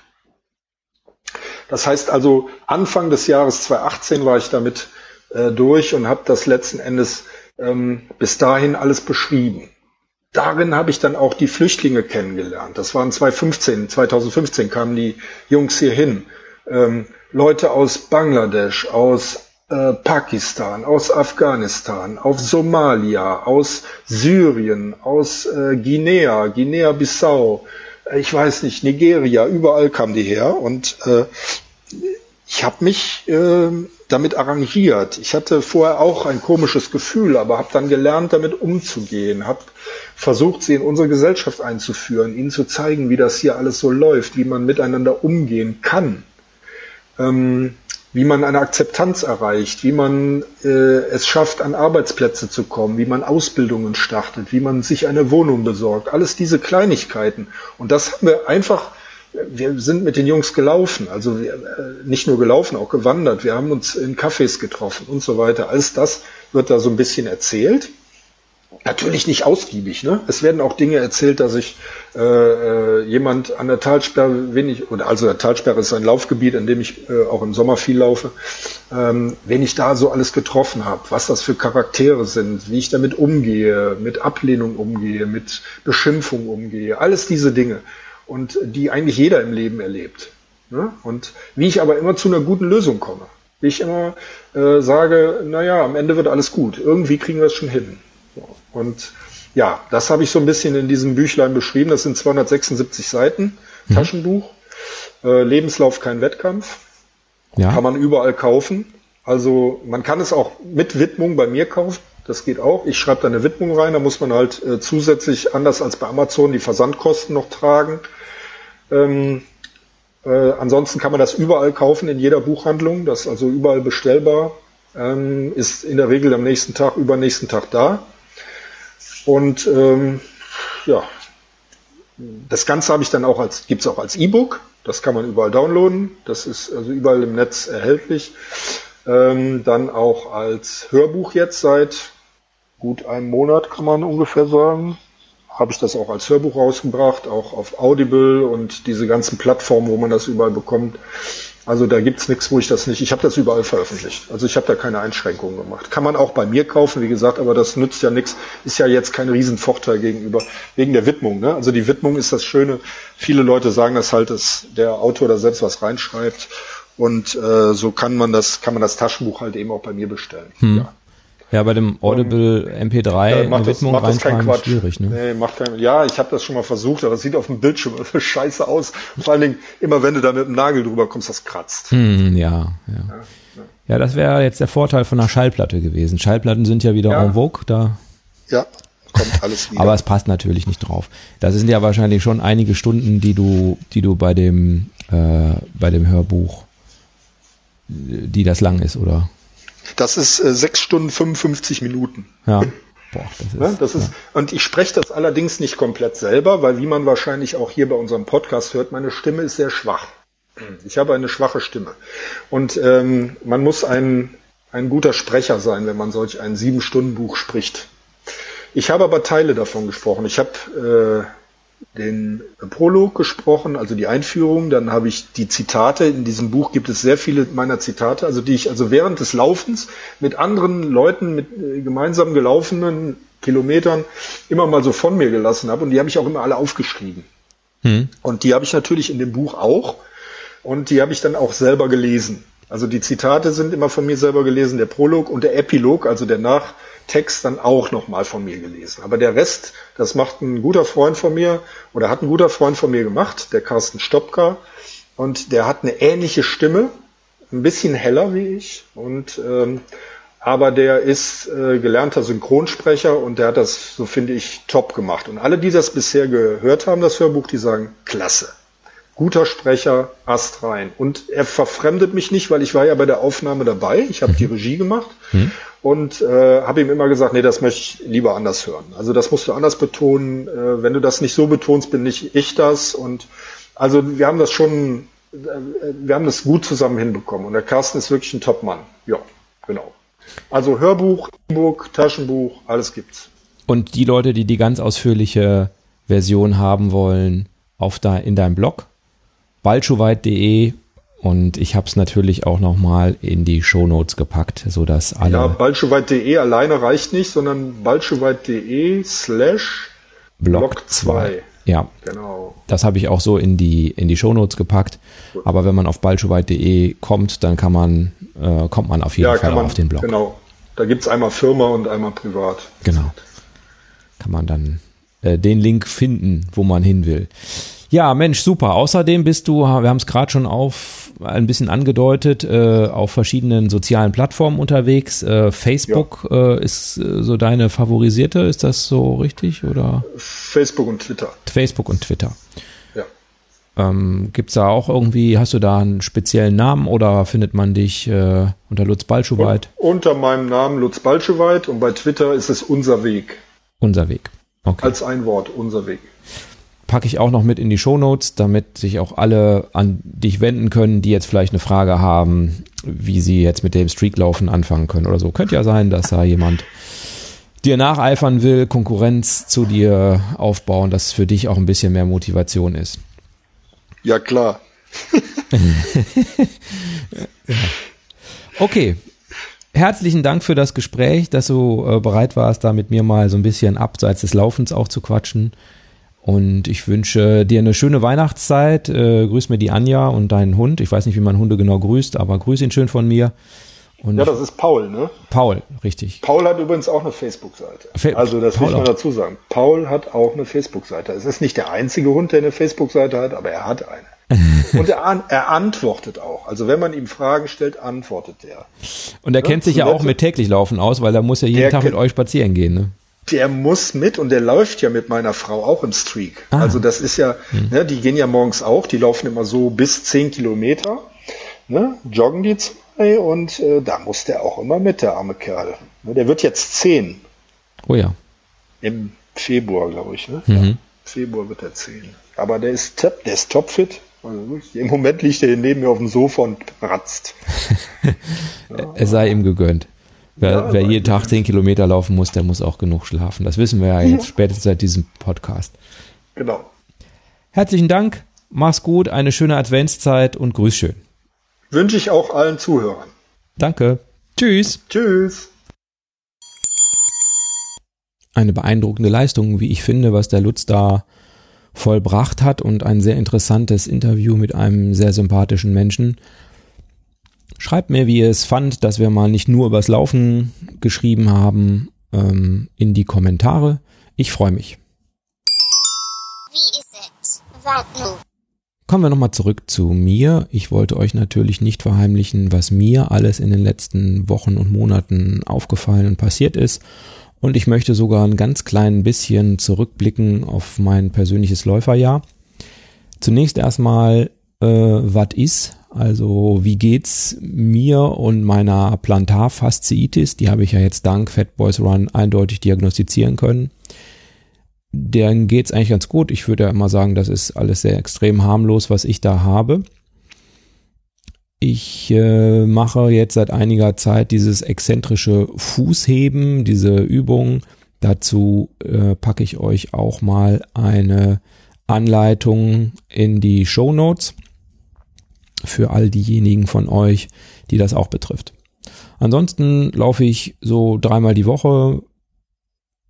Das heißt also, Anfang des Jahres 2018 war ich damit äh, durch und habe das letzten Endes ähm, bis dahin alles beschrieben. Darin habe ich dann auch die Flüchtlinge kennengelernt. Das waren 2015, 2015 kamen die Jungs hier hin. Ähm, Leute aus Bangladesch, aus Pakistan, aus Afghanistan, aus Somalia, aus Syrien, aus äh, Guinea, Guinea-Bissau, äh, ich weiß nicht, Nigeria, überall kamen die her und äh, ich habe mich äh, damit arrangiert. Ich hatte vorher auch ein komisches Gefühl, aber habe dann gelernt, damit umzugehen, habe versucht, sie in unsere Gesellschaft einzuführen, ihnen zu zeigen, wie das hier alles so läuft, wie man miteinander umgehen kann, ähm, wie man eine Akzeptanz erreicht, wie man äh, es schafft, an Arbeitsplätze zu kommen, wie man Ausbildungen startet, wie man sich eine Wohnung besorgt. Alles diese Kleinigkeiten. Und das haben wir einfach wir sind mit den Jungs gelaufen, also wir, äh, nicht nur gelaufen, auch gewandert. Wir haben uns in Cafés getroffen und so weiter. Alles das wird da so ein bisschen erzählt. Natürlich nicht ausgiebig. Ne? Es werden auch Dinge erzählt, dass ich äh, äh, jemand an der Talsperre wenig, oder also der Talsperre ist ein Laufgebiet, in dem ich äh, auch im Sommer viel laufe, ähm, wenn ich da so alles getroffen habe, was das für Charaktere sind, wie ich damit umgehe, mit Ablehnung umgehe, mit Beschimpfung umgehe, alles diese Dinge und die eigentlich jeder im Leben erlebt. Ne? Und wie ich aber immer zu einer guten Lösung komme. Wie ich immer äh, sage, naja, am Ende wird alles gut. Irgendwie kriegen wir es schon hin. Und ja, das habe ich so ein bisschen in diesem Büchlein beschrieben. Das sind 276 Seiten, Mhm. Taschenbuch. Äh, Lebenslauf kein Wettkampf. Ja. Kann man überall kaufen. Also man kann es auch mit Widmung bei mir kaufen. Das geht auch. Ich schreibe da eine Widmung rein. Da muss man halt äh, zusätzlich, anders als bei Amazon, die Versandkosten noch tragen. Ähm, äh, ansonsten kann man das überall kaufen, in jeder Buchhandlung. Das ist also überall bestellbar. Ähm, ist in der Regel am nächsten Tag, übernächsten Tag da. Und ähm, ja, das Ganze habe ich dann auch als, gibt's auch als E-Book. Das kann man überall downloaden. Das ist also überall im Netz erhältlich. Ähm, dann auch als Hörbuch jetzt seit gut einem Monat, kann man ungefähr sagen. Habe ich das auch als Hörbuch rausgebracht, auch auf Audible und diese ganzen Plattformen, wo man das überall bekommt. Also da gibt's nichts, wo ich das nicht. Ich habe das überall veröffentlicht. Also ich habe da keine Einschränkungen gemacht. Kann man auch bei mir kaufen, wie gesagt, aber das nützt ja nichts. Ist ja jetzt kein Riesenvorteil gegenüber wegen der Widmung. Ne? Also die Widmung ist das Schöne. Viele Leute sagen das halt, dass der Autor da selbst was reinschreibt und äh, so kann man das kann man das Taschenbuch halt eben auch bei mir bestellen. Hm. Ja. Ja, bei dem Audible MP3 Ja, macht das, Widmung macht das keinen reinschreiben Quatsch. schwierig, ne? Nee, macht kein, ja, ich habe das schon mal versucht, aber es sieht auf dem Bildschirm scheiße aus. Vor allen Dingen, immer wenn du da mit dem Nagel drüber kommst, das kratzt. Hm, ja, ja. Ja, das wäre jetzt der Vorteil von einer Schallplatte gewesen. Schallplatten sind ja wieder Ja. en vogue, da, Ja, kommt alles wieder. aber es passt natürlich nicht drauf. Das sind ja wahrscheinlich schon einige Stunden, die du, die du bei dem, äh, bei dem Hörbuch, die das lang ist, oder? Das ist äh, 6 Stunden 55 Minuten. Ja. Boah, das ist, Ne? Das ist, Und ich spreche das allerdings nicht komplett selber, weil wie man wahrscheinlich auch hier bei unserem Podcast hört, meine Stimme ist sehr schwach. Ich habe eine schwache Stimme. Und ähm, man muss ein, ein guter Sprecher sein, wenn man solch ein Sieben-Stunden-Buch spricht. Ich habe aber Teile davon gesprochen. Ich habe äh, den Prolog gesprochen, also die Einführung. Dann habe ich die Zitate. In diesem Buch gibt es sehr viele meiner Zitate, also die ich also während des Laufens mit anderen Leuten, mit äh, gemeinsam gelaufenen Kilometern immer mal so von mir gelassen habe. Und die habe ich auch immer alle aufgeschrieben. Hm. Und die habe ich natürlich in dem Buch auch. Und die habe ich dann auch selber gelesen. Also die Zitate sind immer von mir selber gelesen, der Prolog und der Epilog, also der Nachtext, dann auch nochmal von mir gelesen. Aber der Rest, das macht ein guter Freund von mir oder hat ein guter Freund von mir gemacht, der Carsten Stopka. Und der hat eine ähnliche Stimme, ein bisschen heller wie ich. Und ähm, aber der ist äh, gelernter Synchronsprecher und der hat das, so finde ich, top gemacht. Und alle, die das bisher gehört haben, das Hörbuch, die sagen, klasse. Guter Sprecher, Ast rein. Und er verfremdet mich nicht, weil ich war ja bei der Aufnahme dabei. Ich habe die Regie gemacht und äh, habe ihm immer gesagt, nee, das möchte ich lieber anders hören. Also das musst du anders betonen. Äh, wenn du das nicht so betonst, bin nicht ich das. Und also wir haben das schon, äh, wir haben das gut zusammen hinbekommen. Und der Carsten ist wirklich ein Top-Mann. Ja, genau. Also Hörbuch, E-Book, Taschenbuch, alles gibt's. Und die Leute, die die ganz ausführliche Version haben wollen, auf da in deinem Blog balschuweit.de und ich habe es natürlich auch nochmal in die Shownotes gepackt, sodass alle Ja, balschoweit.de alleine reicht nicht, sondern balschoweit.de slash Blog Blog 2. zwei. Ja, Genau. das habe ich auch so in die in die Shownotes gepackt. Aber wenn man auf balschuweit.de kommt, dann kann man äh, kommt man auf jeden Ja, Fall man, auf den Blog. genau. Da gibt's einmal Firma und einmal privat. Genau. Kann man dann äh, den Link finden, wo man hin will. Ja, Mensch, super. Außerdem bist du, wir haben es gerade schon auf ein bisschen angedeutet, äh, auf verschiedenen sozialen Plattformen unterwegs. Äh, Facebook äh, ist äh, so deine favorisierte, ist das so richtig? Oder Facebook und Twitter. Facebook und Twitter. Ja. Ähm, gibt's da auch irgendwie, hast du da einen speziellen Namen oder findet man dich äh, unter Lutz Balschuweit? Unter meinem Namen Lutz Balscheweit und bei Twitter ist es Unser Weg. Unser Weg. Okay. Als ein Wort, Unser Weg. Packe ich auch noch mit in die Shownotes, damit sich auch alle an dich wenden können, die jetzt vielleicht eine Frage haben, wie sie jetzt mit dem Streaklaufen anfangen können oder so. Könnte ja sein, dass da jemand dir nacheifern will, Konkurrenz zu dir aufbauen, dass für dich auch ein bisschen mehr Motivation ist. Ja, klar. Okay. Herzlichen Dank für das Gespräch, dass du äh, bereit warst, da mit mir mal so ein bisschen abseits des Laufens auch zu quatschen. Und ich wünsche dir eine schöne Weihnachtszeit. Äh, grüß mir die Anja und deinen Hund. Ich weiß nicht, wie man Hunde genau grüßt, aber grüß ihn schön von mir. Und Ja, das ist Paul, ne? Paul, richtig. Paul hat übrigens auch eine Facebook-Seite. Also das Paul ich mal auch. dazu sagen. Paul hat auch eine Facebook-Seite. Es ist nicht der einzige Hund, der eine Facebook-Seite hat, aber er hat eine. Und er, an, er antwortet auch. Also wenn man ihm Fragen stellt, antwortet er. Und er kennt sich ja auch mit täglich laufen aus, weil er muss ja jeden Tag mit euch spazieren gehen. Ne? Der muss mit und der läuft ja mit meiner Frau auch im Streak. Ah. Also das ist ja, ne, die gehen ja morgens auch, die laufen immer so bis zehn Kilometer, ne, joggen die zwei und äh, da muss der auch immer mit, der arme Kerl. Ne, der wird jetzt zehn Oh ja. im Februar, glaube ich. Ne? Ja, Februar wird er zehn. Aber der ist top, der ist topfit. Also Im Moment liegt er neben mir auf dem Sofa und ratzt. Es sei ihm gegönnt. Wer, wer jeden Tag zehn Kilometer laufen muss, der muss auch genug schlafen. Das wissen wir ja jetzt spätestens seit diesem Podcast. Genau. Herzlichen Dank, mach's gut, eine schöne Adventszeit und grüß schön. wünsche ich auch allen Zuhörern. Danke. Tschüss. Tschüss. Eine beeindruckende Leistung, wie ich finde, was der Lutz da vollbracht hat und ein sehr interessantes Interview mit einem sehr sympathischen Menschen. Schreibt mir, wie ihr es fand, dass wir mal nicht nur übers Laufen geschrieben haben, ähm, in die Kommentare. Ich freue mich. Wie ist es? Kommen wir nochmal zurück zu mir. Ich wollte euch natürlich nicht verheimlichen, was mir alles in den letzten Wochen und Monaten aufgefallen und passiert ist. Und ich möchte sogar ein ganz klein bisschen zurückblicken auf mein persönliches Läuferjahr. Zunächst erstmal, äh, was ist? Also wie geht's mir und meiner Plantarfasziitis? Die habe ich ja jetzt dank Fat Boys Run eindeutig diagnostizieren können. Deren geht's eigentlich ganz gut. Ich würde ja immer sagen, das ist alles sehr extrem harmlos, was ich da habe. Ich äh, mache jetzt seit einiger Zeit dieses exzentrische Fußheben, diese Übung. Dazu äh, packe ich euch auch mal eine Anleitung in die Show Notes für all diejenigen von euch, die das auch betrifft. Ansonsten laufe ich so dreimal die Woche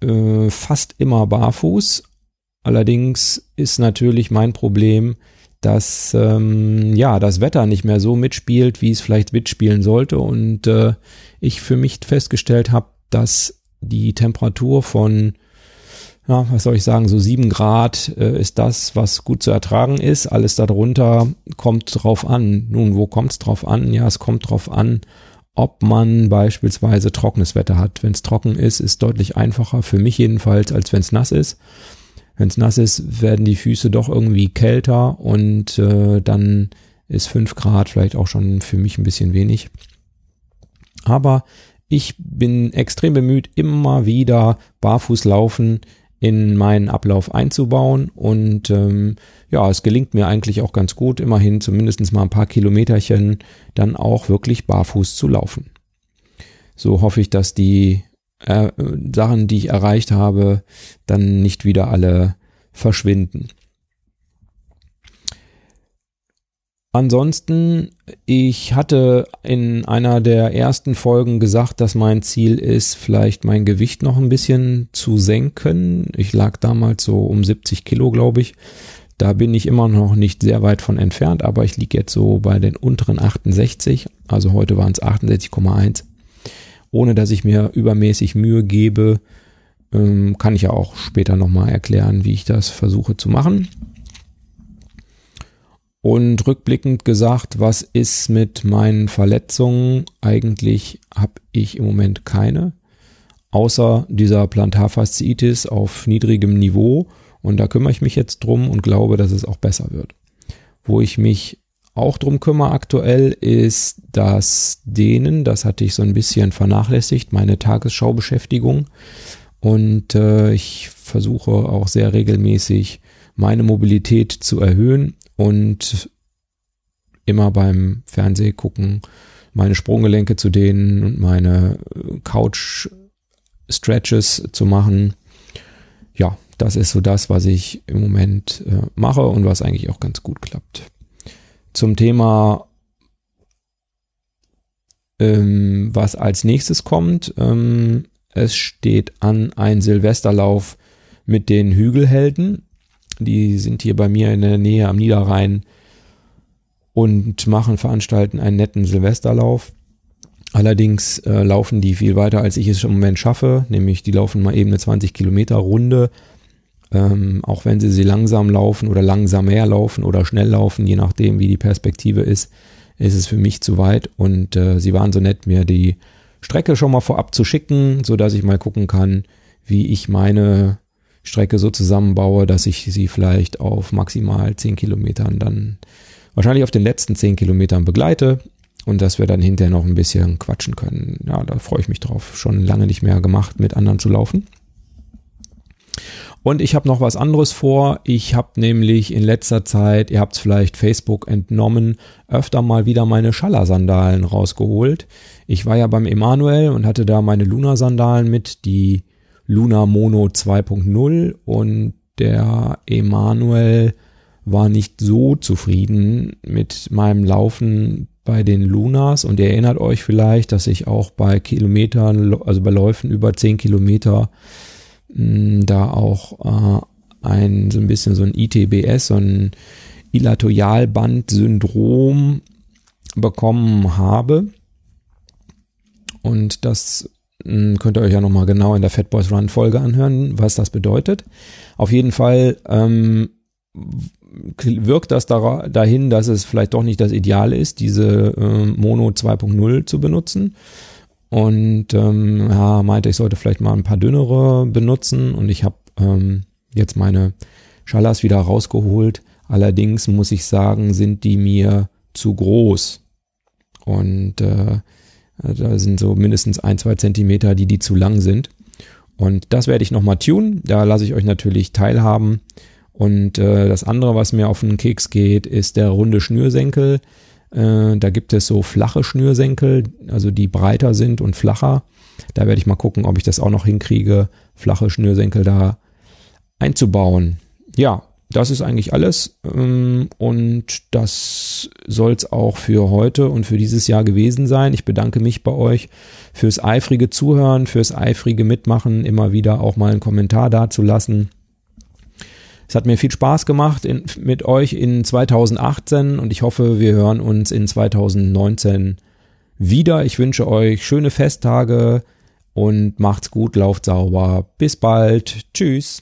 äh, fast immer barfuß. Allerdings ist natürlich mein Problem, dass ähm, ja das Wetter nicht mehr so mitspielt, wie es vielleicht mitspielen sollte und äh, ich für mich festgestellt habe, dass die Temperatur von ja, was soll ich sagen, so sieben Grad äh, ist das, was gut zu ertragen ist. Alles darunter kommt drauf an. Nun, wo kommt es drauf an? Ja, es kommt drauf an, ob man beispielsweise trockenes Wetter hat. Wenn es trocken ist, ist deutlich einfacher, für mich jedenfalls, als wenn es nass ist. Wenn es nass ist, werden die Füße doch irgendwie kälter und äh, dann ist fünf Grad vielleicht auch schon für mich ein bisschen wenig. Aber ich bin extrem bemüht, immer wieder barfuß laufen in meinen Ablauf einzubauen und ähm, ja, es gelingt mir eigentlich auch ganz gut, immerhin zumindest mal ein paar Kilometerchen dann auch wirklich barfuß zu laufen. So hoffe ich, dass die äh, Sachen, die ich erreicht habe, dann nicht wieder alle verschwinden. Ansonsten, ich hatte in einer der ersten Folgen gesagt, dass mein Ziel ist, vielleicht mein Gewicht noch ein bisschen zu senken. Ich lag damals so um 70 Kilo, glaube ich. Da bin ich immer noch nicht sehr weit von entfernt, aber ich liege jetzt so bei den unteren 68. Also heute waren es 68,1 ohne dass ich mir übermäßig Mühe gebe. Ähm, kann ich ja auch später nochmal erklären, wie ich das versuche zu machen. Und rückblickend gesagt, was ist mit meinen Verletzungen? Eigentlich habe ich im Moment keine, außer dieser Plantarfasziitis auf niedrigem Niveau. Und da kümmere ich mich jetzt drum und glaube, dass es auch besser wird. Wo ich mich auch drum kümmere aktuell, ist das Dehnen. Das hatte ich so ein bisschen vernachlässigt, meine Tagesschaubeschäftigung. Und äh, ich versuche auch sehr regelmäßig meine Mobilität zu erhöhen und immer beim Fernsehgucken meine Sprunggelenke zu dehnen und meine Couch Stretches zu machen. Ja, das ist so das, was ich im Moment äh, mache und was eigentlich auch ganz gut klappt zum Thema, ähm, was als nächstes kommt. Ähm, es steht an ein Silvesterlauf mit den Hügelhelden. Die sind hier bei mir in der Nähe am Niederrhein und machen, veranstalten einen netten Silvesterlauf. Allerdings äh, laufen die viel weiter, als ich es im Moment schaffe. Nämlich die laufen mal eben eine 20 Kilometer Runde ähm, auch wenn sie sie langsam laufen oder langsamer laufen oder schnell laufen, je nachdem, wie die Perspektive ist, ist es für mich zu weit. Und äh, sie waren so nett, mir die Strecke schon mal vorab zu schicken, so dass ich mal gucken kann, wie ich meine Strecke so zusammenbaue, dass ich sie vielleicht auf maximal 10 Kilometern dann wahrscheinlich auf den letzten 10 Kilometern begleite und dass wir dann hinterher noch ein bisschen quatschen können. Ja, da freue ich mich drauf. Schon lange nicht mehr gemacht, mit anderen zu laufen. Und ich habe noch was anderes vor. Ich habe nämlich in letzter Zeit, ihr habt es vielleicht Facebook entnommen, öfter mal wieder meine Schaller-Sandalen rausgeholt. Ich war ja beim Emanuel und hatte da meine Luna-Sandalen mit, die Luna Mono 2.0 und der Emanuel war nicht so zufrieden mit meinem Laufen, bei den Lunas und ihr erinnert euch vielleicht, dass ich auch bei Kilometern, also bei Läufen über 10 Kilometer, mh, da auch äh, ein so ein bisschen so ein ITBS, so ein Ilatoialband-Syndrom bekommen habe. Und das könnt ihr euch ja nochmal genau in der Fat Boys Run Folge anhören, was das bedeutet. Auf jeden Fall ähm, wirkt das dahin, dass es vielleicht doch nicht das Ideale ist, diese äh, Mono 2.0 zu benutzen. Und ähm, ja, meinte, ich sollte vielleicht mal ein paar dünnere benutzen und ich habe ähm, jetzt meine Schallas wieder rausgeholt. Allerdings muss ich sagen, sind die mir zu groß. Und äh, da sind so mindestens ein, zwei Zentimeter, die die zu lang sind. Und das werde ich nochmal tunen. Da lasse ich euch natürlich teilhaben. Und äh, das andere, was mir auf den Keks geht, ist der runde Schnürsenkel. Äh, da gibt es so flache Schnürsenkel, also die breiter sind und flacher. Da werde ich mal gucken, ob ich das auch noch hinkriege, flache Schnürsenkel da einzubauen. Ja, das ist eigentlich alles ähm, und das soll es auch für heute und für dieses Jahr gewesen sein. Ich bedanke mich bei euch fürs eifrige Zuhören, fürs eifrige Mitmachen, immer wieder auch mal einen Kommentar dazulassen. Es hat mir viel Spaß gemacht in, mit euch in 2018 und ich hoffe, wir hören uns in 2019 wieder. Ich wünsche euch schöne Festtage und macht's gut, lauft sauber. Bis bald. Tschüss.